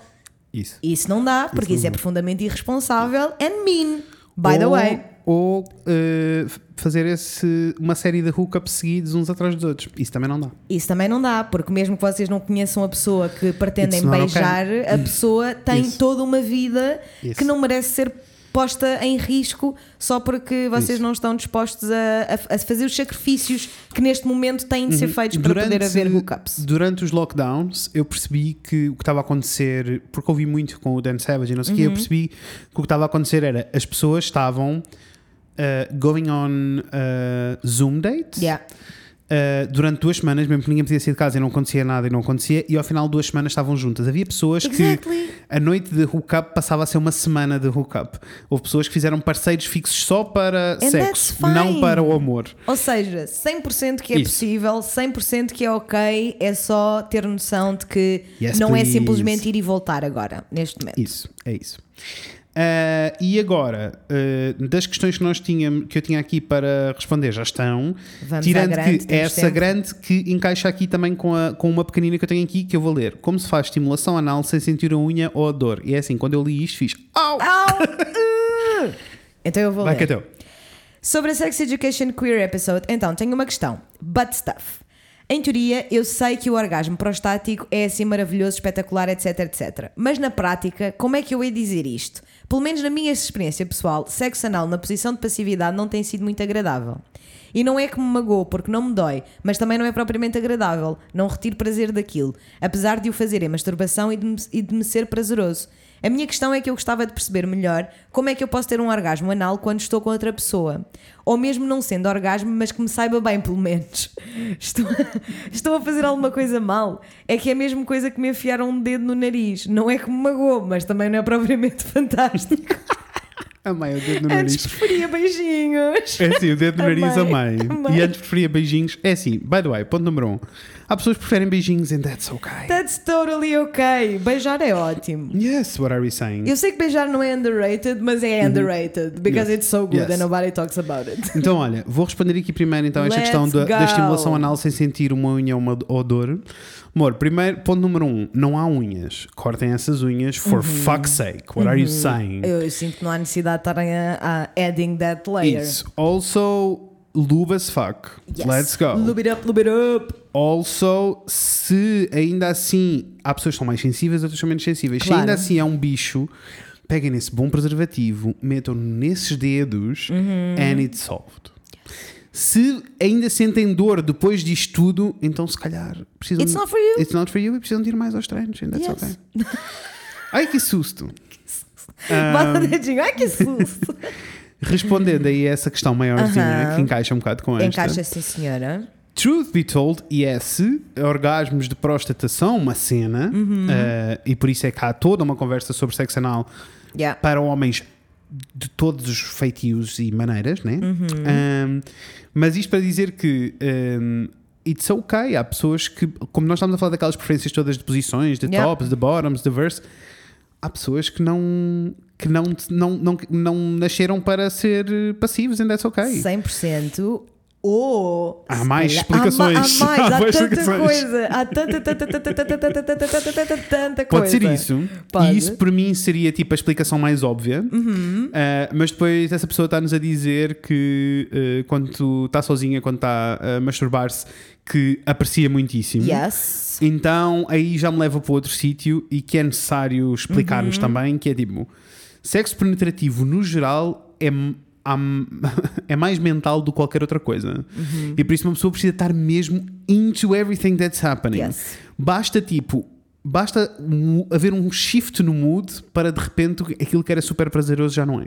Speaker 1: Isso.
Speaker 2: Isso não dá, porque isso,
Speaker 1: não
Speaker 2: é profundamente irresponsável and mean. By the
Speaker 1: Ou-
Speaker 2: way.
Speaker 1: Ou eh, fazer esse, uma série de hookups seguidos uns atrás dos outros. Isso também não dá.
Speaker 2: Isso também não dá, porque mesmo que vocês não conheçam a pessoa que pretendem beijar, a pessoa tem
Speaker 1: Isso.
Speaker 2: toda uma vida
Speaker 1: Isso.
Speaker 2: que não merece ser posta em risco só porque vocês
Speaker 1: Isso.
Speaker 2: não estão dispostos a, a- fazer os sacrifícios que neste momento têm de ser feitos para
Speaker 1: Uhum. Durante-
Speaker 2: poder haver hookups.
Speaker 1: Durante os lockdowns, eu percebi que o que estava a acontecer, porque ouvi muito com o Dan Savage e não sei o
Speaker 2: Uhum.
Speaker 1: quê, eu percebi que o que estava a acontecer era as pessoas estavam uh, going on uh, Zoom dates
Speaker 2: Yeah.
Speaker 1: Uh, durante duas semanas, mesmo que ninguém podia sair de casa e não acontecia nada e não acontecia, e ao final de duas semanas estavam juntas. Havia pessoas
Speaker 2: Exactly.
Speaker 1: que a noite de hookup passava a ser uma semana de hookup. Houve pessoas que fizeram parceiros fixos só para
Speaker 2: And
Speaker 1: sexo, não para o amor.
Speaker 2: Ou seja, 100% que é
Speaker 1: Isso.
Speaker 2: possível, 100% que é ok, é só ter noção de que
Speaker 1: Yes,
Speaker 2: não é
Speaker 1: please.
Speaker 2: simplesmente ir e voltar agora, neste momento.
Speaker 1: Isso, é isso. Ah, e agora, ah, das questões que nós tínhamos, que eu tinha aqui para responder, já estão.
Speaker 2: Vamos
Speaker 1: tirando
Speaker 2: grande,
Speaker 1: que essa
Speaker 2: tempo.
Speaker 1: grande que encaixa aqui também com, a, com uma pequenina que eu tenho aqui que eu vou ler. Como se faz estimulação anal sem sentir a unha ou a dor? E é assim, quando eu li isto, fiz. Au!
Speaker 2: Au! Uh! então eu vou
Speaker 1: Vai
Speaker 2: ler.
Speaker 1: que é teu.
Speaker 2: Sobre a Sex Education Queer Episode, então tenho uma questão. Butt stuff. Em teoria, eu sei que o orgasmo prostático é assim maravilhoso, espetacular, etc, etc. Mas na prática, como é que eu ia dizer isto? Pelo menos na minha experiência pessoal, sexo anal na posição de passividade não tem sido muito agradável. E não é que me magoou porque não me dói, mas também não é propriamente agradável. Não retiro prazer daquilo, apesar de o fazer em masturbação e de, me, e de me ser prazeroso. A minha questão é que eu gostava de perceber melhor como é que eu posso ter um orgasmo anal quando estou com outra pessoa. Ou mesmo não sendo orgasmo, mas que me saiba bem, pelo menos. Estou, estou a fazer alguma coisa mal. É que é a mesma coisa que me enfiaram um dedo no nariz. Não é que me magoou, mas também não é propriamente fantástico.
Speaker 1: Amei o dedo no
Speaker 2: Antes
Speaker 1: nariz.
Speaker 2: preferia beijinhos.
Speaker 1: É assim, o dedo no nariz
Speaker 2: Amei,
Speaker 1: amei.
Speaker 2: amei.
Speaker 1: E antes preferia beijinhos. É assim, by the way, ponto número um. Há pessoas que preferem beijinhos and that's okay.
Speaker 2: That's totally ok. Beijar é ótimo.
Speaker 1: Yes, what are we saying?
Speaker 2: Eu sei que beijar não é underrated, mas é underrated because
Speaker 1: Uhum. Yes.
Speaker 2: it's so good
Speaker 1: Yes.
Speaker 2: and nobody talks about it.
Speaker 1: Então, olha, vou responder aqui primeiro então a esta
Speaker 2: Let's
Speaker 1: questão da, da estimulação anal sem sentir uma unha ou uma dor. Amor, primeiro, ponto número um, não há unhas. Cortem essas unhas, for fuck's sake. What are you saying?
Speaker 2: Eu, eu sinto que não há necessidade de estarem a, a adding that layer.
Speaker 1: It's also lube as fuck.
Speaker 2: Yes.
Speaker 1: Let's go.
Speaker 2: Lube it up, lube it up.
Speaker 1: Also, se ainda assim há pessoas que são mais sensíveis, outras são menos sensíveis.
Speaker 2: Claro.
Speaker 1: Se ainda assim é um bicho, peguem nesse bom preservativo, metam nesses dedos
Speaker 2: Uhum.
Speaker 1: and it's solved. Se ainda sentem dor depois disto tudo, então se calhar precisam
Speaker 2: It's
Speaker 1: de-
Speaker 2: not for you.
Speaker 1: It's not for you e precisam de ir mais aos treinos. And that's
Speaker 2: Yes.
Speaker 1: okay. Ai que susto!
Speaker 2: Bota o dedinho. Ai que susto.
Speaker 1: Respondendo aí a essa questão maiorzinha, que encaixa um bocado com esta.
Speaker 2: Encaixa sim, senhora.
Speaker 1: Truth be told, yes, orgasmos de próstata são uma cena
Speaker 2: Uhum.
Speaker 1: eh, e por isso é que há toda uma conversa sobre sexo anal
Speaker 2: Yeah.
Speaker 1: para homens de todos os feitios e maneiras, né?
Speaker 2: Uhum.
Speaker 1: Um, mas isto para dizer que um, it's ok. Há pessoas que, como nós estamos a falar daquelas preferências todas de posições, de
Speaker 2: Yeah.
Speaker 1: tops, de bottoms, de verse, há pessoas que não que não, não, não, não nasceram para ser passivos, ainda é ok.
Speaker 2: 100%. Ou,
Speaker 1: há mais explicações.
Speaker 2: Há, mais, há, mais,
Speaker 1: há
Speaker 2: tanta coisa. Há tanta, tanta, tanta, tanta, tanta, tanta, tanta, tanta coisa.
Speaker 1: Pode ser isso.
Speaker 2: Pode.
Speaker 1: E isso para mim seria tipo a explicação mais óbvia.
Speaker 2: Uhum.
Speaker 1: Uh, mas depois essa pessoa está-nos a dizer que uh, quando está sozinha, quando está a masturbar-se, que aprecia muitíssimo.
Speaker 2: Yes.
Speaker 1: Então aí já me leva para outro sítio e que é necessário explicarmos
Speaker 2: uhum.
Speaker 1: também, que é tipo sexo penetrativo no geral é, é mais mental do que qualquer outra coisa.
Speaker 2: Uhum.
Speaker 1: E por isso uma pessoa precisa estar mesmo into everything that's happening.
Speaker 2: Yes.
Speaker 1: Basta tipo, basta haver um shift no mood para de repente aquilo que era super prazeroso já não é.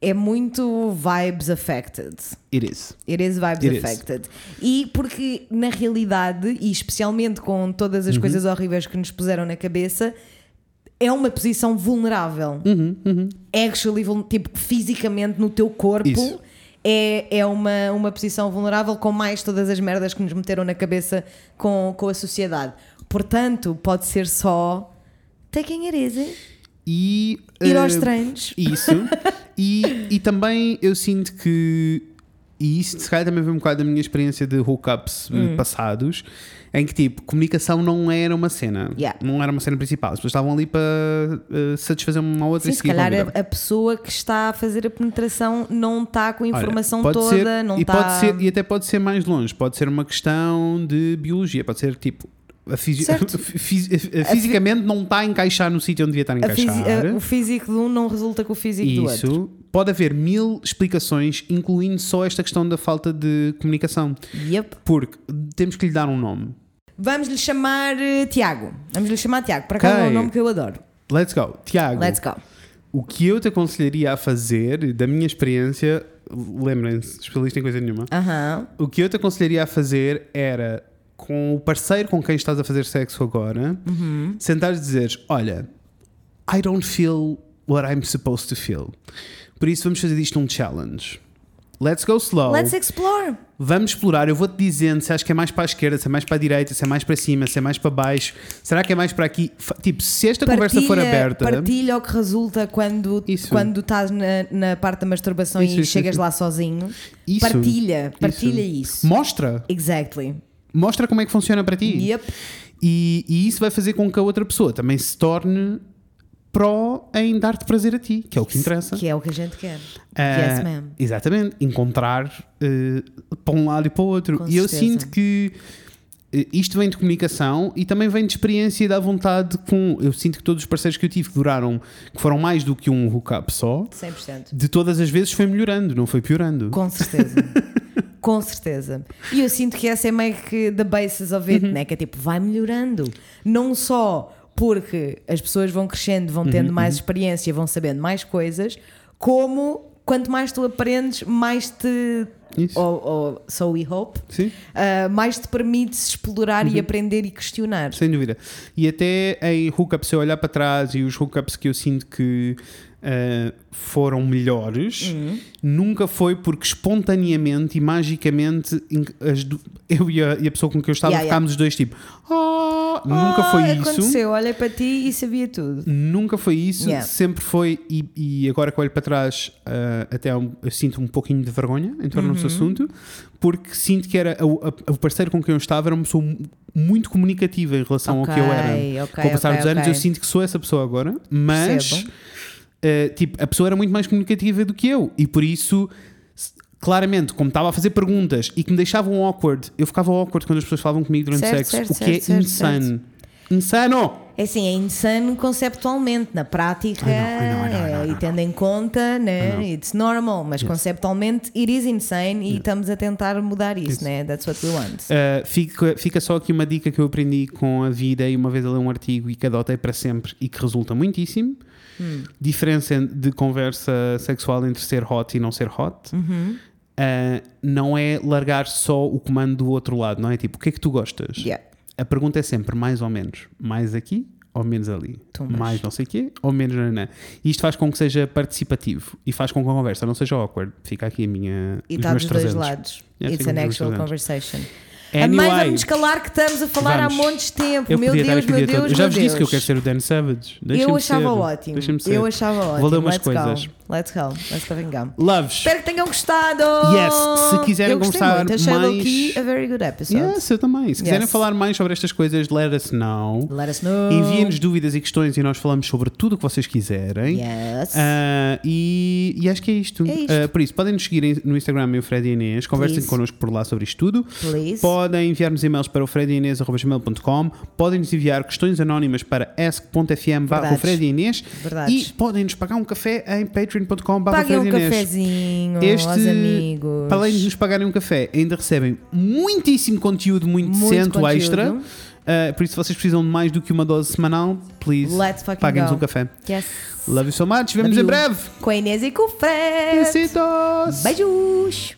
Speaker 2: É muito vibes affected.
Speaker 1: It is.
Speaker 2: It is vibes
Speaker 1: It is.
Speaker 2: affected. E porque, na realidade, e especialmente com todas
Speaker 1: Uhum.
Speaker 2: as coisas horríveis que nos puseram na cabeça, é uma posição vulnerável.
Speaker 1: Uhum,
Speaker 2: Actually, vul- tipo, fisicamente no teu corpo.
Speaker 1: Isso.
Speaker 2: É, é uma, uma posição vulnerável com mais todas as merdas que nos meteram na cabeça com, com a sociedade. Portanto, pode ser só taking it easy,
Speaker 1: E
Speaker 2: ir
Speaker 1: uh,
Speaker 2: aos treinos.
Speaker 1: Isso. e, e também eu sinto que. E isso se calhar também foi um bocado da minha experiência de hookups
Speaker 2: Hum.
Speaker 1: eh, passados, em que tipo, comunicação não era uma cena.
Speaker 2: Yeah.
Speaker 1: Não era uma cena principal. As pessoas estavam ali para eh, satisfazer uma outra
Speaker 2: Sim,
Speaker 1: e
Speaker 2: se calhar a, a pessoa que está a fazer a penetração não está com a
Speaker 1: Olha,
Speaker 2: informação
Speaker 1: pode
Speaker 2: toda,
Speaker 1: ser-
Speaker 2: não
Speaker 1: e
Speaker 2: está.
Speaker 1: pode ser E até pode ser mais longe. Pode ser uma questão de biologia. Pode ser tipo. A fisi-
Speaker 2: Certo.
Speaker 1: fisi- a- fisicamente não está a encaixar no sítio onde devia estar a
Speaker 2: fisi-
Speaker 1: encaixar.
Speaker 2: o físico de um não resulta com o físico do outro.
Speaker 1: Pode haver mil explicações, incluindo só esta questão da falta de comunicação.
Speaker 2: Yep.
Speaker 1: Porque temos que lhe dar um nome.
Speaker 2: Vamos lhe chamar eh, Tiago. Vamos lhe chamar Tiago. Para cá é um nome que eu adoro.
Speaker 1: Let's go. Tiago,
Speaker 2: Let's go.
Speaker 1: o que eu te aconselharia a fazer, da minha experiência, lembrem-se, especialista em coisa nenhuma,
Speaker 2: Aham.
Speaker 1: o que eu te aconselharia a fazer era com o parceiro com quem estás a fazer sexo agora,
Speaker 2: Uhum.
Speaker 1: sentares e dizeres: Olha, I don't feel what I'm supposed to feel. Por isso vamos fazer disto um challenge. Let's go slow.
Speaker 2: Let's explore.
Speaker 1: Vamos explorar. Eu vou-te dizendo se acho que é mais para a esquerda, se é mais para a direita, se é mais para cima, se é mais para baixo. Será que é mais para aqui? Tipo, se esta conversa for aberta.
Speaker 2: Partilha o que resulta quando,
Speaker 1: Isso.
Speaker 2: quando estás na, na parte da masturbação
Speaker 1: Isso,
Speaker 2: e
Speaker 1: isso,
Speaker 2: chegas lá sozinho.
Speaker 1: Isso.
Speaker 2: Partilha, partilha isso.
Speaker 1: Mostra.
Speaker 2: Exactly.
Speaker 1: Mostra como é que funciona para ti.
Speaker 2: Yep.
Speaker 1: E, e isso vai fazer com que a outra pessoa também se torne pró em dar-te prazer a ti, que é o que interessa.
Speaker 2: Que é o que a gente quer.
Speaker 1: Ah,
Speaker 2: yes, ma'am.
Speaker 1: Exatamente, encontrar eh, para um lado e para o outro.
Speaker 2: Com
Speaker 1: e eu
Speaker 2: certeza.
Speaker 1: sinto que eh, isto vem de comunicação e também vem de experiência e da vontade com. Eu sinto que todos os parceiros que eu tive que duraram, que foram mais do que um hookup só,
Speaker 2: 100%.
Speaker 1: de todas as vezes foi melhorando, não foi piorando.
Speaker 2: Com certeza. Com certeza. E eu sinto que essa é meio que the basis of it, né? Que é tipo, vai melhorando. Não só porque as pessoas vão crescendo, vão tendo mais experiência, vão sabendo mais coisas, como quanto mais tu aprendes, mais te.
Speaker 1: Isso.
Speaker 2: Ou, ou so we hope.
Speaker 1: Sim.
Speaker 2: uh, mais te permites explorar e aprender e questionar.
Speaker 1: Sem dúvida. E até em hookups, se eu olhar para trás e os hookups que eu sinto que ah, foram melhores,
Speaker 2: Uhum.
Speaker 1: nunca foi porque espontaneamente e magicamente as eu e a, e a pessoa com quem eu estava
Speaker 2: Yeah, yeah.
Speaker 1: ficámos os dois tipo, "Ah", nunca
Speaker 2: Ah,
Speaker 1: foi isso.
Speaker 2: Aconteceu, olhei para ti e sabia tudo.
Speaker 1: Nunca foi isso,
Speaker 2: Yeah.
Speaker 1: sempre foi, e, e agora que olho para trás, ah, até um- eu sinto um pouquinho de vergonha em torno
Speaker 2: Uhum.
Speaker 1: desse assunto, porque sinto que era o, parceiro com quem eu estava era uma pessoa mu- muito comunicativa em relação
Speaker 2: Ok,
Speaker 1: ao que eu era.
Speaker 2: ok,
Speaker 1: com o passar
Speaker 2: ok,
Speaker 1: dos anos, eu sinto que sou essa pessoa agora, mas
Speaker 2: Percebo.
Speaker 1: Ah, tipo, a pessoa era muito mais comunicativa do que eu, e por isso. Claramente, como estava a fazer perguntas e que me deixavam awkward, eu ficava awkward quando as pessoas falavam comigo durante
Speaker 2: Certo,
Speaker 1: sexo,
Speaker 2: certo,
Speaker 1: o que é
Speaker 2: certo, certo,
Speaker 1: insano. Insano!
Speaker 2: É assim, é insano conceptualmente, na prática,
Speaker 1: I know,
Speaker 2: e tendo em conta, né, it's normal, mas conceptualmente it is insane e estamos a tentar mudar isso, né? That's what we want.
Speaker 1: Uh, fica, fica só aqui uma dica que eu aprendi com a vida e uma vez a ler um artigo e que adotei para sempre e que resulta muitíssimo. Diferença de conversa sexual entre ser hot e não ser hot. Uh, não é largar só o comando do outro lado, não é? Tipo, o que é que tu gostas?
Speaker 2: Yeah.
Speaker 1: A pergunta é sempre mais ou menos. Mais aqui ou menos ali? Mais não sei o quê ou menos nanã. E isto faz com que seja participativo e faz com que a conversa não seja awkward. Fica aqui a minha.
Speaker 2: E está dos dois
Speaker 1: 300.
Speaker 2: lados.
Speaker 1: Yeah,
Speaker 2: It's an actual
Speaker 1: 300.
Speaker 2: conversation.
Speaker 1: Anyway.
Speaker 2: A mãe vamos calar que estamos a falar
Speaker 1: Vamos.
Speaker 2: há montes de tempo.
Speaker 1: Eu
Speaker 2: meu Deus, meu
Speaker 1: todo.
Speaker 2: Deus,
Speaker 1: Eu já vos disse que eu quero ser o Dan Savage.
Speaker 2: Eu achava
Speaker 1: ser.
Speaker 2: ótimo. Eu achava ótimo.
Speaker 1: Vou ler umas
Speaker 2: Let's
Speaker 1: coisas.
Speaker 2: Go. Let's go. Let's go vingam.
Speaker 1: Loves.
Speaker 2: Espero que tenham gostado.
Speaker 1: Yes, se quiserem
Speaker 2: eu gostei
Speaker 1: conversar
Speaker 2: muito. Achei
Speaker 1: mais-
Speaker 2: a very good episode.
Speaker 1: Yes, eu também. Se quiserem
Speaker 2: Yes.
Speaker 1: falar mais sobre estas coisas, let us know.
Speaker 2: Let us know.
Speaker 1: Enviem-nos dúvidas e questões e nós falamos sobre tudo o que vocês quiserem.
Speaker 2: Yes.
Speaker 1: Ah, e, e acho que é isto.
Speaker 2: É isto.
Speaker 1: Ah, por isso, podem nos seguir no Instagram, eu, Fred e Inês. Conversem
Speaker 2: Please.
Speaker 1: connosco por lá sobre isto tudo.
Speaker 2: Please.
Speaker 1: Podem enviar-nos e-mails para o fredinês.com. Podem nos enviar questões anónimas para ask.fm. Fred e podem nos pagar um café em patreon.com
Speaker 2: Paguem um cafezinho
Speaker 1: Este,
Speaker 2: aos amigos.
Speaker 1: para além de nos pagarem um café, ainda recebem muitíssimo conteúdo, muito,
Speaker 2: Muito
Speaker 1: decente,
Speaker 2: conteúdo.
Speaker 1: extra. Uh, por isso, se vocês precisam de mais do que uma dose semanal, please, paguem-nos um café.
Speaker 2: Yes.
Speaker 1: Love you so much. Vemos em breve.
Speaker 2: Com a Inês e com o Fred.
Speaker 1: Besitos.
Speaker 2: Beijos.